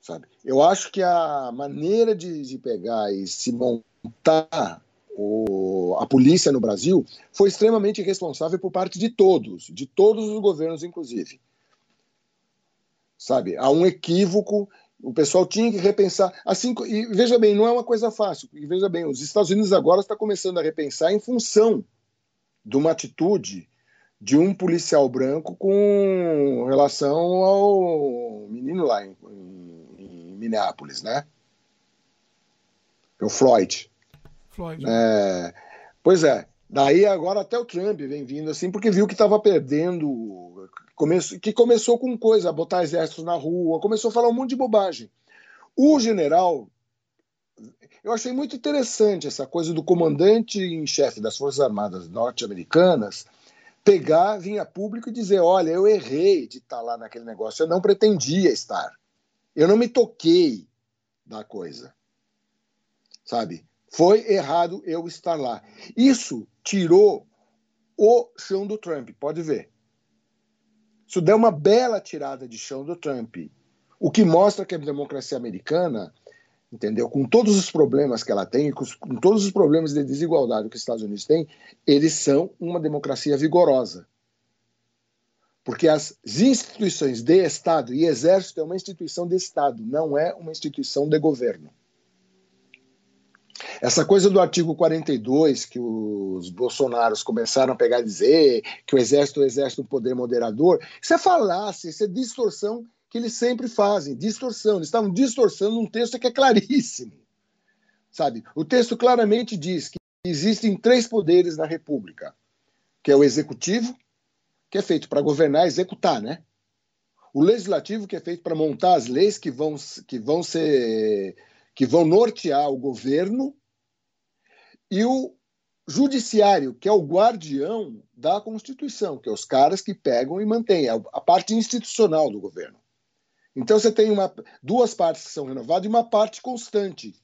[SPEAKER 2] Sabe? Eu acho que a maneira de, de pegar e se montar o, a polícia no Brasil foi extremamente irresponsável por parte de todos, de todos os governos, inclusive. Sabe? Há um equívoco, o pessoal tinha que repensar. Assim, e veja bem, não é uma coisa fácil. E veja bem, os Estados Unidos agora está começando a repensar em função de uma atitude de um policial branco com relação ao menino lá em, em Minneapolis, né? É o Floyd. Floyd. É, pois é. Daí agora até o Trump vem vindo assim, porque viu que estava perdendo, que começou com coisa, botar exércitos na rua, começou a falar um monte de bobagem. O general, eu achei muito interessante essa coisa do comandante em chefe das Forças Armadas norte-americanas pegar, vir a público e dizer: olha, eu errei de estar lá naquele negócio, eu não pretendia estar, eu não me toquei da coisa, sabe? Foi errado eu estar lá. Isso tirou o chão do Trump, pode ver. Isso deu uma bela tirada de chão do Trump. O que mostra que a democracia americana, entendeu? Com todos os problemas que ela tem, com, com todos os problemas de desigualdade que os Estados Unidos têm, eles são uma democracia vigorosa. Porque as instituições de Estado e Exército é uma instituição de Estado, não é uma instituição de governo. Essa coisa do artigo 42, que os bolsonaros começaram a pegar e dizer que o exército é o exército do poder moderador, isso é falácia, isso é distorção que eles sempre fazem, distorção. Eles estavam distorçando um texto que é claríssimo. Sabe? O texto claramente diz que existem três poderes na República, que é o executivo, que é feito para governar, executar, né? O legislativo, que é feito para montar as leis que vão, que vão ser que vão nortear o governo, e o judiciário, que é o guardião da Constituição, que é os caras que pegam e mantêm, é a parte institucional do governo. Então você tem uma, duas partes que são renovadas e uma parte constante,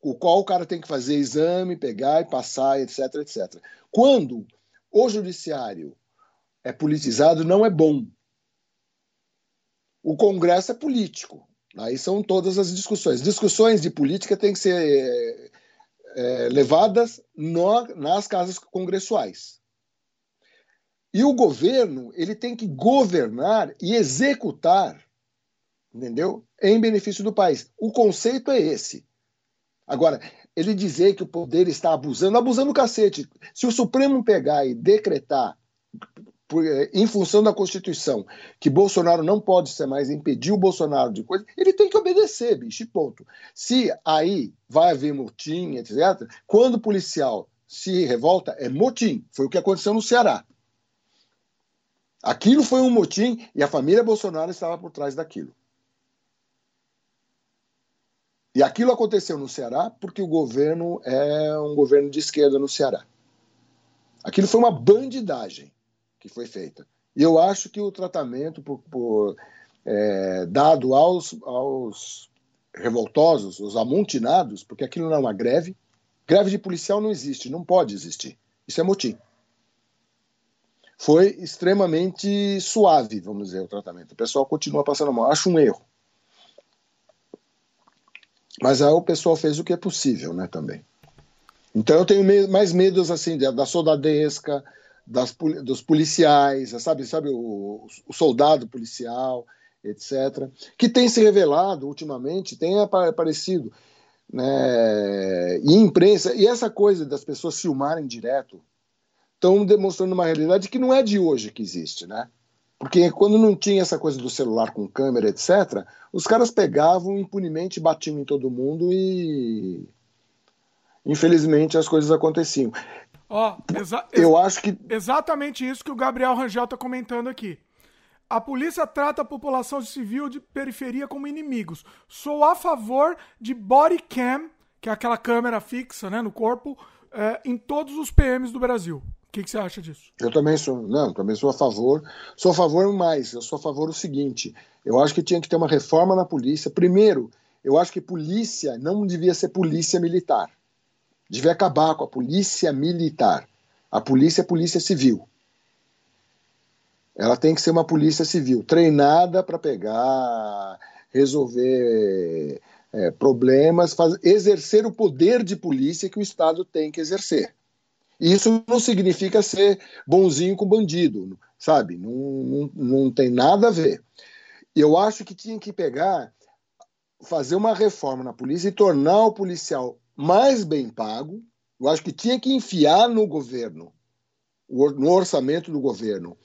[SPEAKER 2] o qual o cara tem que fazer exame, pegar e passar, etc, etc. Quando o judiciário é politizado, não é bom. O Congresso é político. Aí são todas as discussões. Discussões de política têm que ser é, levadas no, nas casas congressuais. E o governo ele tem que governar e executar, entendeu? Em benefício do país. O conceito é esse. Agora, ele dizer que o poder está abusando, abusando o cacete. Se o Supremo pegar e decretar por, eh, em função da Constituição, que Bolsonaro não pode ser mais impedir o Bolsonaro de coisa, ele tem que obedecer, bicho, ponto. Se aí vai haver motim, etc., quando o policial se revolta, é motim. Foi o que aconteceu no Ceará. Aquilo foi um motim e a família Bolsonaro estava por trás daquilo. E aquilo aconteceu no Ceará porque o governo é um governo de esquerda no Ceará. Aquilo foi uma bandidagem que foi feita. E eu acho que o tratamento por, por, é, dado aos, aos revoltosos, os amontinados, porque aquilo não é uma greve, greve de policial não existe, não pode existir. Isso é motim. Foi extremamente suave, vamos dizer, o tratamento. O pessoal continua passando mal. Acho um erro. Mas aí o pessoal fez o que é possível, né, também. Então eu tenho mais medos assim da soldadesca, das, dos policiais, sabe, sabe o, o, soldado policial, etc. Que tem se revelado ultimamente, tem aparecido, né, imprensa e essa coisa das pessoas filmarem direto estão demonstrando uma realidade que não é de hoje que existe, né? Porque quando não tinha essa coisa do celular com câmera, etc., os caras pegavam impunemente, batiam em todo mundo e. Infelizmente as coisas aconteciam.
[SPEAKER 1] Ó, eu acho que. Exatamente isso que o Gabriel Rangel está comentando aqui. A polícia trata a população civil de periferia como inimigos. Sou a favor de body cam, que é aquela câmera fixa né, no corpo, é, em todos os PMs do Brasil. O que, que, você acha disso?
[SPEAKER 2] Eu também sou, não, também sou a favor. Sou a favor mais, eu sou a favor do seguinte: eu acho que tinha que ter uma reforma na polícia. Primeiro, eu acho que polícia não devia ser polícia militar. Devia acabar com a polícia militar. A polícia é polícia civil. Ela tem que ser uma polícia civil, treinada para pegar, resolver é, problemas, exercer o poder de polícia que o Estado tem que exercer. Isso não significa ser bonzinho com bandido, sabe? Não, não, não tem nada a ver. Eu acho que tinha que pegar, fazer uma reforma na polícia e tornar o policial mais bem pago. Eu acho que tinha que enfiar no governo, no orçamento do governo,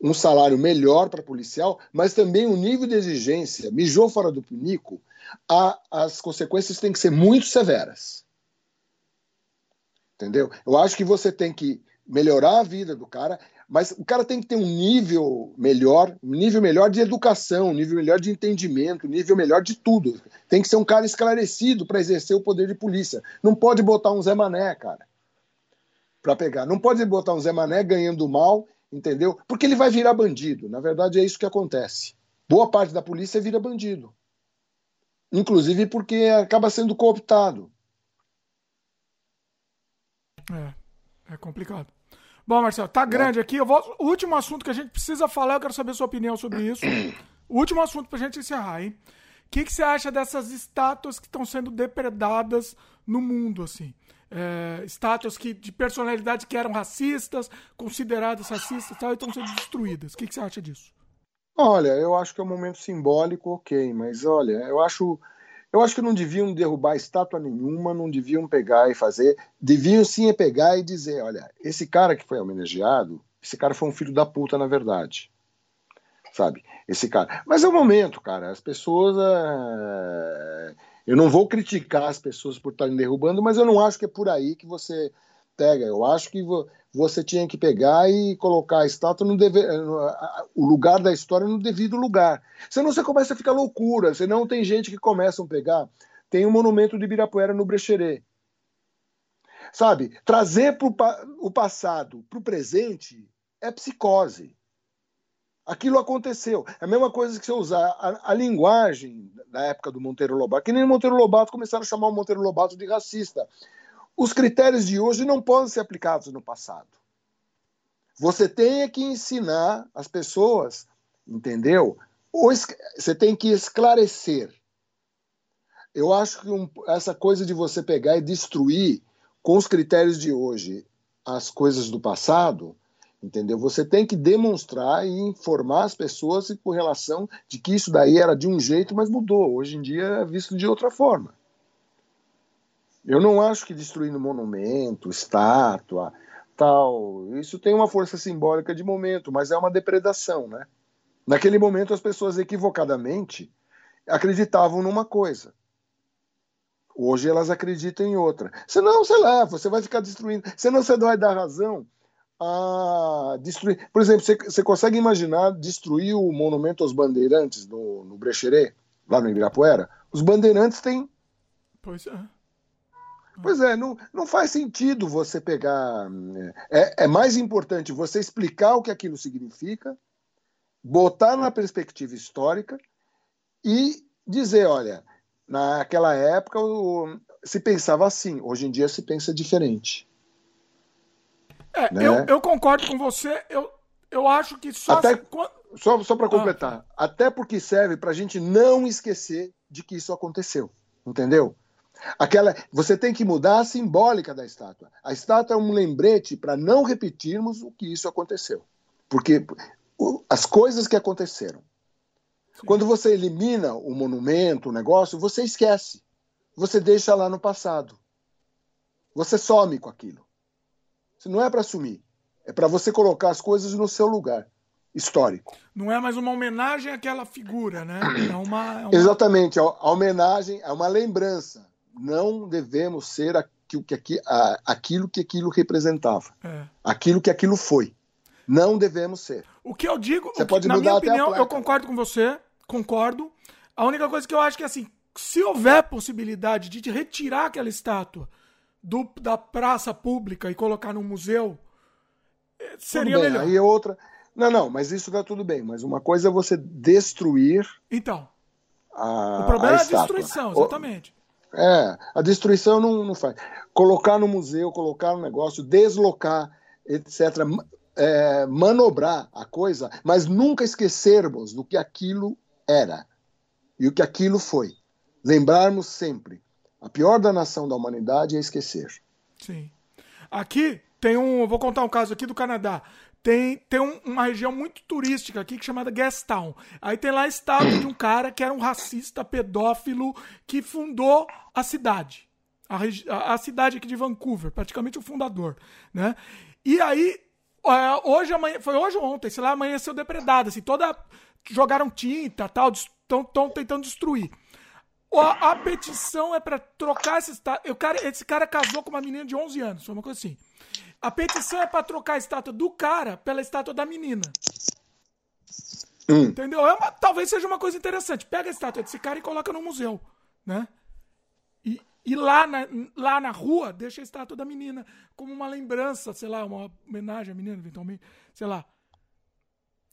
[SPEAKER 2] um salário melhor para policial, mas também um nível de exigência, mijou fora do pinico, a, as consequências têm que ser muito severas entendeu? Eu acho que você tem que melhorar a vida do cara, mas o cara tem que ter um nível melhor, um nível melhor de educação, um nível melhor de entendimento, um nível melhor de tudo. Tem que ser um cara esclarecido para exercer o poder de polícia. Não pode botar um Zé Mané, cara, para pegar. Não pode botar um Zé Mané ganhando mal, entendeu? Porque ele vai virar bandido. Na verdade, é isso que acontece. Boa parte da polícia vira bandido. Inclusive porque acaba sendo cooptado.
[SPEAKER 1] É, é complicado. Bom, Marcelo, tá grande aqui. Eu vou... Último assunto que a gente precisa falar, eu quero saber sua opinião sobre isso. Último assunto pra gente encerrar, hein? O que, que você acha dessas estátuas que estão sendo depredadas no mundo, assim? É, estátuas que, de personalidades que eram racistas, consideradas racistas e tal, e estão sendo destruídas. O que, que você acha disso?
[SPEAKER 2] Olha, eu acho que é um momento simbólico, ok, mas olha, eu acho eu acho que não deviam derrubar estátua nenhuma, não deviam pegar e fazer. Deviam sim pegar e dizer: olha, esse cara que foi homenageado, esse cara foi um filho da puta, na verdade. Sabe? Esse cara. Mas é o momento, cara. As pessoas. É... Eu não vou criticar as pessoas por estarem derrubando, mas eu não acho que é por aí que você pega. Eu acho que você tinha que pegar e colocar a estátua no deve... o lugar da história no devido lugar. Senão você começa a ficar loucura, senão tem gente que começa a pegar. Tem um monumento de Ibirapuera no Brecheret. Sabe, trazer pro, o passado para o presente é psicose. Aquilo aconteceu. É a mesma coisa que você usar a, a linguagem da época do Monteiro Lobato, que nem o Monteiro Lobato começaram a chamar o Monteiro Lobato de racista. Os critérios de hoje não podem ser aplicados no passado. Você tem que ensinar as pessoas, entendeu? Você tem que esclarecer. Eu acho que um, essa coisa de você pegar e destruir com os critérios de hoje as coisas do passado, entendeu? Você tem que demonstrar e informar as pessoas com relação de que isso daí era de um jeito, mas mudou. Hoje em dia é visto de outra forma. Eu não acho que destruindo monumento, estátua, tal, isso tem uma força simbólica de momento, mas é uma depredação, né? Naquele momento as pessoas equivocadamente acreditavam numa coisa. Hoje elas acreditam em outra. Senão, sei lá, você vai ficar destruindo. Senão você vai dar razão a destruir. Por exemplo, você, você consegue imaginar destruir o monumento aos bandeirantes no, no lá no Ibirapuera? Os bandeirantes têm
[SPEAKER 1] Pois é.
[SPEAKER 2] Pois é, não, não faz sentido você pegar. É, é mais importante você explicar o que aquilo significa, botar na perspectiva histórica e dizer: olha, naquela época se pensava assim, hoje em dia se pensa diferente.
[SPEAKER 1] É, né? eu, eu concordo com você. Eu, eu acho que só.
[SPEAKER 2] Até, se... Só, só para completar. Ah. Até porque serve para a gente não esquecer de que isso aconteceu. Entendeu? Aquela, você tem que mudar a simbólica da estátua. A estátua é um lembrete para não repetirmos o que isso aconteceu. Porque as coisas que aconteceram. Sim. Quando você elimina o monumento, o negócio, você esquece. Você deixa lá no passado. Você some com aquilo. Isso não é para sumir. É para você colocar as coisas no seu lugar histórico.
[SPEAKER 1] Não é mais uma homenagem àquela figura, né? É uma, é uma...
[SPEAKER 2] Exatamente, a homenagem é uma lembrança. Não devemos ser aquilo que, aquilo que aquilo representava, é. aquilo que aquilo foi. Não devemos ser.
[SPEAKER 1] O que eu digo, você pode na minha opinião, eu concordo com você, concordo. A única coisa que eu acho que assim, se houver possibilidade de retirar aquela estátua do, da praça pública e colocar num museu, eh, seria
[SPEAKER 2] bem,
[SPEAKER 1] melhor.
[SPEAKER 2] Aí é outra. Não, não, mas isso dá tudo bem. Mas uma coisa é você destruir.
[SPEAKER 1] Então.
[SPEAKER 2] A,
[SPEAKER 1] o problema a é a destruição, exatamente.
[SPEAKER 2] É, a destruição não, não faz. Colocar no museu, colocar no negócio, deslocar, etc. É, manobrar a coisa, mas nunca esquecermos do que aquilo era e o que aquilo foi. Lembrarmos sempre. A pior da nação da humanidade é esquecer.
[SPEAKER 1] Sim. Aqui tem um. Vou contar um caso aqui do Canadá tem, tem um, uma região muito turística aqui que é chamada Gastown. Aí tem lá a estátua de um cara que era um racista pedófilo que fundou a cidade. A, a cidade aqui de Vancouver, praticamente o fundador, né? E aí, hoje, amanhã, foi hoje ou ontem, sei lá, amanheceu depredada, assim, toda, jogaram tinta, tal, estão tentando destruir. A, a petição é para trocar esse, cara, esse cara casou com uma menina de 11 anos, foi uma coisa assim. A petição é para trocar a estátua do cara pela estátua da menina. Hum. Entendeu? É uma, talvez seja uma coisa interessante. Pega a estátua desse cara e coloca no museu, né? E, e lá, na, lá na rua, deixa a estátua da menina como uma lembrança, sei lá, uma homenagem à menina, eventualmente, sei lá.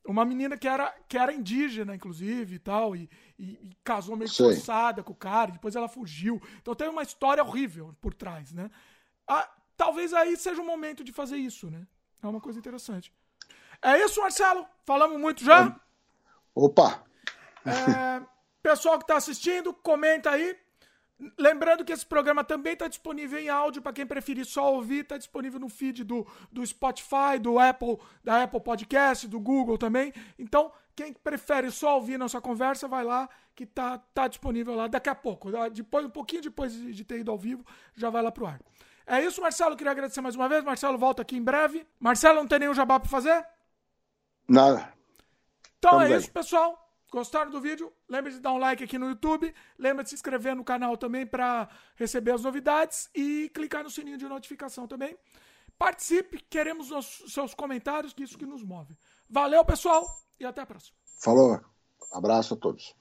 [SPEAKER 1] Uma menina que era, que era indígena, inclusive, e tal, e, e, e casou meio Sei. forçada com o cara, depois ela fugiu. Então tem uma história horrível por trás, né? A, talvez aí seja o momento de fazer isso, né? É uma coisa interessante. É isso, Marcelo? Falamos muito já?
[SPEAKER 2] Opa!
[SPEAKER 1] É, pessoal que está assistindo, comenta aí. Lembrando que esse programa também está disponível em áudio para quem preferir só ouvir, está disponível no feed do, do Spotify, do Apple, da Apple Podcast, do Google também. Então, quem prefere só ouvir nossa conversa, vai lá que tá, tá disponível lá daqui a pouco. Depois, um pouquinho depois de ter ido ao vivo, já vai lá pro ar. É isso, Marcelo. Queria agradecer mais uma vez. Marcelo volta aqui em breve. Marcelo, não tem nenhum jabá para fazer?
[SPEAKER 2] Nada.
[SPEAKER 1] Então Também. é isso, pessoal. Gostaram do vídeo? Lembre de dar um like aqui no YouTube. Lembre de se inscrever no canal também para receber as novidades e clicar no sininho de notificação também. Participe, queremos os seus comentários, que isso que nos move. Valeu, pessoal, e até a próxima.
[SPEAKER 2] Falou. Abraço a todos.